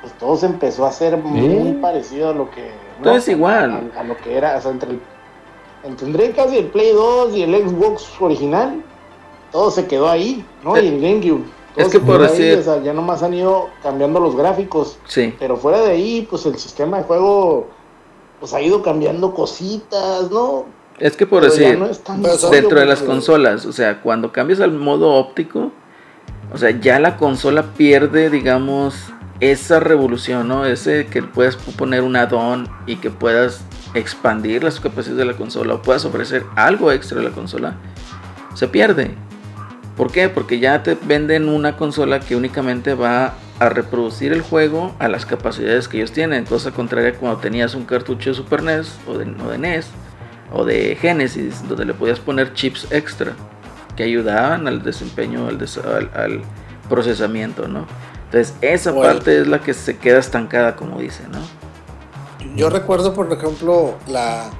pues todo se empezó a hacer muy parecido a lo que Todo es igual. a, a lo que era, o sea, entre el, entre el Dreamcast y el Play 2 y el Xbox original, todo se quedó ahí, ¿no? Y el GameCube. Es que por ahí, decir- o sea, ya nomás han ido cambiando los gráficos. sí. Pero fuera de ahí, pues el sistema de juego pues ha ido cambiando cositas, ¿no? Es que por Pero decir, no es dentro de las consolas, o sea, cuando cambias al modo óptico, o sea, ya la consola pierde, digamos, esa revolución, ¿no? Ese que puedas poner un add-on y que puedas expandir las capacidades de la consola o puedas ofrecer algo extra de la consola, se pierde. ¿Por qué? Porque ya te venden una consola que únicamente va a reproducir el juego a las capacidades que ellos tienen. Cosa contraria cuando tenías un cartucho de Super NES o de, o de NES o de Genesis, donde le podías poner chips extra que ayudaban al desempeño, al, des- al- al procesamiento, ¿no? Entonces, esa Bueno. parte es la que se queda estancada, como dice, ¿no? Yo recuerdo, por ejemplo, la,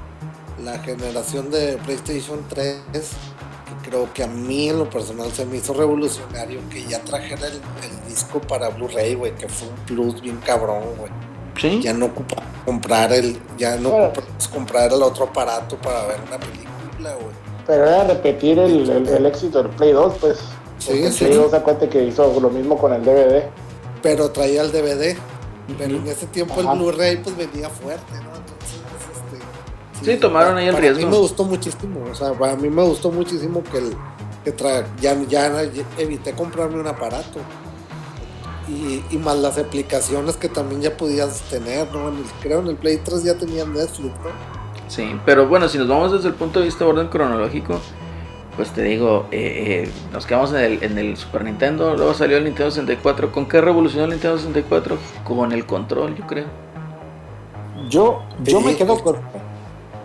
la generación de PlayStation 3, que creo que a mí en lo personal se me hizo revolucionario que ya trajera el, el disco para Blu-ray, güey, que fue un plus bien cabrón, güey. Sí. Ya no ocupa comprar el, ya no Bueno. ocupas comprar el otro aparato para ver una película, güey. Pero era repetir el, el- el éxito del Play 2, pues. Sí, Porque el sí. Play 2, acuérdate que hizo lo mismo con el DVD. Pero traía el DVD. Pero en ese tiempo Ajá. el Blu-ray pues venía fuerte, ¿no? Sí, tomaron ahí el para riesgo. mí me gustó muchísimo, o sea, para mí me gustó muchísimo que el que tra ya, ya evité comprarme un aparato. Y, y más las aplicaciones que también ya podías tener, ¿no? En el- creo en el Play 3 ya tenían Netflix, ¿no? Sí, pero bueno, si nos vamos desde el punto de vista de orden cronológico, pues te digo, eh, eh, nos quedamos en el, en el Super Nintendo, luego salió el Nintendo 64. ¿Con qué revolucionó el Nintendo 64? Con el control, yo creo. Yo, yo me quedo con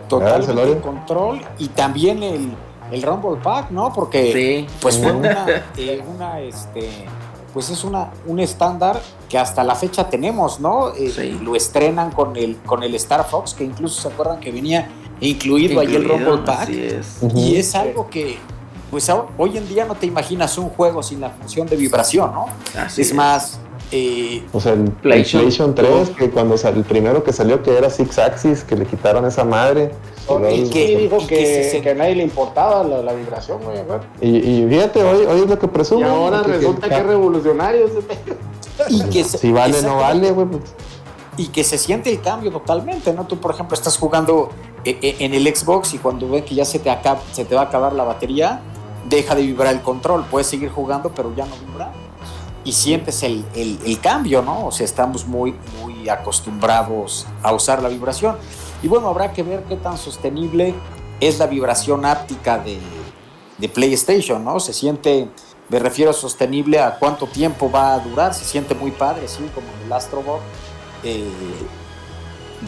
totalmente el control y también el, el Rumble Pack, ¿no? Porque Sí. pues fue una, eh, una, este, pues es una, un estándar que hasta la fecha tenemos, ¿no? Eh, Sí. Lo estrenan con el, con el Star Fox, que incluso se acuerdan que venía incluido, ahí el Rumble Pack. Es. Y es algo que, pues hoy en día no te imaginas un juego sin la función de vibración, ¿no? Así es más, eh, O sea, el PlayStation. PlayStation 3, que cuando sal- el primero que salió que era Six Axis, que le quitaron esa madre. Sony Y, que- sí dijo y que, que se- que a nadie le importaba la, la vibración, güey. y, y fíjate, hoy, hoy es lo que Y presume. ahora resulta que es revolucionario ese y que se- Si vale, no vale, güey. pues, y que se siente el cambio totalmente, ¿no? Tú, por ejemplo, estás jugando eh, eh, en el Xbox y cuando ves que ya se te, acaba, se te va a acabar la batería, deja de vibrar el control. Puedes seguir jugando, pero ya no vibra. Y sientes el, el- cambio, ¿no? O sea, estamos muy, muy acostumbrados a usar la vibración. Y bueno, habrá que ver qué tan sostenible es la vibración áptica de, de PlayStation, ¿no? Se siente, me refiero a sostenible a cuánto tiempo va a durar, se siente muy padre, sí, como en el Astrobot. Eh,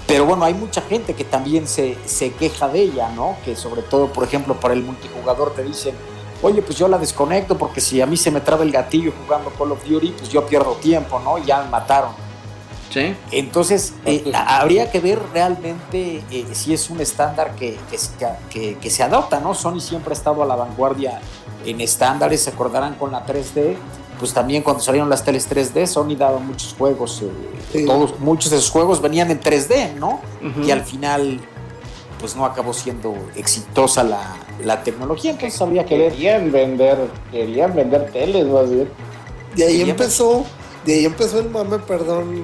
pero bueno, hay mucha gente que también se, se queja de ella, ¿no? Que sobre todo, por ejemplo, para el multijugador te dicen, oye, pues yo la desconecto porque si a mí se me traba el gatillo jugando Call of Duty, pues yo pierdo tiempo, ¿no? Ya me mataron. Sí. Entonces, eh, a- habría que ver realmente eh, si es un estándar que, que, se- que- que se adopta, ¿no? Sony siempre ha estado a la vanguardia en estándares, se acordarán con la 3D, pues también cuando salieron las teles 3D, Sony daba muchos juegos, eh, Sí. todos, muchos de esos juegos venían en 3D, ¿no? Y al final, pues no acabó siendo exitosa la, la tecnología, entonces habría que ver. Querían vender, querían vender teles, más bien. De ahí empezó, de ahí empezó el mame, perdón,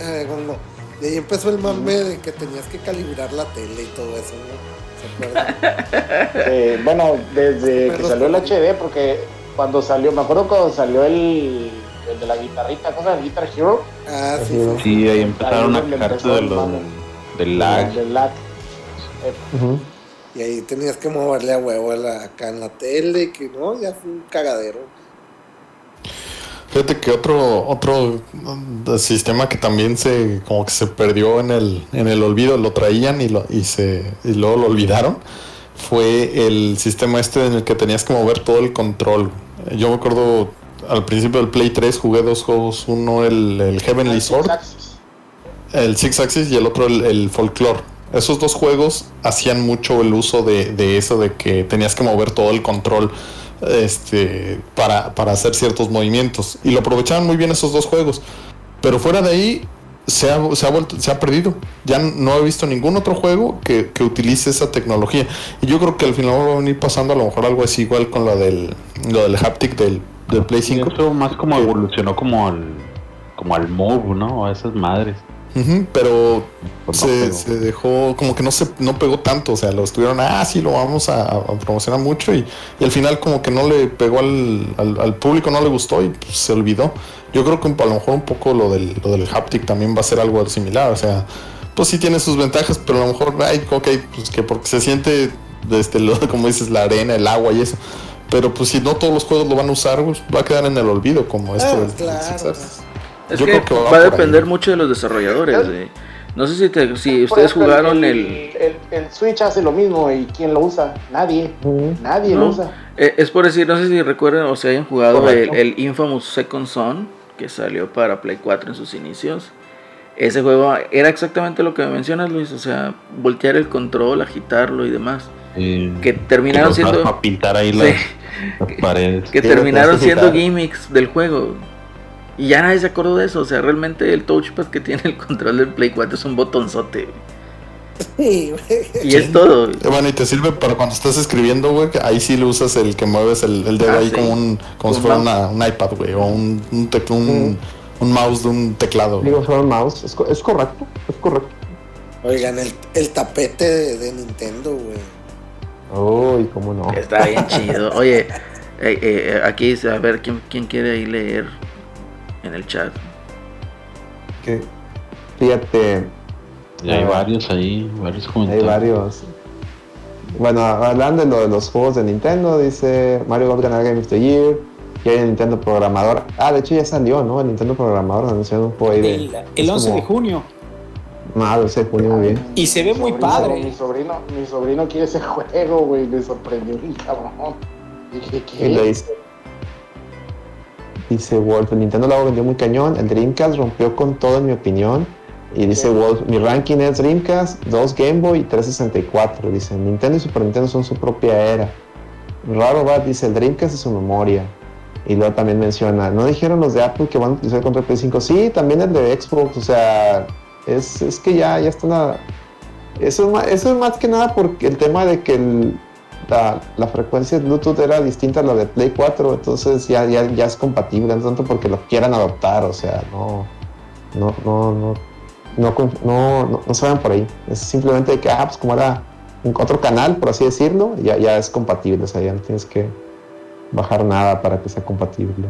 eh, Gondo. de ahí empezó el mame de que tenías que calibrar la tele y todo eso, ¿no? ¿Se acuerdan? [laughs] Eh, bueno, desde que salió el HD, porque cuando salió, me acuerdo cuando salió el, el de la guitarrita, cosa del Guitar Hero, Ah, sí, sí. Sí, ahí empezaron Ahí a quejarse de el lo mame. del lag. del lag. ujú. Y ahí tenías que moverle a huevo a la- acá en la tele, que no, ya fue un cagadero. Fíjate que otro otro mm, sistema que también se como que se perdió en el en el olvido, lo traían y lo y se y luego lo olvidaron, fue el sistema este en el que tenías que mover todo el control. Yo me acuerdo al principio del Play 3 jugué dos juegos, uno el, el Heavenly Sword, el Six Axis y el otro el, el Folklore. Esos dos juegos hacían mucho el uso de, de eso de que tenías que mover todo el control este, para, para hacer ciertos movimientos. Y lo aprovechaban muy bien esos dos juegos. Pero fuera de ahí se ha, se ha, vuelto, se ha perdido. Ya no he visto ningún otro juego que, que utilice esa tecnología. Y yo creo que al final va a venir pasando a lo mejor algo así igual con lo del, lo del haptic del, del Play Sí, 5. eso más como evolucionó como al como al Move, ¿no? A esas madres. Pero Pues se, dejó, como que no se no pegó tanto, o sea, lo estuvieron, ah, sí, lo vamos a, a promocionar mucho y, y al final como que no le pegó al, al, al público, no le gustó y pues, se olvidó. Yo creo que a lo mejor un poco lo del, lo del haptic también va a ser algo similar, o sea, pues sí tiene sus ventajas, pero a lo mejor, ay, ok, pues que porque se siente, este, lo- [laughs] como dices, la arena, el agua y eso. Pero pues si no todos los juegos lo van a usar, pues, va a quedar en el olvido como esto Ah, del- del claro. Es Yo que creo que va va, a ahí. depender mucho de los desarrolladores. eh. No sé si, te- si ustedes jugaron el... el, el Switch hace lo mismo y ¿quién lo usa? Nadie. Nadie No. lo usa. eh, es por decir, no sé si recuerdan o se hayan jugado el, Infamous Second Son, que salió para Play 4 en sus inicios. Ese juego era exactamente lo que me mencionas, Luis. O sea, voltear el control, agitarlo y demás. Eh, Que terminaron que siendo... pintar ahí [laughs] Sí. las, las paredes. que Sí, terminaron siendo gimmicks del juego. Y ya nadie se acordó de eso. O sea, realmente el touchpad que tiene el control del Play 4 es un botonzote. Sí, güey. Y es todo. Eh, Bueno, y te sirve para cuando estás escribiendo, güey, que ahí sí le usas el que mueves el, el dedo Ah, ahí sí. como un como si Un fuera una- un iPad, güey, o un, un, tec- un, un mouse de un teclado. Digo, solo el mouse. Es, co- es correcto, es correcto. Oigan, el, el tapete de, de Nintendo, güey. Uy, cómo no. Está bien chido. Oye, eh, eh, aquí dice, a ver, ¿quién, quién quiere ahí leer en el chat? Que, fíjate, Y hay Ah. varios ahí, varios hay comentarios. varios. Bueno, hablando de lo de los juegos de Nintendo, dice Mario Golf ganar Game of the Year. Y hay el Nintendo Programador. Ah, de hecho ya salió, ¿no? El Nintendo Programador anunció un juego ahí de. El, el 11 de junio. Ah, el 11 de junio, muy bien. Y se ve muy Sobrino, padre. Mi sobrino, mi sobrino quiere ese [laughs] juego, güey. Me sorprendió un cabrón. Dije, Y le ¿qué? dice. Dice Wolf, el Nintendo lo vendió muy cañón. El Dreamcast rompió con todo, en mi opinión. Y dice Sí. Wolf, mi ranking es Dreamcast, 2 Game Boy y 364. Dice, Nintendo y Super Nintendo son su propia era. Raro va, dice el Dreamcast es su memoria. Y luego también menciona, ¿no dijeron los de Apple que van a utilizar el control Play 5? Sí, también el de Xbox, o sea, es, es que ya, ya está nada. Eso, es más, eso es más que nada porque el tema de que el- la, la frecuencia de Bluetooth era distinta a la de Play 4, entonces ya, ya, ya es compatible, no tanto porque lo quieran adoptar, o sea, no, no, no, no, no, no, no, no se vayan por ahí. Es simplemente que, ah, pues como era otro canal, por así decirlo, ya, ya es compatible, o sea, ya no tienes que bajar nada para que sea compatible.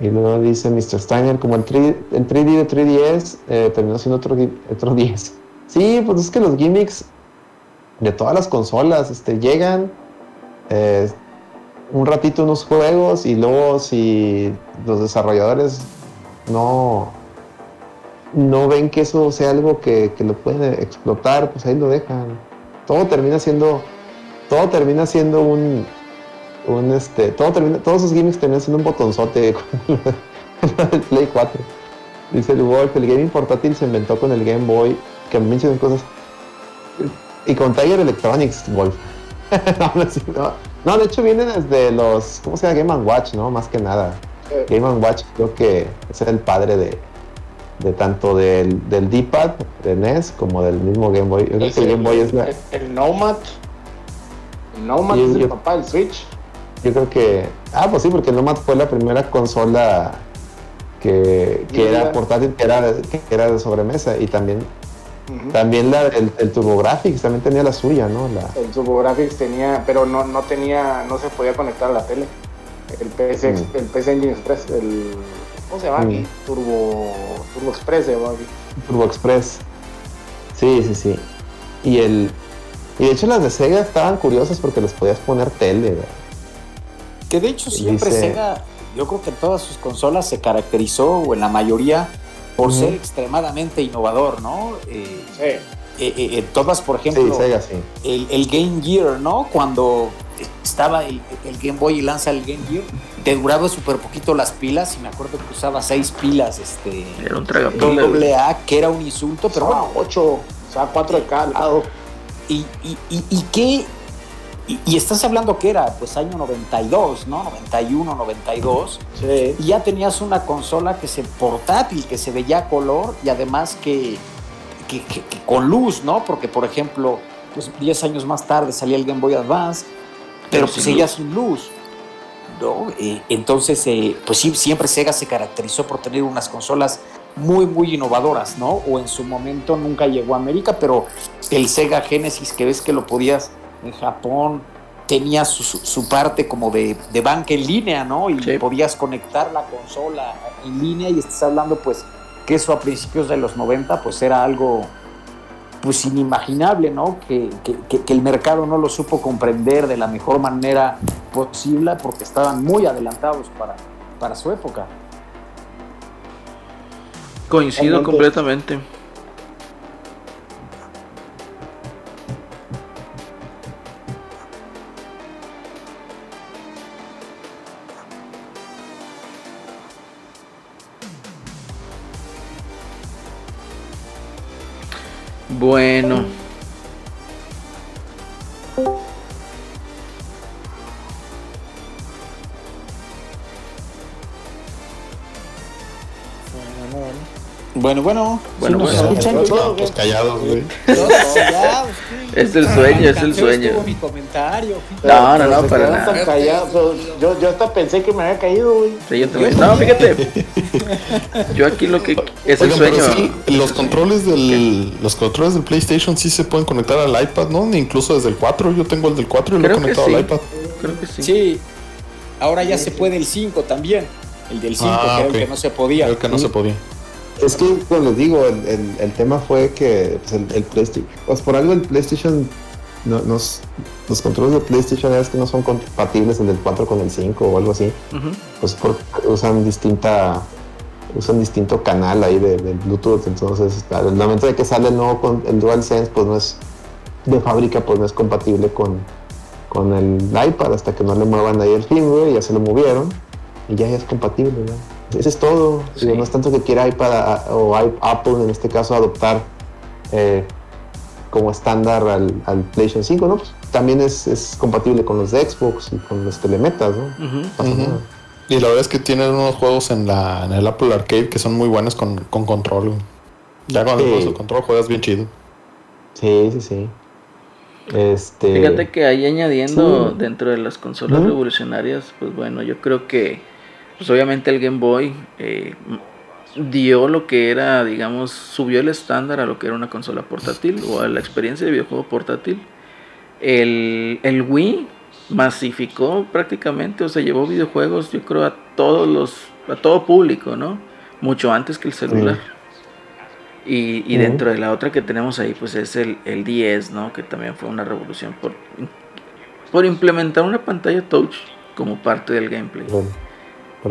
Y luego dice Mr. Steiner, como el, 3, el 3D de 3DS eh, terminó siendo otro, otro [laughs] 10. Sí, pues es que los gimmicks de todas las consolas este, llegan eh, un ratito unos juegos y luego si los desarrolladores no, no ven que eso sea algo que, que lo pueden explotar, pues ahí lo dejan. Todo termina siendo, todo termina siendo un, un este, todo termina, todos esos gimmicks terminan siendo un botonzote [laughs] como el Play 4. Dice el Wolf, el gaming portátil se inventó con el Game Boy, que mencionan cosas. Y con Tiger Electronics, Wolf. [laughs] no, sí, de hecho viene desde los, ¿cómo se llama? Game Watch, ¿no? Más que nada. Eh, Game Watch creo que es el padre de, de tanto del, del D-pad de NES como del mismo Game Boy. Yo creo que el Game Boy es la, el, el Nomad. El Nomad es el yo- papá del Switch. Yo creo que. Ah, pues sí, porque el Nomad fue la primera consola que, que era portátil, que era, que era de sobremesa. Y también, También la, el, el TurboGrafx también tenía la suya, ¿no? La, El TurboGrafx tenía, pero no, no tenía, no se podía conectar a la tele. El PS, Mm. el PS Engine Express, el, ¿cómo se llama? Mm. aquí? Turbo, Turbo Express se llama aquí. Turbo Express. Sí, sí, sí. Y el. Y de hecho las de Sega estaban curiosas porque les podías poner tele, ¿verdad? Que de hecho siempre Dice- Sega, yo creo que en todas sus consolas se caracterizó, o en la mayoría, por ser extremadamente innovador, ¿no? Eh, Sí. eh, eh, en todas, por Sí, ejemplo, Sega sí. el, el Game Gear, ¿no? Cuando estaba el, el Game Boy y lanza el Game Gear, te duraba súper poquito las pilas y me acuerdo que usaba seis pilas, este, Era un doble A, que era un insulto, pero Pero bueno, 8, o sea, 4 de cada lado. ¿Y, y, y, y qué? Y, y estás hablando que era, pues año 92, ¿no? 91, 92. Sí. Y ya tenías una consola que se portátil, que se veía a color y además que, que, que- que con luz, ¿no? Porque, por ejemplo, pues 10 años más tarde salía el Game Boy Advance, pero Pero pues seguía luz. sin luz. ¿no? Eh, entonces, eh, pues sí, siempre Sega se caracterizó por tener unas consolas muy, muy innovadoras, ¿no? O en su momento nunca llegó a América, pero el Sega Genesis, que ves que lo podías en Japón, tenía su, su- parte como de, de banca en línea, ¿no? Y Sí. podías conectar la consola en línea y estás hablando, pues, que eso a principios de los 90, pues era algo, pues, inimaginable, ¿no? Que, que- que- el mercado no lo supo comprender de la mejor manera posible porque estaban muy adelantados para, para su época. Coincido completamente. Bueno, Bueno, bueno, Bueno, ¿sí nos bueno. escuchan? No, pues callados, güey. ¿qué? es el sueño, es el sueño. estuvo mi comentario. No, no, no, para nada. callados. Yo, yo hasta pensé que me había caído, güey. Sí, yo también. No, fíjate. Yo aquí lo que es el sueño. sí, los controles del los controles del PlayStation sí se pueden conectar al iPad, ¿no? Incluso desde el 4, yo tengo el del 4 y lo he Creo conectado sí. al iPad. Creo que sí. Sí, ahora ya se puede el 5 también. El del 5, Ah, que era ok. el que no se podía. Creo que no se podía. Es que, como les digo, el, el- el tema fue que pues, el, el PlayStation, pues por algo el PlayStation, no, nos- los controles de PlayStation es que no son compatibles el del 4 con el 5 o algo así, pues porque usan distinta, usan distinto canal ahí de, del Bluetooth, entonces al momento de que sale el nuevo con el DualSense, pues no es de fábrica, pues no es compatible con, con el iPad hasta que no le muevan ahí el firmware, ya se lo movieron y ya, ya es compatible, ¿no? Eso es todo. Sí. Digo, no es tanto que quiera iPad a- o i- Apple en este caso adoptar eh, como estándar al, al PlayStation 5, ¿no? Pues también es, es compatible con los de Xbox y con los telemetas, ¿no? Y la verdad es que tienen unos juegos en, la, en el Apple Arcade que son muy buenos con, con control. Ya cuando Sí. juegas el control juegas bien chido. Sí, sí, sí. Este. Fíjate que ahí añadiendo Sí. dentro de las consolas revolucionarias, pues bueno, yo creo que pues obviamente el Game Boy eh, dio lo que era, digamos, subió el estándar a lo que era una consola portátil o a la experiencia de videojuego portátil. El, el Wii masificó prácticamente, o sea, llevó videojuegos, yo creo, a todos los, a todo público, ¿no? Mucho antes que el celular. Y, y dentro de la otra que tenemos ahí, pues es el, el 10, ¿no? Que también fue una revolución por, por implementar una pantalla touch como parte del gameplay.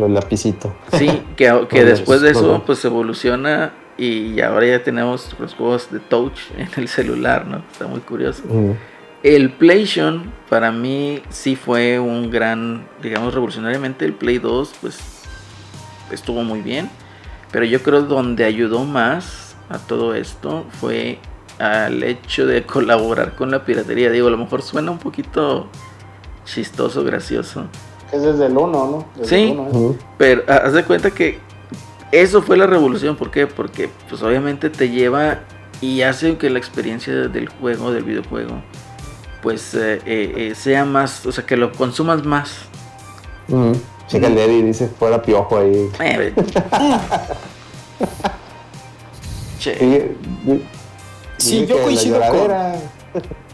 El, lapicito. Sí, que, [laughs] que después de eso pues evoluciona y ahora ya tenemos los juegos de touch [laughs] en el celular, ¿no? Está muy curioso. Ujú. El PlayStation para mí sí fue un gran, digamos revolucionariamente, el Play 2 pues estuvo muy bien, pero yo creo donde ayudó más a todo esto fue al hecho de colaborar con la piratería. Digo, a lo mejor suena un poquito chistoso, gracioso, Es desde el 1, ¿no? Desde Sí. el uno, ¿eh? Pero ah, haz de cuenta que eso fue la revolución. ¿Por qué? Porque pues obviamente te lleva y hace que la experiencia del juego, del videojuego, pues eh, eh, sea más, o sea, que lo consumas más. Ujú. Checa el dice fuera piojo ahí. Eh, [laughs] che, Sí, yo coincido con- [laughs]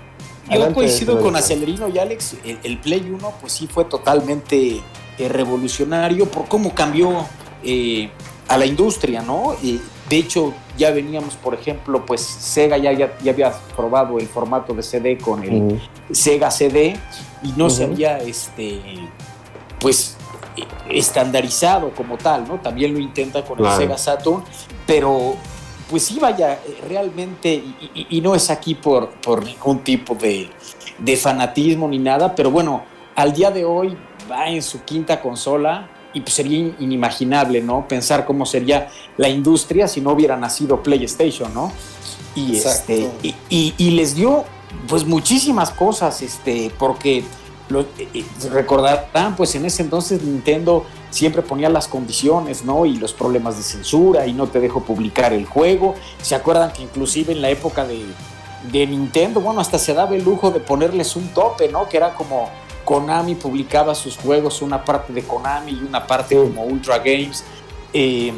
Yo coincido con. Acelerino y Alex, el, el Play 1 pues sí fue totalmente eh, revolucionario por cómo cambió eh, a la industria, ¿no? Eh, de hecho, ya veníamos, por ejemplo, pues Sega ya, ya, ya había probado el formato de CD con el. Sega CD y no se había, este, pues, eh, estandarizado como tal, ¿no? También lo intenta con Claro. el Sega Saturn, pero pues sí, vaya, eh, realmente, y, y- y no es aquí por, por ningún tipo de, de fanatismo ni nada, pero bueno, al día de hoy va en su quinta consola y pues sería in- inimaginable, ¿no? Pensar cómo sería la industria si no hubiera nacido PlayStation, ¿no? Y, Exacto. este, y, y- y les dio pues muchísimas cosas, este, porque lo, eh, eh, pues en ese entonces Nintendo siempre ponía las condiciones, ¿no? Y los problemas de censura y no te dejo publicar el juego. ¿Se acuerdan que inclusive en la época de, de Nintendo, bueno, hasta se daba el lujo de ponerles un tope, ¿no? Que era como Konami publicaba sus juegos, una parte de Konami y una parte como Ultra Games. eh,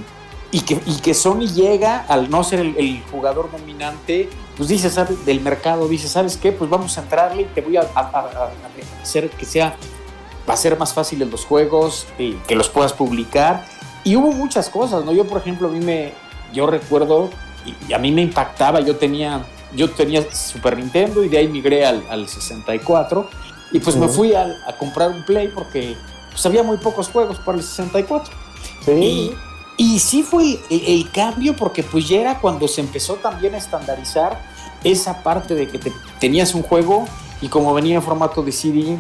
y, que, y que Sony llega, al no ser el, el jugador dominante, pues dice, ¿sabes? Del mercado, dice, ¿sabes qué? Pues vamos a entrarle y te voy a, a- a- a hacer que sea, va a ser más fácil en los juegos, eh, que los puedas publicar. Y hubo muchas cosas, ¿no? Yo, por ejemplo, a mí me, yo recuerdo, y, y a mí me impactaba, yo tenía, yo tenía Super Nintendo y de ahí migré al, al 64 y pues me Ujú. fui al- a, comprar un Play porque pues había muy pocos juegos para el 64. Sí. Y, y sí fue el, el cambio porque pues ya era cuando se empezó también a estandarizar esa parte de que te- tenías un juego y como venía en formato de CD,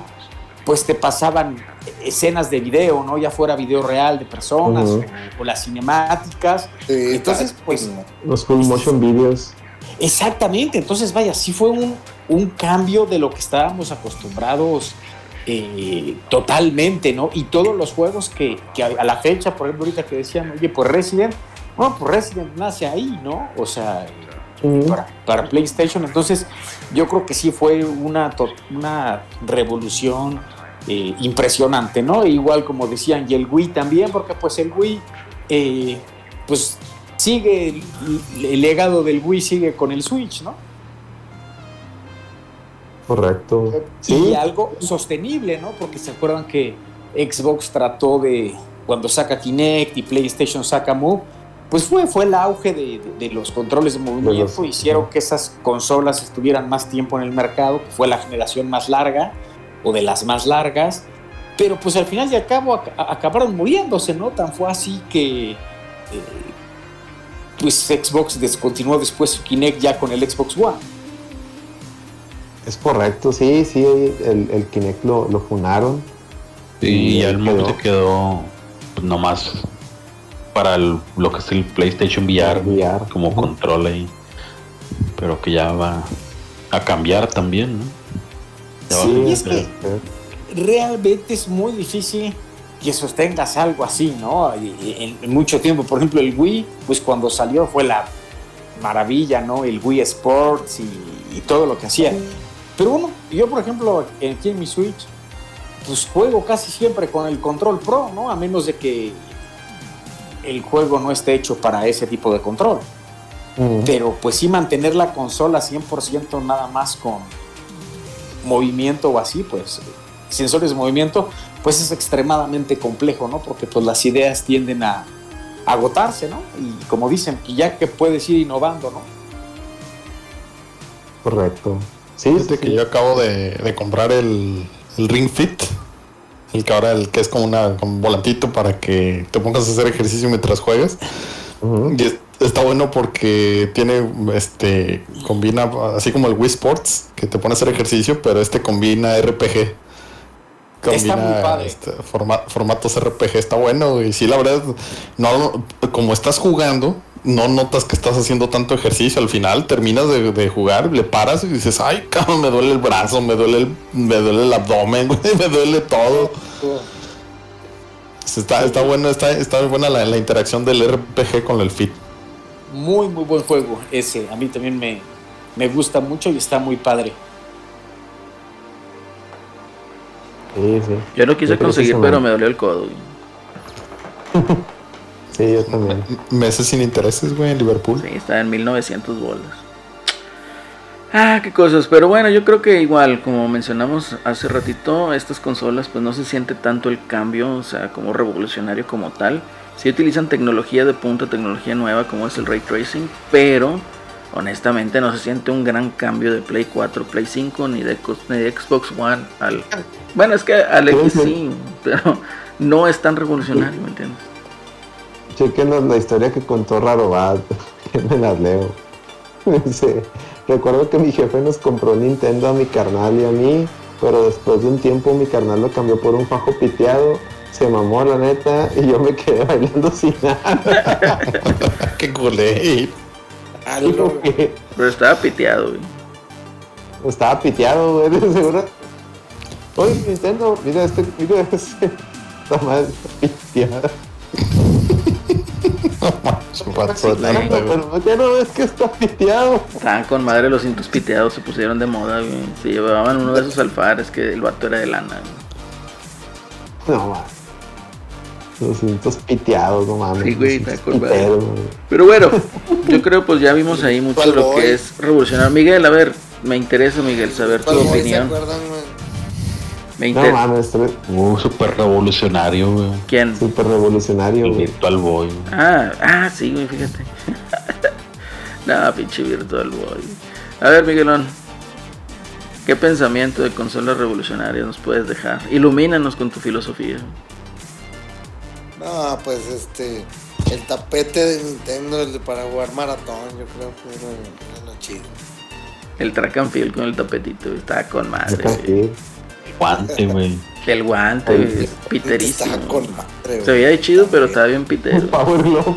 pues te pasaban escenas de video, ¿no? Ya fuera video real de personas o, o las cinemáticas. Sí, Entonces, pues, Los full motion videos. Exactamente, entonces vaya, sí fue un, un cambio de lo que estábamos acostumbrados eh, totalmente, ¿no? Y todos los juegos que, que a, la fecha, por ejemplo, ahorita que decían, oye, pues Resident, bueno, pues Resident nace ahí, ¿no? O sea, Ujú. para, para PlayStation, entonces yo creo que sí fue una, revolución eh, impresionante, ¿no? E igual como decían, y el Wii también, porque pues el Wii, eh, pues sigue, el, el legado del Wii sigue con el Switch, ¿no? Correcto. Y Sí. algo sostenible, ¿no? Porque se acuerdan que Xbox trató de, cuando saca Kinect y PlayStation saca Move, pues fue, fue el auge de, de- de los controles de movimiento, los- hicieron que esas consolas estuvieran más tiempo en el mercado, que fue la generación más larga o de las más largas, pero pues al final y al cabo ac- acabaron muriéndose, ¿no? Tan fue así que eh, pues Xbox descontinuó después su Kinect ya con el Xbox One. Es correcto, sí, sí, el, el Kinect lo, lo funaron. Y ya el quedó. quedó pues, nomás para el- lo que es el PlayStation VR, VR. como Ujú. control ahí. Pero que ya va a cambiar también, ¿no? Ya Sí, a es que realmente es muy difícil que sostengas algo así, ¿no? Y- y- En, mucho tiempo, por ejemplo, el Wii, pues cuando salió fue la maravilla, ¿no? El Wii Sports y, y todo lo que hacía. Pero uno, yo por ejemplo, aquí en mi Switch, pues juego casi siempre con el Control Pro, ¿no? A menos de que el juego no esté hecho para ese tipo de control. mm, Pero pues sí mantener la consola 100% nada más con movimiento o así, pues sensores de movimiento, pues es extremadamente complejo, ¿no? Porque pues las ideas tienden a agotarse, ¿no? Y como dicen, ya que puedes ir innovando, ¿no? correcto. Sí, Fíjate sí, que sí. yo acabo de, de comprar el, el Ring Fit. El que ahora el que es como una como un volantito para que te pongas a hacer ejercicio mientras juegas. Y es- está bueno porque tiene este combina así como el Wii Sports que te pone a hacer ejercicio, pero este combina RPG. Está muy padre. este, forma- formatos RPG, está bueno. Y sí, la verdad, no como estás jugando, no notas que estás haciendo tanto ejercicio. Al final terminas de, de jugar, le paras y dices, ay, cabrón, me duele el brazo, me duele el, me duele el abdomen, [laughs] güey, me duele todo. Está, está bueno, está, está buena la, la interacción del RPG con el fit. Muy, muy buen juego ese. A mí también me, me gusta mucho y está muy padre. Sí, sí. Yo lo quise Yo conseguir, pero me dolió el codo. [laughs] Sí, yo también. Meses sin intereses, güey, en Liverpool. Sí, está en 1900 bolas. Ah, qué cosas. Pero bueno, yo creo que igual, como mencionamos hace ratito, estas consolas pues no se siente tanto el cambio, o sea, como revolucionario como tal. Sí utilizan tecnología de punta, tecnología nueva como es el ray tracing, pero honestamente no se siente un gran cambio de Play 4, Play 5 ni de, ni de Xbox One al... Bueno, es que al X sí. sí, pero no es tan revolucionario, ¿me entiendes? Chequenos la historia que contó Rarobat, [laughs] que me las leo. [laughs] Dice, recuerdo que mi jefe nos compró Nintendo a mi carnal y a mí, pero después de un tiempo mi carnal lo cambió por un fajo piteado, se mamó la neta y yo me quedé bailando sin nada. [laughs] Qué culé. Algo, que Pero estaba piteado, güey. estaba piteado, güey, de seguro. Oye, Nintendo, mira este, mira este. Está piteada. Un Pero ya no ves que está piteado. Estaban con madre los cintos piteados, se pusieron de moda, güey. Se llevaban uno de esos alfares que el vato era de lana, güey. No mames. Los cintos piteados, no mames. Sí, güey, está piteros, güey. Pero bueno, yo creo pues ya vimos ahí mucho ¿Cuál lo voy? que es revolucionar. Miguel, a ver, me interesa, Miguel, saber tu ¿Cuál voy? ¿Se opinión. acuerdan, güey? Me No interesa. mames, Uh, súper revolucionario, güey. ¿Quién? súper revolucionario, El güey. Virtual Boy. güey. Ah, ah, sí, güey, fíjate. [laughs] Nada, pinche Virtual Boy. A ver, Miguelón. ¿Qué pensamiento de consolas revolucionarias nos puedes dejar? Ilumínanos con tu filosofía. No, pues este. El tapete de Nintendo, el de para jugar maratón, yo creo que era, era lo chido. El track and field con el tapetito, estaba con madre. Guante, güey. El guante, güey, es Estaba piterísimo. con madre, Se veía chido, pero estaba bien pitero. Power Glove.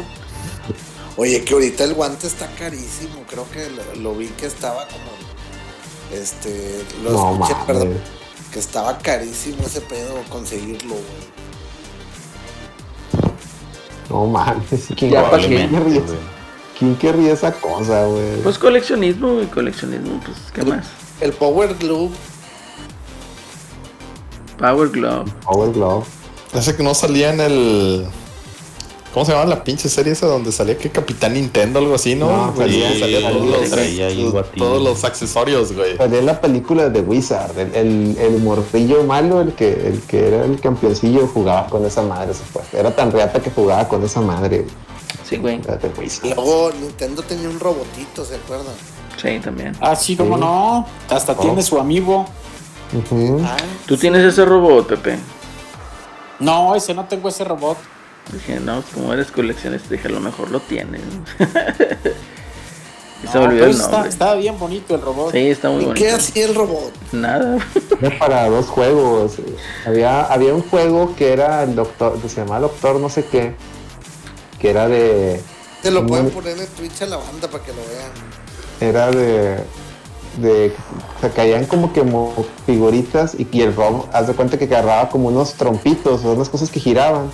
Oye, que ahorita el guante está carísimo. Creo que lo, lo vi que estaba como. Este. Lo No escuché, mames. perdón. Que estaba carísimo ese pedo conseguirlo, güey. No mames. ¿Quién, Ya, ¿pa' quién querría, quién querría esa cosa, güey? Pues coleccionismo, güey, coleccionismo, pues, ¿qué más? El Power Glove. Power Glove. Power Glove. Ese que no salía en el. ¿Cómo se llama la pinche serie esa donde salía que Capitán Nintendo algo así, no? No, salía- salía salía- todos, los, traía todos los accesorios, güey. Salía en la película de Wizard. El, el, el morrillo malo, el que, el que era el campeoncillo, jugaba con esa madre. fue. Era tan reata que jugaba con esa madre. Sí, güey. Luego Nintendo tenía un robotito, ¿se acuerdan? Sí, también. Ah, sí, cómo Sí. no. Hasta Oh. tiene su amigo. Ah, ¿Tú tienes ese robot, Pepe? No, ese no tengo ese robot. Dije, no, como eres coleccionista, dije, a lo mejor lo tienes. [laughs] y se No, me olvidó el está, nombre. estaba bien bonito el robot. Sí, está muy ¿Y bonito. qué hacía el robot? Nada. Era [laughs] para dos juegos. Había, había un juego que era el doctor, que se llamaba Doctor no sé qué, que era de, Te lo pueden poner en Twitch a la banda para que lo vean. era de, de o sea, caían como que mo- figuritas y, y el Rob, haz de cuenta que agarraba como unos trompitos o unas cosas que giraban.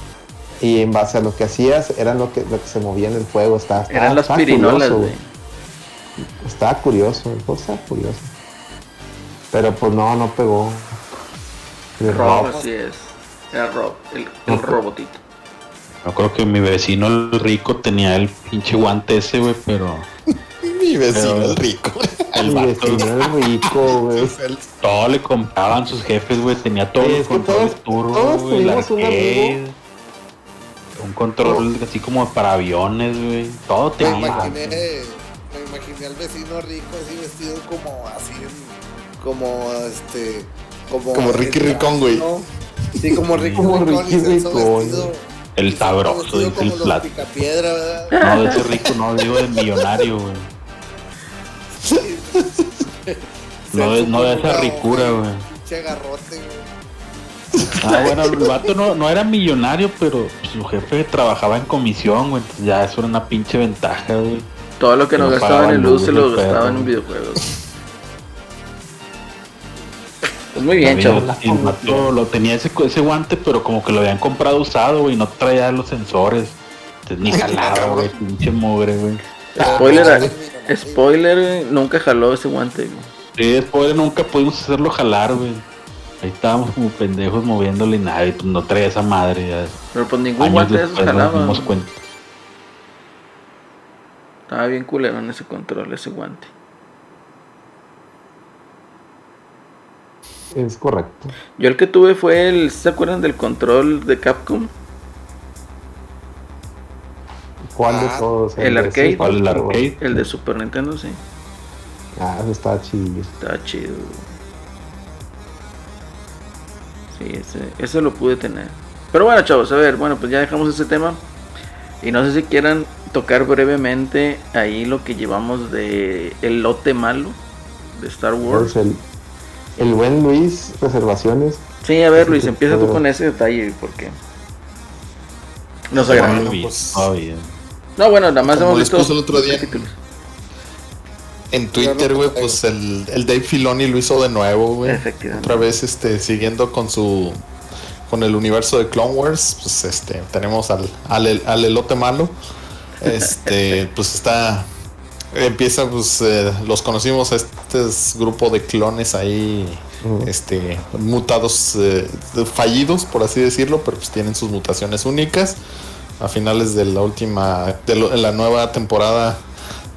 Y en base a lo que hacías, eran lo que, lo que se movía en el juego. Estaba, estaba- Eran las pirinolas, curioso, güey. Estaba curioso, el juego estaba curioso. Pero pues no, no pegó. El Rob, Rob, así es. Era Rob, el, el No, robotito. Yo creo que mi vecino el rico tenía el pinche guante ese, güey, pero [laughs] Mi vecino, Pero- el rico. El vato, vecino es rico, [laughs] güey. todo le compraban sus jefes, güey. Tenía todos los controles turbo, todos güey, un. Un control así como para aviones, güey. Todo Me tenía. imaginé, me imaginé al vecino rico así vestido como así, en- como este, como, Como Ricky Ricón, güey. Sí, como Ricky Como Ricón. El sabroso, dice el como los plat. picapiedra, ¿verdad? No, de ese rico, no, digo de millonario, güey. No no de esa ricura, güey. Pinche garrote, güey. Ah, bueno, el vato no, no era millonario, pero su jefe trabajaba en comisión, güey. Entonces ya eso era una pinche ventaja, güey. Todo lo que nos No gastaban en luz se lo gastaban en videojuegos. [laughs] Pues muy bien, chavos. Lo tenía ese, ese guante, pero como que lo habían comprado usado, güey. No traía los sensores. Entonces, ni jalaba, güey. Pinche mugre, güey. Spoiler, Ah, a- spoiler, nunca jaló ese guante, güey. Sí, después nunca pudimos hacerlo jalar, güey. Ahí estábamos como pendejos moviéndole y nada, y pues no traía esa madre. Ya. Pero pues ningún Años guante de esos nos jalaba. dimos cuenta. Estaba bien culero en ese control, ese guante. Es correcto. Yo el que tuve fue el, ¿se acuerdan del control de Capcom? ¿Cuál de Ah, todos? el de arcade. ¿Cuál, el arcade? El de Super Nintendo, sí. Ah, estaba chido. Estaba chido. Sí, ese, ese lo pude tener. Pero bueno, chavos, a ver, bueno, pues ya dejamos ese tema. Y no sé si quieran tocar brevemente ahí lo que llevamos de el lote malo de Star Wars. Es el, el buen Luis, reservaciones. Sí, a ver, Luis, empieza tú con ese detalle, porque nos No No, bueno, nada más Como hemos visto el otro día. capítulos. En Twitter, güey, pues el, el Dave Filoni lo hizo de nuevo, güey. Efectivamente. Otra vez, este, siguiendo con su con el universo de Clone Wars, pues este, tenemos al, al, al elote malo. Este, [laughs] pues está. Empieza, pues, eh, los conocimos a este grupo de clones ahí, este, mutados, eh, fallidos, por así decirlo, pero pues tienen sus mutaciones únicas. A finales de la última, de la nueva temporada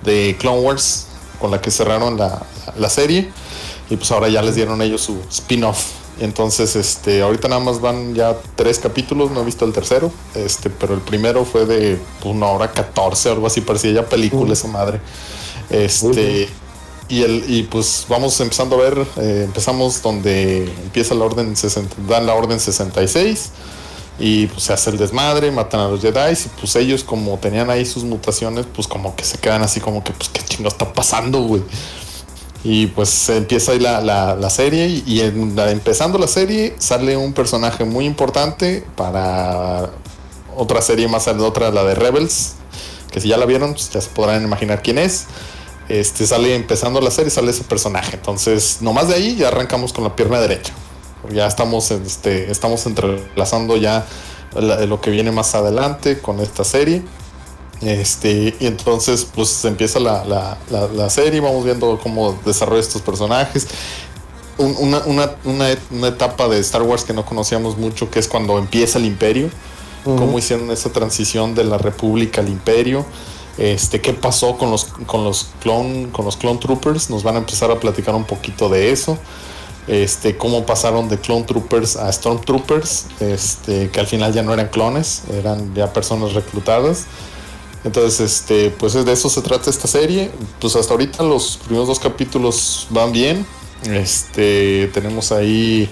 de Clone Wars, con la que cerraron la, la serie. Y pues ahora ya les dieron ellos su spin-off. Entonces, este, ahorita nada más van ya tres capítulos, no he visto el tercero, este, pero el primero fue de pues, una hora 14, algo así, parecía ya película esa madre. Este, y el, y pues vamos empezando a ver, eh, empezamos donde empieza la orden 60, dan la orden 66 y pues se hace el desmadre, matan a los Jedi y pues ellos como tenían ahí sus mutaciones, pues como que se quedan así como que pues qué chingo está pasando, güey. Y pues empieza ahí la, la- serie y, en empezando la serie sale un personaje muy importante para otra serie más adelante, otra la de Rebels, que si ya la vieron, pues ya se podrán imaginar quién es. Este sale empezando la serie, sale ese personaje. Entonces, nomás de ahí ya arrancamos con la pierna derecha. Ya estamos, este, estamos entrelazando ya la- lo que viene más adelante con esta serie. Este, y entonces, pues empieza la, la, la, serie, vamos viendo cómo desarrolla estos personajes. Un- una, una, una, una etapa de Star Wars que no conocíamos mucho, que es cuando empieza el Imperio, cómo hicieron esa transición de la República al Imperio. Este, qué pasó con los con los clone con los clone troopers, nos van a empezar a platicar un poquito de eso. Este, cómo pasaron de clone troopers a stormtroopers, este, que al final ya no eran clones, eran ya personas reclutadas. Entonces, este, pues de eso se trata esta serie. Pues hasta ahorita los primeros dos capítulos van bien. Este, tenemos ahí,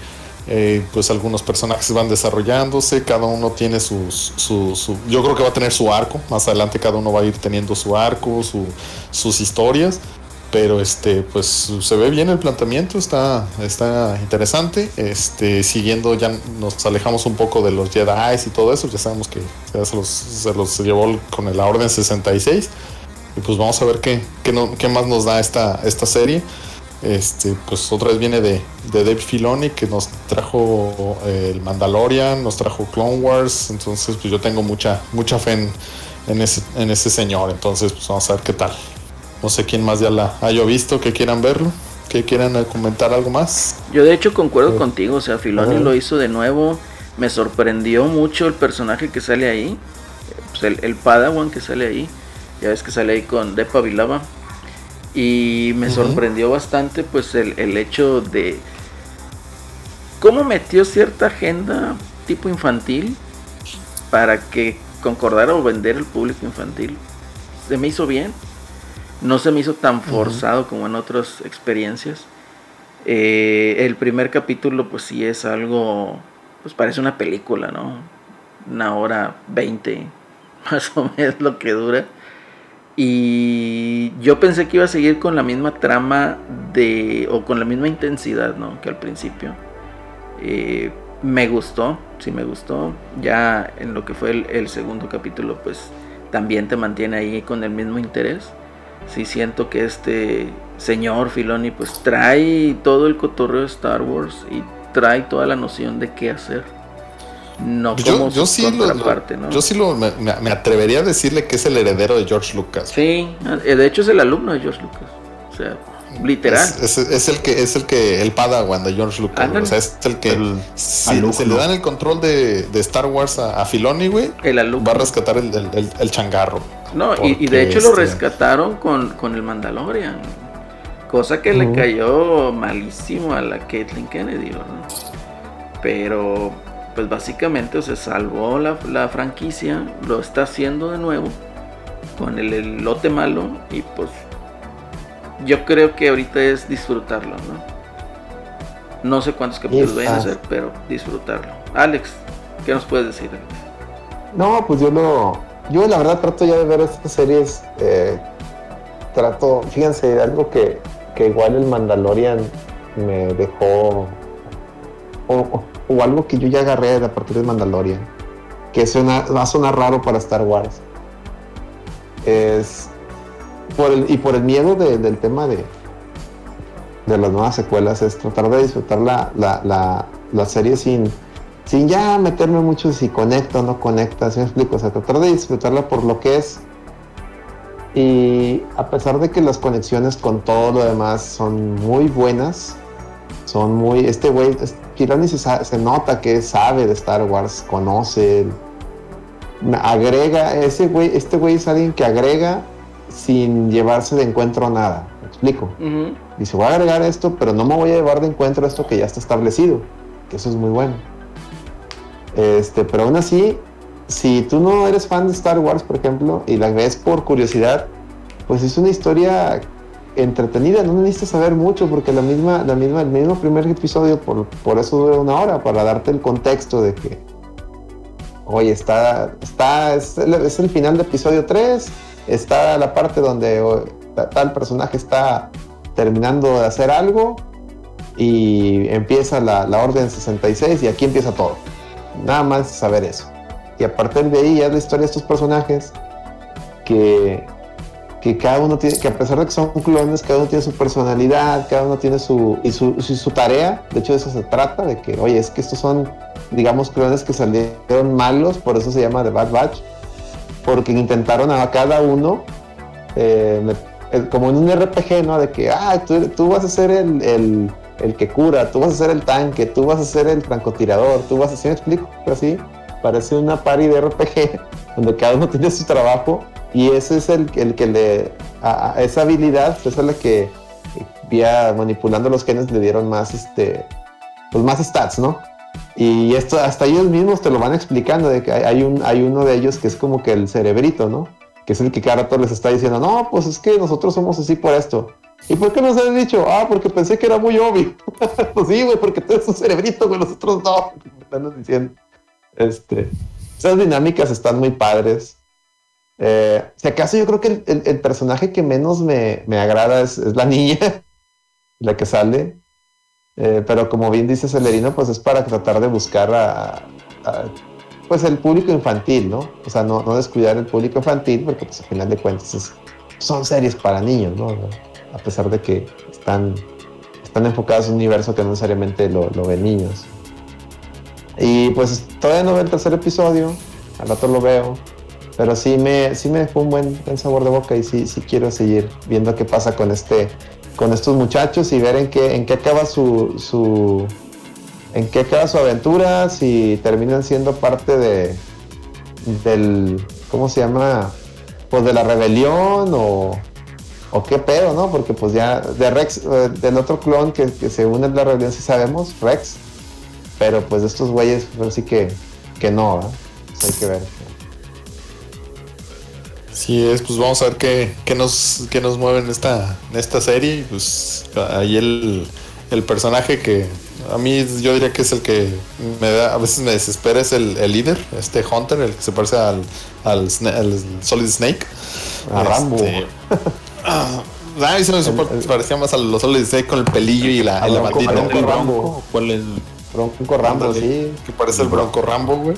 eh, pues algunos personajes van desarrollándose. Cada uno tiene su, su- yo creo que va a tener su arco. Más adelante cada uno va a ir teniendo su arco, su- sus historias. Pero este, pues se ve bien el planteamiento, está, está interesante. Este, siguiendo ya nos alejamos un poco de los Jedi y todo eso. Ya sabemos que se los, se los llevó con la Orden 66. Y pues vamos a ver qué, qué, no- qué más nos da esta, esta serie. Este, pues otra vez viene de, de Dave Filoni que nos trajo eh, el Mandalorian, nos trajo Clone Wars, entonces pues yo tengo mucha, mucha fe en, en ese, en ese señor, entonces pues vamos a ver qué tal. No sé quién más ya la haya visto, que quieran verlo, que quieran comentar algo más. Yo de hecho concuerdo contigo, o sea, Filoni lo hizo de nuevo, me sorprendió mucho el personaje que sale ahí, pues el, el Padawan que sale ahí, ya ves que sale ahí con Depa Vilava, y me sorprendió bastante pues el, el hecho de cómo metió cierta agenda tipo infantil para que concordara o vender el público infantil. Se me hizo bien. No se me hizo tan forzado como en otras experiencias. Eh, el primer capítulo pues sí es algo, pues parece una película, ¿no? Una hora veinte, [laughs] más o menos lo que dura. Y yo pensé que iba a seguir con la misma trama de, o con la misma intensidad, ¿no? Que al principio. Eh, me gustó, sí me gustó. Ya en lo que fue el, el, segundo capítulo, pues también te mantiene ahí con el mismo interés. Sí siento que este señor Filoni pues trae todo el cotorreo de Star Wars y trae toda la noción de qué hacer. No como yo, yo sí contraparte, lo, ¿no? Yo sí lo, me, me, atrevería a decirle que es el heredero de George Lucas. Sí, de hecho es el alumno de George Lucas. O sea, literal. Es, es, es, el que es el que el Padawan de George Lucas. O sea, es el que el, si se le dan el control de, de Star Wars a, a Filoni, güey, va a rescatar el, el, el changarro. No, y, y, de hecho este... lo rescataron con, con el Mandalorian. Cosa que uh -huh. le cayó malísimo a la Caitlyn Kennedy, ¿verdad? Pero pues básicamente se salvó la, la, franquicia, lo está haciendo de nuevo con el, el, lote malo y pues yo creo que ahorita es disfrutarlo, ¿no? No sé cuántos capítulos vayan a hacer, pero disfrutarlo. Alex, ¿qué nos puedes decir? No, pues yo lo, yo la verdad trato ya de ver estas series, eh, trato, fíjense, algo que, que igual el Mandalorian me dejó o, o, algo que yo ya agarré a partir de Mandalorian, que suena, va a sonar raro para Star Wars. Es por el, y por el miedo de, del tema de, de las nuevas secuelas, es tratar de disfrutar la, la, la, la serie sin, sin ya meterme mucho si conecta o no conecta, si me explico? O sea, tratar de disfrutarla por lo que es. Y a pesar de que las conexiones con todo lo demás son muy buenas, son muy. Este güey, Filoni se, se, nota que sabe de Star Wars, conoce, agrega, ese güey, este güey es alguien que agrega sin llevarse de encuentro nada. ¿Me explico? Uh -huh. Dice, voy a agregar esto, pero no me voy a llevar de encuentro esto que ya está establecido, que eso es muy bueno. Este, pero aún así, si tú no eres fan de Star Wars, por ejemplo, y la ves por curiosidad, pues es una historia entretenida, no necesitas saber mucho porque la misma, la misma, el mismo primer episodio por, por eso dura una hora, para darte el contexto de que, oye, está, está, es el, final de episodio 3, está la parte donde o, tal personaje está terminando de hacer algo y empieza la, la, orden 66 y aquí empieza todo. Nada más saber eso. Y a partir de ahí ya es la historia de estos personajes que que cada uno tiene, que a pesar de que son clones, cada uno tiene su personalidad, cada uno tiene su, y su, su, su, tarea, de hecho de eso se trata, de que, oye, es que estos son, digamos, clones que salieron malos, por eso se llama The Bad Batch, porque intentaron a cada uno, eh, como en un RPG, ¿no? De que, ah, tú, tú vas a ser el, el, que cura, tú vas a ser el tanque, tú vas a ser el francotirador, tú vas a ser, ¿me explico? Así, parece una party de RPG, [laughs] donde cada uno tiene su trabajo y ese es el, el que le, a, esa habilidad, esa es la que vía manipulando los genes le dieron más, este, pues más stats, ¿no? Y esto hasta ellos mismos te lo van explicando, de que hay, un, hay uno de ellos que es como que el cerebrito, ¿no? Que es el que cada rato les está diciendo, no, pues es que nosotros somos así por esto. ¿Y por qué nos has dicho? Ah, porque pensé que era muy obvio. [laughs] pues sí, güey, porque tú eres un cerebrito, güey, nosotros no. [laughs] Están diciendo. Este, esas dinámicas están muy padres. Eh, si acaso yo creo que el, el, personaje que menos me, me agrada es, la niña, [laughs] la que sale. Eh, pero como bien dice Celerino, pues es para tratar de buscar a, pues el público infantil, ¿no? O sea, no, descuidar el público infantil, porque pues al final de cuentas es, son series para niños, ¿no? A pesar de que están están enfocadas en un universo que no necesariamente lo, lo ven niños. Y pues todavía no veo el tercer episodio, al rato lo veo, pero sí me, sí me dejó un buen, buen sabor de boca y sí, sí quiero seguir viendo qué pasa con este, con estos muchachos y ver en qué, en qué acaba su, su en qué acaba su aventura, si terminan siendo parte de del ¿cómo se llama? Pues de la rebelión o, o qué pedo, ¿no? Porque pues ya de Rex, eh, del otro clon que, se une a la rebelión sí sabemos, Rex, pero pues estos güeyes pues sí que, que no. Pues hay que ver. Sí es, pues vamos a ver qué, qué nos, qué nos mueve en esta, en esta serie. Pues ahí el, el personaje que a mí yo diría que es el que me da, a veces me desespera, es el, el líder, este Hunter, el que se parece al, al, Solid Snake. A Rambo. Este, ah, a mí se me super- El- el- parecía más a los Solid Snake con el pelillo y la, la Bronco- bandita. Bronco ¿El Rambo. Bronco? ¿Cuál es? Bronco Rambo, sí. Que parece el Bronco Rambo, güey.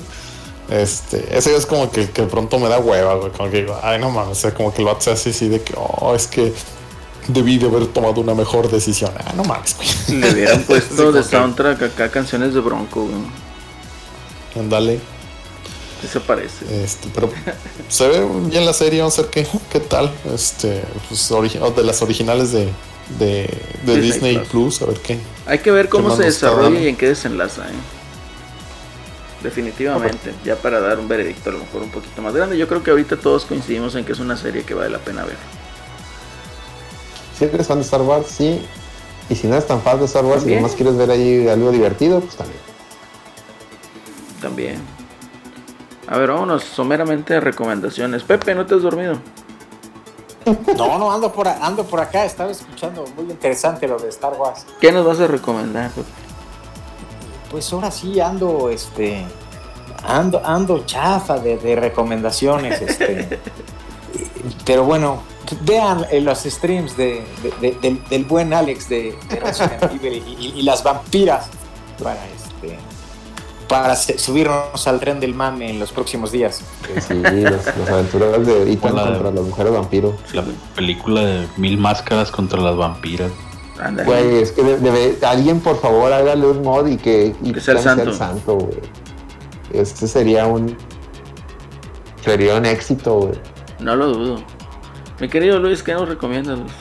Este, ese es como que, que de pronto me da hueva, güey. Como que digo, ay, no mames, o sea, como que lo hace así, así de que, oh, es que debí de haber tomado una mejor decisión. Ah, no mames, güey. Le hubieran [laughs] puesto de soundtrack acá canciones de Bronco, güey. Ándale. ¿Qué se parece? Este, pero se ve bien la serie, vamos a ver qué, qué tal. Este, pues, origi- o de las originales de, de, de Disney Disney, Plus. Plus. a ver qué. Hay que ver cómo se desarrolla y en qué desenlaza, ¿eh? Definitivamente, ya para dar un veredicto a lo mejor un poquito más grande. Yo creo que ahorita todos coincidimos en que es una serie que vale la pena ver. Si eres fan de Star Wars, sí. Y si no eres tan fan de Star Wars y También. nomás quieres ver ahí algo divertido, pues también. También. A ver, vámonos someramente a recomendaciones. Pepe, ¿no te has dormido? [laughs] No, no, ando por, ando por acá, estaba escuchando muy interesante lo de Star Wars. ¿Qué nos vas a recomendar, Pepe? Pues ahora sí ando, este, ando, ando chafa de, de recomendaciones, este. [laughs] Pero bueno, vean eh, los streams de, de- de- del, del buen Alex de, de Resident [laughs] Evil y, y- y las vampiras para este para subirnos al tren del mame en los próximos días. Sí, las, las aventuras de Ethan Hola. contra las mujeres vampiro. La película de Mil Máscaras contra las Vampiras. Ándale. Güey, es que de- debe- alguien por favor hágale un mod y que, y Que sea el santo. güey. Este sería un sería un éxito, güey. No lo dudo. Mi querido Luis, ¿qué nos recomiendas? Luis?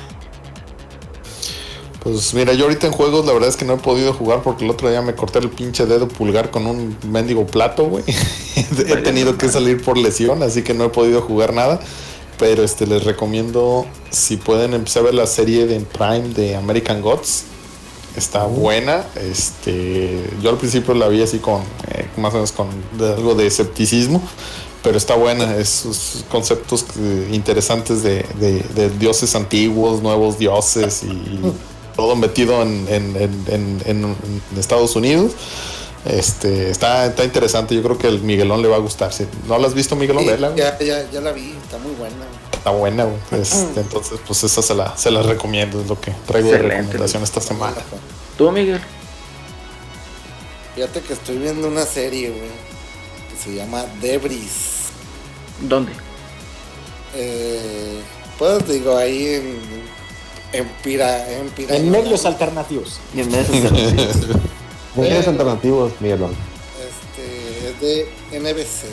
Pues mira, yo ahorita en juegos la verdad es que no he podido jugar porque el otro día me corté el pinche dedo pulgar con un mendigo plato, güey. [laughs] he tenido que salir por lesión, así que no he podido jugar nada. Pero este les recomiendo si pueden empezar a ver la serie de Prime de American Gods. Está buena. Este, yo al principio la vi así con eh, más o menos con de- algo de escepticismo, pero está buena. Esos conceptos eh, interesantes de, de- de dioses antiguos, nuevos dioses y [laughs] todo metido en, en- en- en- en- en Estados Unidos. Este, está, está interesante. Yo creo que el Miguelón le va a gustar. Si no la has visto, Miguelón, Sí, vela, ya, ya, ya la vi, está muy buena. Está buena, güey. Este, entonces, pues esa se la, se la recomiendo. Es lo que traigo de Excelente, recomendación esta semana. ¿Tú, Miguel? Fíjate que estoy viendo una serie, güey, se llama Debris. ¿Dónde? Eh, pues digo, ahí en, en Pira, en Pira. En medios alternativos. Y en medio Medios [laughs] alternativos, Miguelón. Este, es de NBC.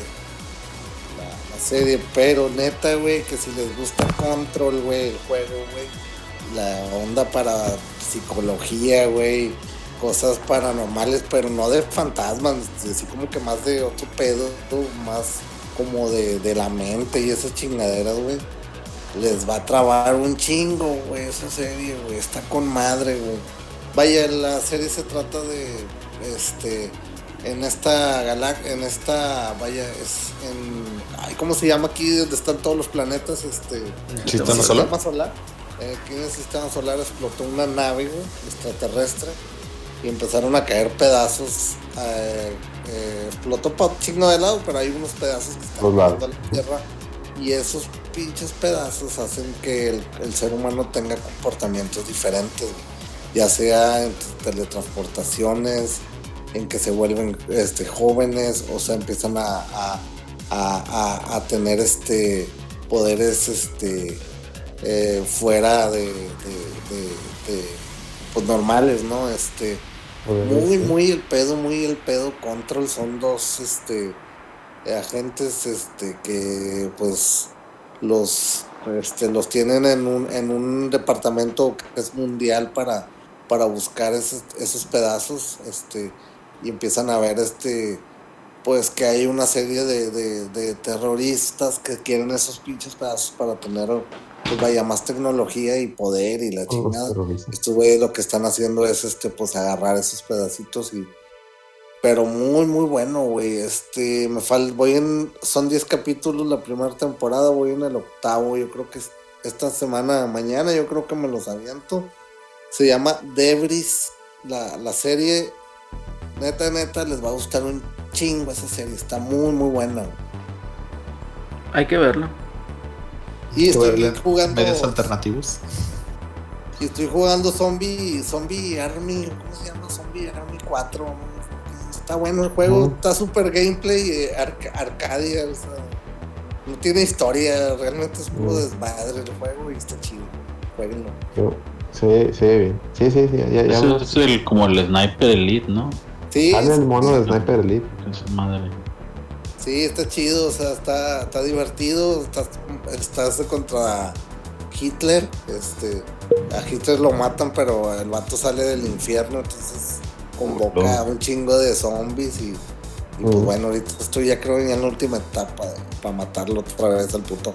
La, la serie, pero neta, güey, que si les gusta Control, güey, el juego, güey. La onda para psicología, güey. Cosas paranormales, pero no de fantasmas, así como que más de otro pedo, más como de, de la mente y esas chingaderas, güey. Les va a trabar un chingo, güey, esa serie, güey. Está con madre, güey. Vaya, la serie se trata de, este, en esta galaxia, en esta, vaya, es en, ay, ¿cómo se llama aquí donde están todos los planetas? Este, ¿Sistema ¿el solar? sistema solar. Eh, aquí en el sistema solar explotó una nave, güey, extraterrestre, y empezaron a caer pedazos. eh, eh, explotó chingo de lado, pero hay unos pedazos que están a la Tierra. Y esos pinches pedazos hacen que el, el ser humano tenga comportamientos diferentes, ya sea en teletransportaciones, en que se vuelven este, jóvenes, o sea, empiezan a, a, a- a- a tener este poderes este, eh, fuera de, de- de- de- pues normales, ¿no? Este, muy, muy el pedo, muy el pedo. Control son dos, este, agentes, este, que, pues, los, este, los tienen en un, en un departamento que es mundial para, para buscar esos, esos pedazos, este, y empiezan a ver, este, pues que hay una serie de, de, de terroristas que quieren esos pinches pedazos para tener pues vaya más tecnología y poder y la chingada. Estos güeyes lo que están haciendo es este pues agarrar esos pedacitos y pero muy muy bueno, güey. Este me falta voy en son 10 capítulos la primera temporada, voy en el octavo, yo creo que esta semana mañana yo creo que me los aviento. Se llama Debris la, la serie neta neta les va a gustar un chingo esa serie, está muy muy buena. Hay que verla. Y estoy jugando. Medios alternativos. Y estoy jugando Zombie, Zombie Army, ¿cómo se llama? Zombie Army 4. Está bueno el juego, está super gameplay, eh, arcadia, o sea, no tiene historia, realmente es puro desmadre el juego y está chido. Jueguenlo. Sí, sí, bien. Sí, sí, sí. Ya, ya Eso es el, como el Sniper Elite, ¿no? Sí. Sale el mono de Sniper Elite. Esa madre. Sí, está chido, o sea, está, está divertido, estás, estás contra Hitler, este, a Hitler lo matan, pero el vato sale del infierno, entonces convoca a un chingo de zombies y, y pues bueno, ahorita estoy ya creo ya en la última etapa para matarlo otra vez al puto.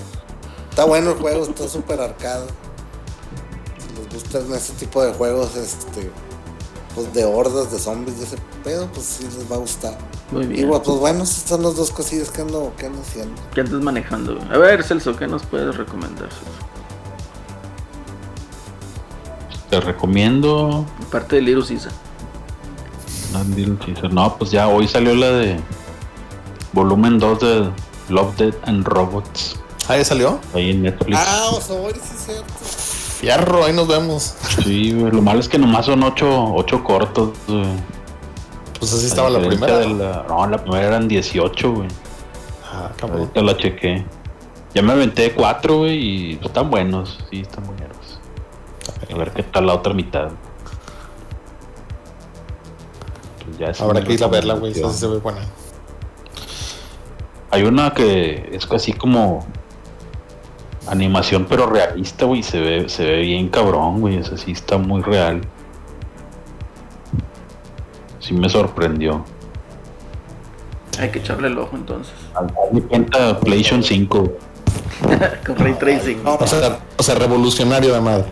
Está bueno el juego, está súper arcade. Si les gustan ese tipo de juegos, este, pues de hordas de zombies de ese pedo, pues sí les va a gustar. Muy Y bien. bueno, pues bueno, esas son las dos cosillas que ando, que ando haciendo. ¿Qué andas manejando? A ver, Celso, ¿qué nos puedes recomendar? Celso? Te recomiendo. Aparte de Little Caesar. No, Little Caesar. No, pues ya hoy salió la de volumen 2 de Love, Dead and Robots. Ah, ya salió. Ahí en Netflix. Ah, Osobori, sí es cierto. Fierro, ahí nos vemos. Sí, güey, lo malo es que nomás son 8 ocho cortos. güey. Pues así estaba la primera. de la- no, la primera eran 18, güey. Ah, cabrón. Ahorita la chequé. Ya me aventé 4, güey, y están buenos. Sí, están buenos. A ver qué tal la otra mitad. Pues ya Habrá que ir a verla, güey. Sí se ve buena. Hay una que es así como animación pero realista, güey, se ve, se ve bien cabrón, güey, esa sí está muy real. Sí me sorprendió. Hay que echarle el ojo entonces. Al darme cuenta PlayStation 5 [laughs] Con Ray Tracing. O sea, o sea, revolucionario de madre.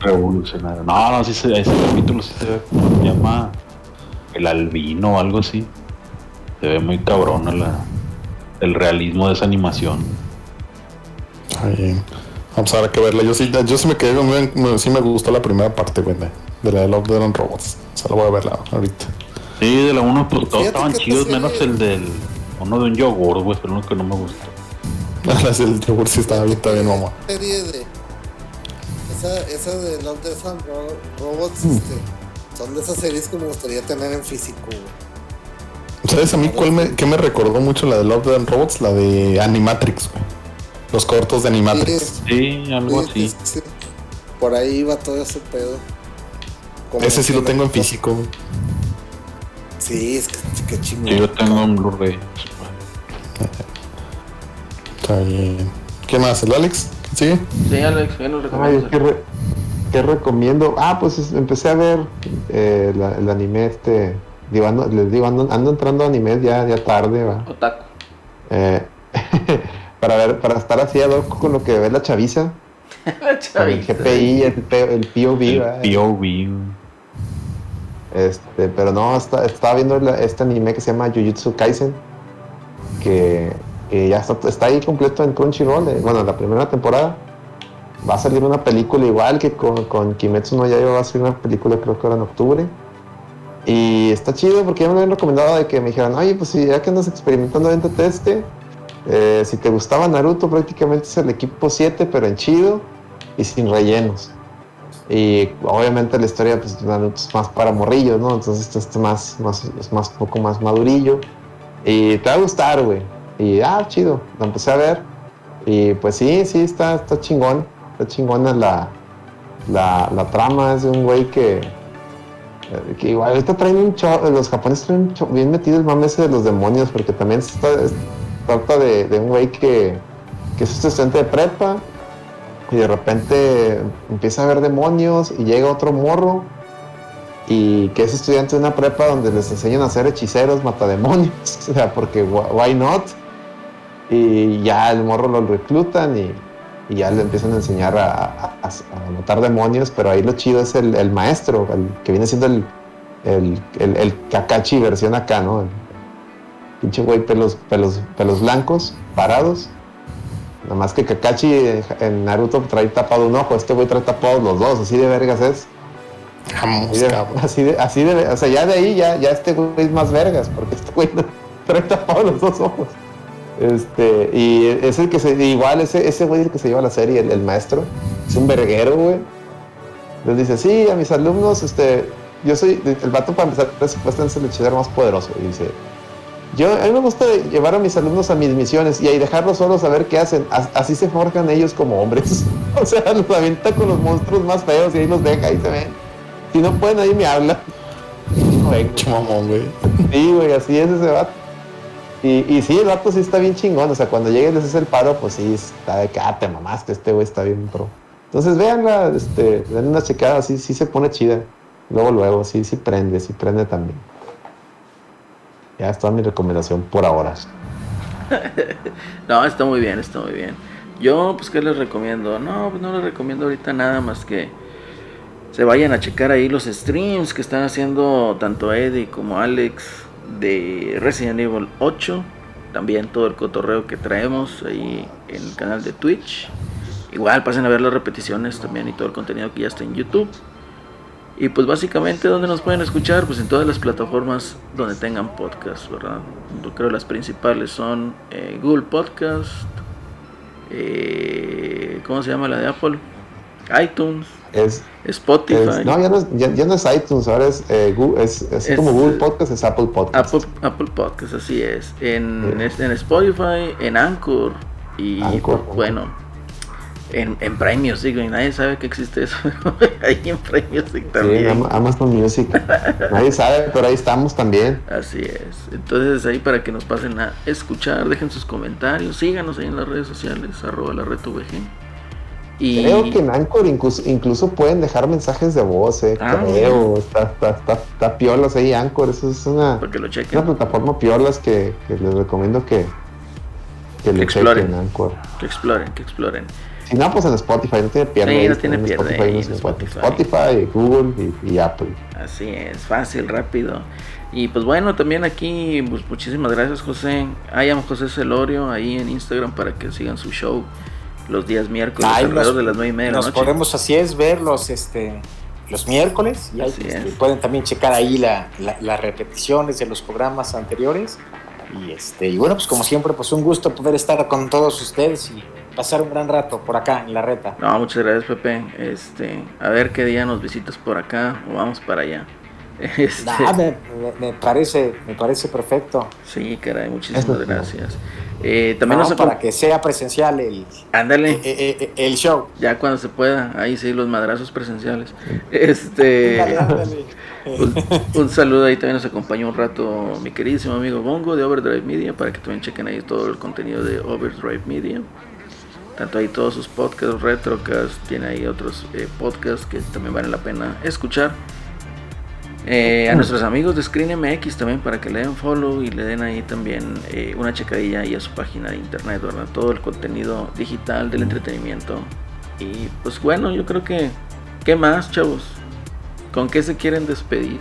revolucionario. No, no, sí se, ese capítulo sí se ve, ¿cómo se llama? El albino o algo así. Se ve muy cabrona la, el realismo de esa animación. Vamos a ver que verla. Yo sí, yo sí me quedé con. me- sí me gustó la primera parte, güey, de, de la de Love, Dead and Robots. O sea, la voy a verla ahorita. Sí, de la 1 pues todos Fíjate estaban chidos, menos el del... Uno de un yogur, güey, pero uno que no me gustó. [laughs] La del yogur sí estaba bien, está bien, mamá. serie de. Esa, esa de Love, Death and Ro- Robots, Mm. este, son de esas series que me gustaría tener en físico, güey. ¿Sabes a mí cuál me, qué me recordó mucho la de Love, Dead and Robots? La de Animatrix, güey. Los cortos de Animatrix. Sí, Sí, algo sí, así. sí, sí. Por ahí va todo ese pedo. Como Ese sí lo tengo en físico. Sí, es que, chingón. Sí, yo tengo un Blu-ray. Está bien. ¿Qué más? ¿El Alex? ¿Sí? Sí, Alex, ¿qué nos Ay, recomiendas? ¿qué, re- qué recomiendo? Ah, pues es- empecé a ver eh, la- el anime este. Digo, ando- les digo, ando, ando entrando a anime ya, ya tarde, va. Otaku. Eh, para ver, para estar así ad hoc con lo que ve la chaviza, [laughs] La con el. GPI, el, P- el POV. El POV. Este, pero no, está- estaba viendo la- este anime que se llama Jujutsu Kaisen, que, que ya está, está ahí completo en Crunchyroll. eh, bueno, la primera temporada. Va a salir una película igual que con, con Kimetsu no Yaiba va a salir una película creo que ahora en octubre. Y está chido porque ya me lo habían recomendado de que me dijeran, oye, pues si ya que andas experimentando, véntate este. Eh, si te gustaba Naruto, prácticamente es el equipo 7, pero en chido y sin rellenos. Y obviamente la historia, pues Naruto es más para morrillos, ¿no? Entonces este es más, más, es más, poco más madurillo. Y te va a gustar, güey. Y ah, chido, lo empecé a ver. Y pues sí, sí, está, está chingón. Está chingona la, la, trama. Es de un güey que, Eh, igual ahorita traen un chorro, los japoneses traen un chorro- bien metido el mame ese de los demonios, porque también está- es- trata de, un güey que, que es estudiante de prepa y de repente empieza a ver demonios y llega otro morro y que es estudiante de una prepa donde les enseñan a ser hechiceros, matademonios, [laughs] o sea, porque wh- why not? Y ya el morro lo reclutan y, ya le empiezan a enseñar a, matar demonios, pero ahí lo chido es el, el maestro, el que viene siendo el, el, el, el Kakashi versión acá, ¿no? Pinche güey pelos, pelos, pelos blancos, parados. Nada más que Kakashi en- Naruto trae tapado un ojo, este güey trae tapados los dos, así de vergas es. Vamos, Así de, cabrón. así de, así de- o sea, ya de ahí ya, ya este güey es más vergas, porque este güey no- [laughs] trae tapados los dos ojos. Este, y es el que se, igual ese, ese güey es el que se lleva la serie, el, el maestro, es un verguero, güey. Les dice, sí, a mis alumnos, este, yo soy, el vato para empezar es supuestamente el hechicero más poderoso. Y dice, yo, a mí me gusta llevar a mis alumnos a mis misiones y ahí dejarlos solos a ver qué hacen. As- Así se forjan ellos como hombres. [laughs] o sea, los avienta con los monstruos más feos y ahí los deja y se ven. Si no pueden, ahí me habla. [laughs] Mamón, güey. Sí, güey, así es ese vato. Y, y sí, el vato sí está bien chingón. O sea, cuando llegue y les hace el paro, pues sí, está de que, ah, te mamaste, este güey está bien pro. Entonces, véanla, este, den una checada, sí, sí se pone chida. Luego, luego, sí, sí prende, sí prende también. Ya es toda mi recomendación por ahora. [laughs] No, está muy bien, está muy bien. Yo, pues, ¿qué les recomiendo? No, pues no les recomiendo ahorita nada más que se vayan a checar ahí los streams que están haciendo tanto Eddie como Alex de Resident Evil 8. También todo el cotorreo que traemos ahí en el canal de Twitch. Igual pasen a ver las repeticiones también y todo el contenido que ya está en YouTube. Y pues básicamente donde nos pueden escuchar, pues en todas las plataformas donde tengan podcast, ¿verdad? Yo creo las principales son eh, Google Podcast, eh, ¿cómo se llama la de Apple? iTunes, Es, Spotify, es- no, ya no, es, ya, ya no es iTunes, ahora es, eh, Gu- es así como Google Podcast, es Apple Podcast. Apple, Apple Podcast, así es. En, Sí. en Spotify, en Anchor y Anchor, bueno, en, en Prime Music, güey, nadie sabe que existe eso, [laughs] ahí en Prime Music Sí, también. Am- Amazon Music. Nadie sabe, pero ahí estamos también. Así es. Entonces ahí para que nos pasen a escuchar, dejen sus comentarios, síganos ahí en las redes sociales, arroba la red VG. Y Creo que en Anchor incluso, incluso pueden dejar mensajes de voz, eh, Ah, creo. Está, está, está, está piolas ahí Anchor. Eso es una, lo una plataforma piolas que, que les recomiendo que, que le exploren. chequen Anchor. que exploren, que exploren. Si no, pues en Spotify, no tiene pierde. Sí, ahí no tiene en pierde Spotify, ahí no. Spotify. Spotify, Google y, y Apple. Así es, fácil, rápido. Y pues bueno, también aquí, pues muchísimas gracias José. I am José Celorio ahí en Instagram para que sigan su show los días miércoles Ahí alrededor nos- de las nueve y media de la Nos noche. podemos, así es, ver los, este, los miércoles y ahí, este, es. pueden también checar ahí la- la- las repeticiones de los programas anteriores. Y, este, y bueno, pues como siempre, pues un gusto poder estar con todos ustedes y pasar un gran rato por acá en la reta. No, muchas gracias Pepe. Este, a ver qué día nos visitas por acá o vamos para allá. [laughs] Este, Ah, me, me- parece, me parece perfecto. sí, caray, muchísimas gracias. Eh, también No, nos para que sea presencial el, Ándale. eh, eh, eh, el show. Ya cuando se pueda, ahí sí, los madrazos presenciales. Este, ándale. [laughs] un, un saludo ahí también nos acompañó un rato mi queridísimo amigo Bongo de Overdrive Media para que también chequen ahí todo el contenido de Overdrive Media. Tanto ahí todos sus podcasts, retrocast, tiene ahí otros eh, podcasts que también vale la pena escuchar. Eh, a nuestros amigos de Screen MX también para que le den follow y le den ahí también eh, una checadilla ahí a su página de internet, ¿verdad? Todo el contenido digital del entretenimiento. Y pues bueno, yo creo que... ¿Qué más, chavos? ¿Con qué se quieren despedir?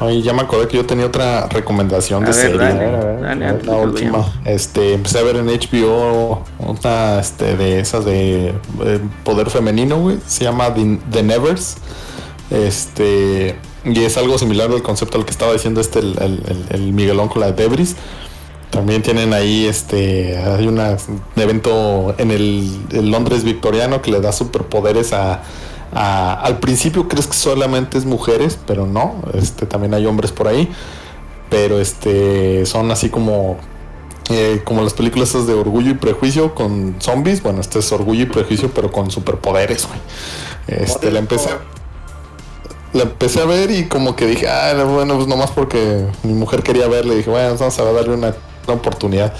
Ay, ya me acordé que yo tenía otra recomendación A de ver, serie. dale, A ver, a ver, dale, a ver, antes de La última. Este, empecé a ver en HBO una este, de esas de poder femenino, güey. Se llama The, The Nevers. Este. Y es algo similar al concepto al que estaba diciendo este el, el- el- el Miguelón con la de Debris. También tienen ahí este. Hay una- un evento en el, el Londres victoriano que le da superpoderes a. a- al principio crees que solamente es mujeres, pero no. Este, también hay hombres por ahí. Pero este. son así como eh, como las películas esas de Orgullo y Prejuicio con zombies. Bueno, este es Orgullo y Prejuicio, pero con superpoderes, güey. Este, la empecé. la empecé a ver y como que dije, ah, bueno, pues nomás porque mi mujer quería verle, dije, bueno, vamos a darle una, una oportunidad.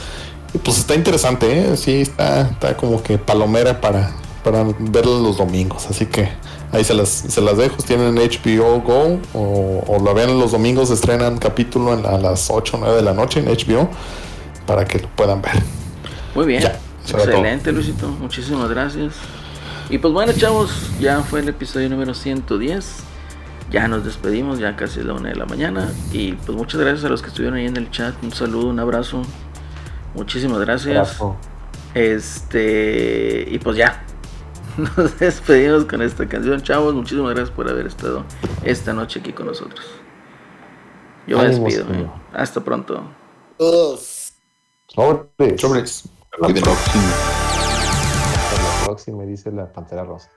Y pues está interesante, ¿eh? Sí, está, está como que palomera para, para verlo los domingos. Así que ahí se las, se las dejo. Tienen HBO Go o, o lo vean los domingos, estrenan capítulo en la- a las 8 o 9 de la noche en HBO para que lo puedan ver. Muy bien. Ya, Excelente, Luisito. Muchísimas gracias. Y pues bueno, chavos, ya fue el episodio número 110. Ya nos despedimos, ya casi es la una de la mañana. Y pues muchas gracias a los que estuvieron ahí en el chat. Un saludo, un abrazo. Muchísimas gracias. Este. Y pues ya. [laughs] Nos despedimos con esta canción, chavos. Muchísimas gracias por haber estado esta noche aquí con nosotros. Yo me despido. Hasta pronto. Todos. Sobres. Sobres. La próxima. Hasta la próxima, dice la Pantera Rosa.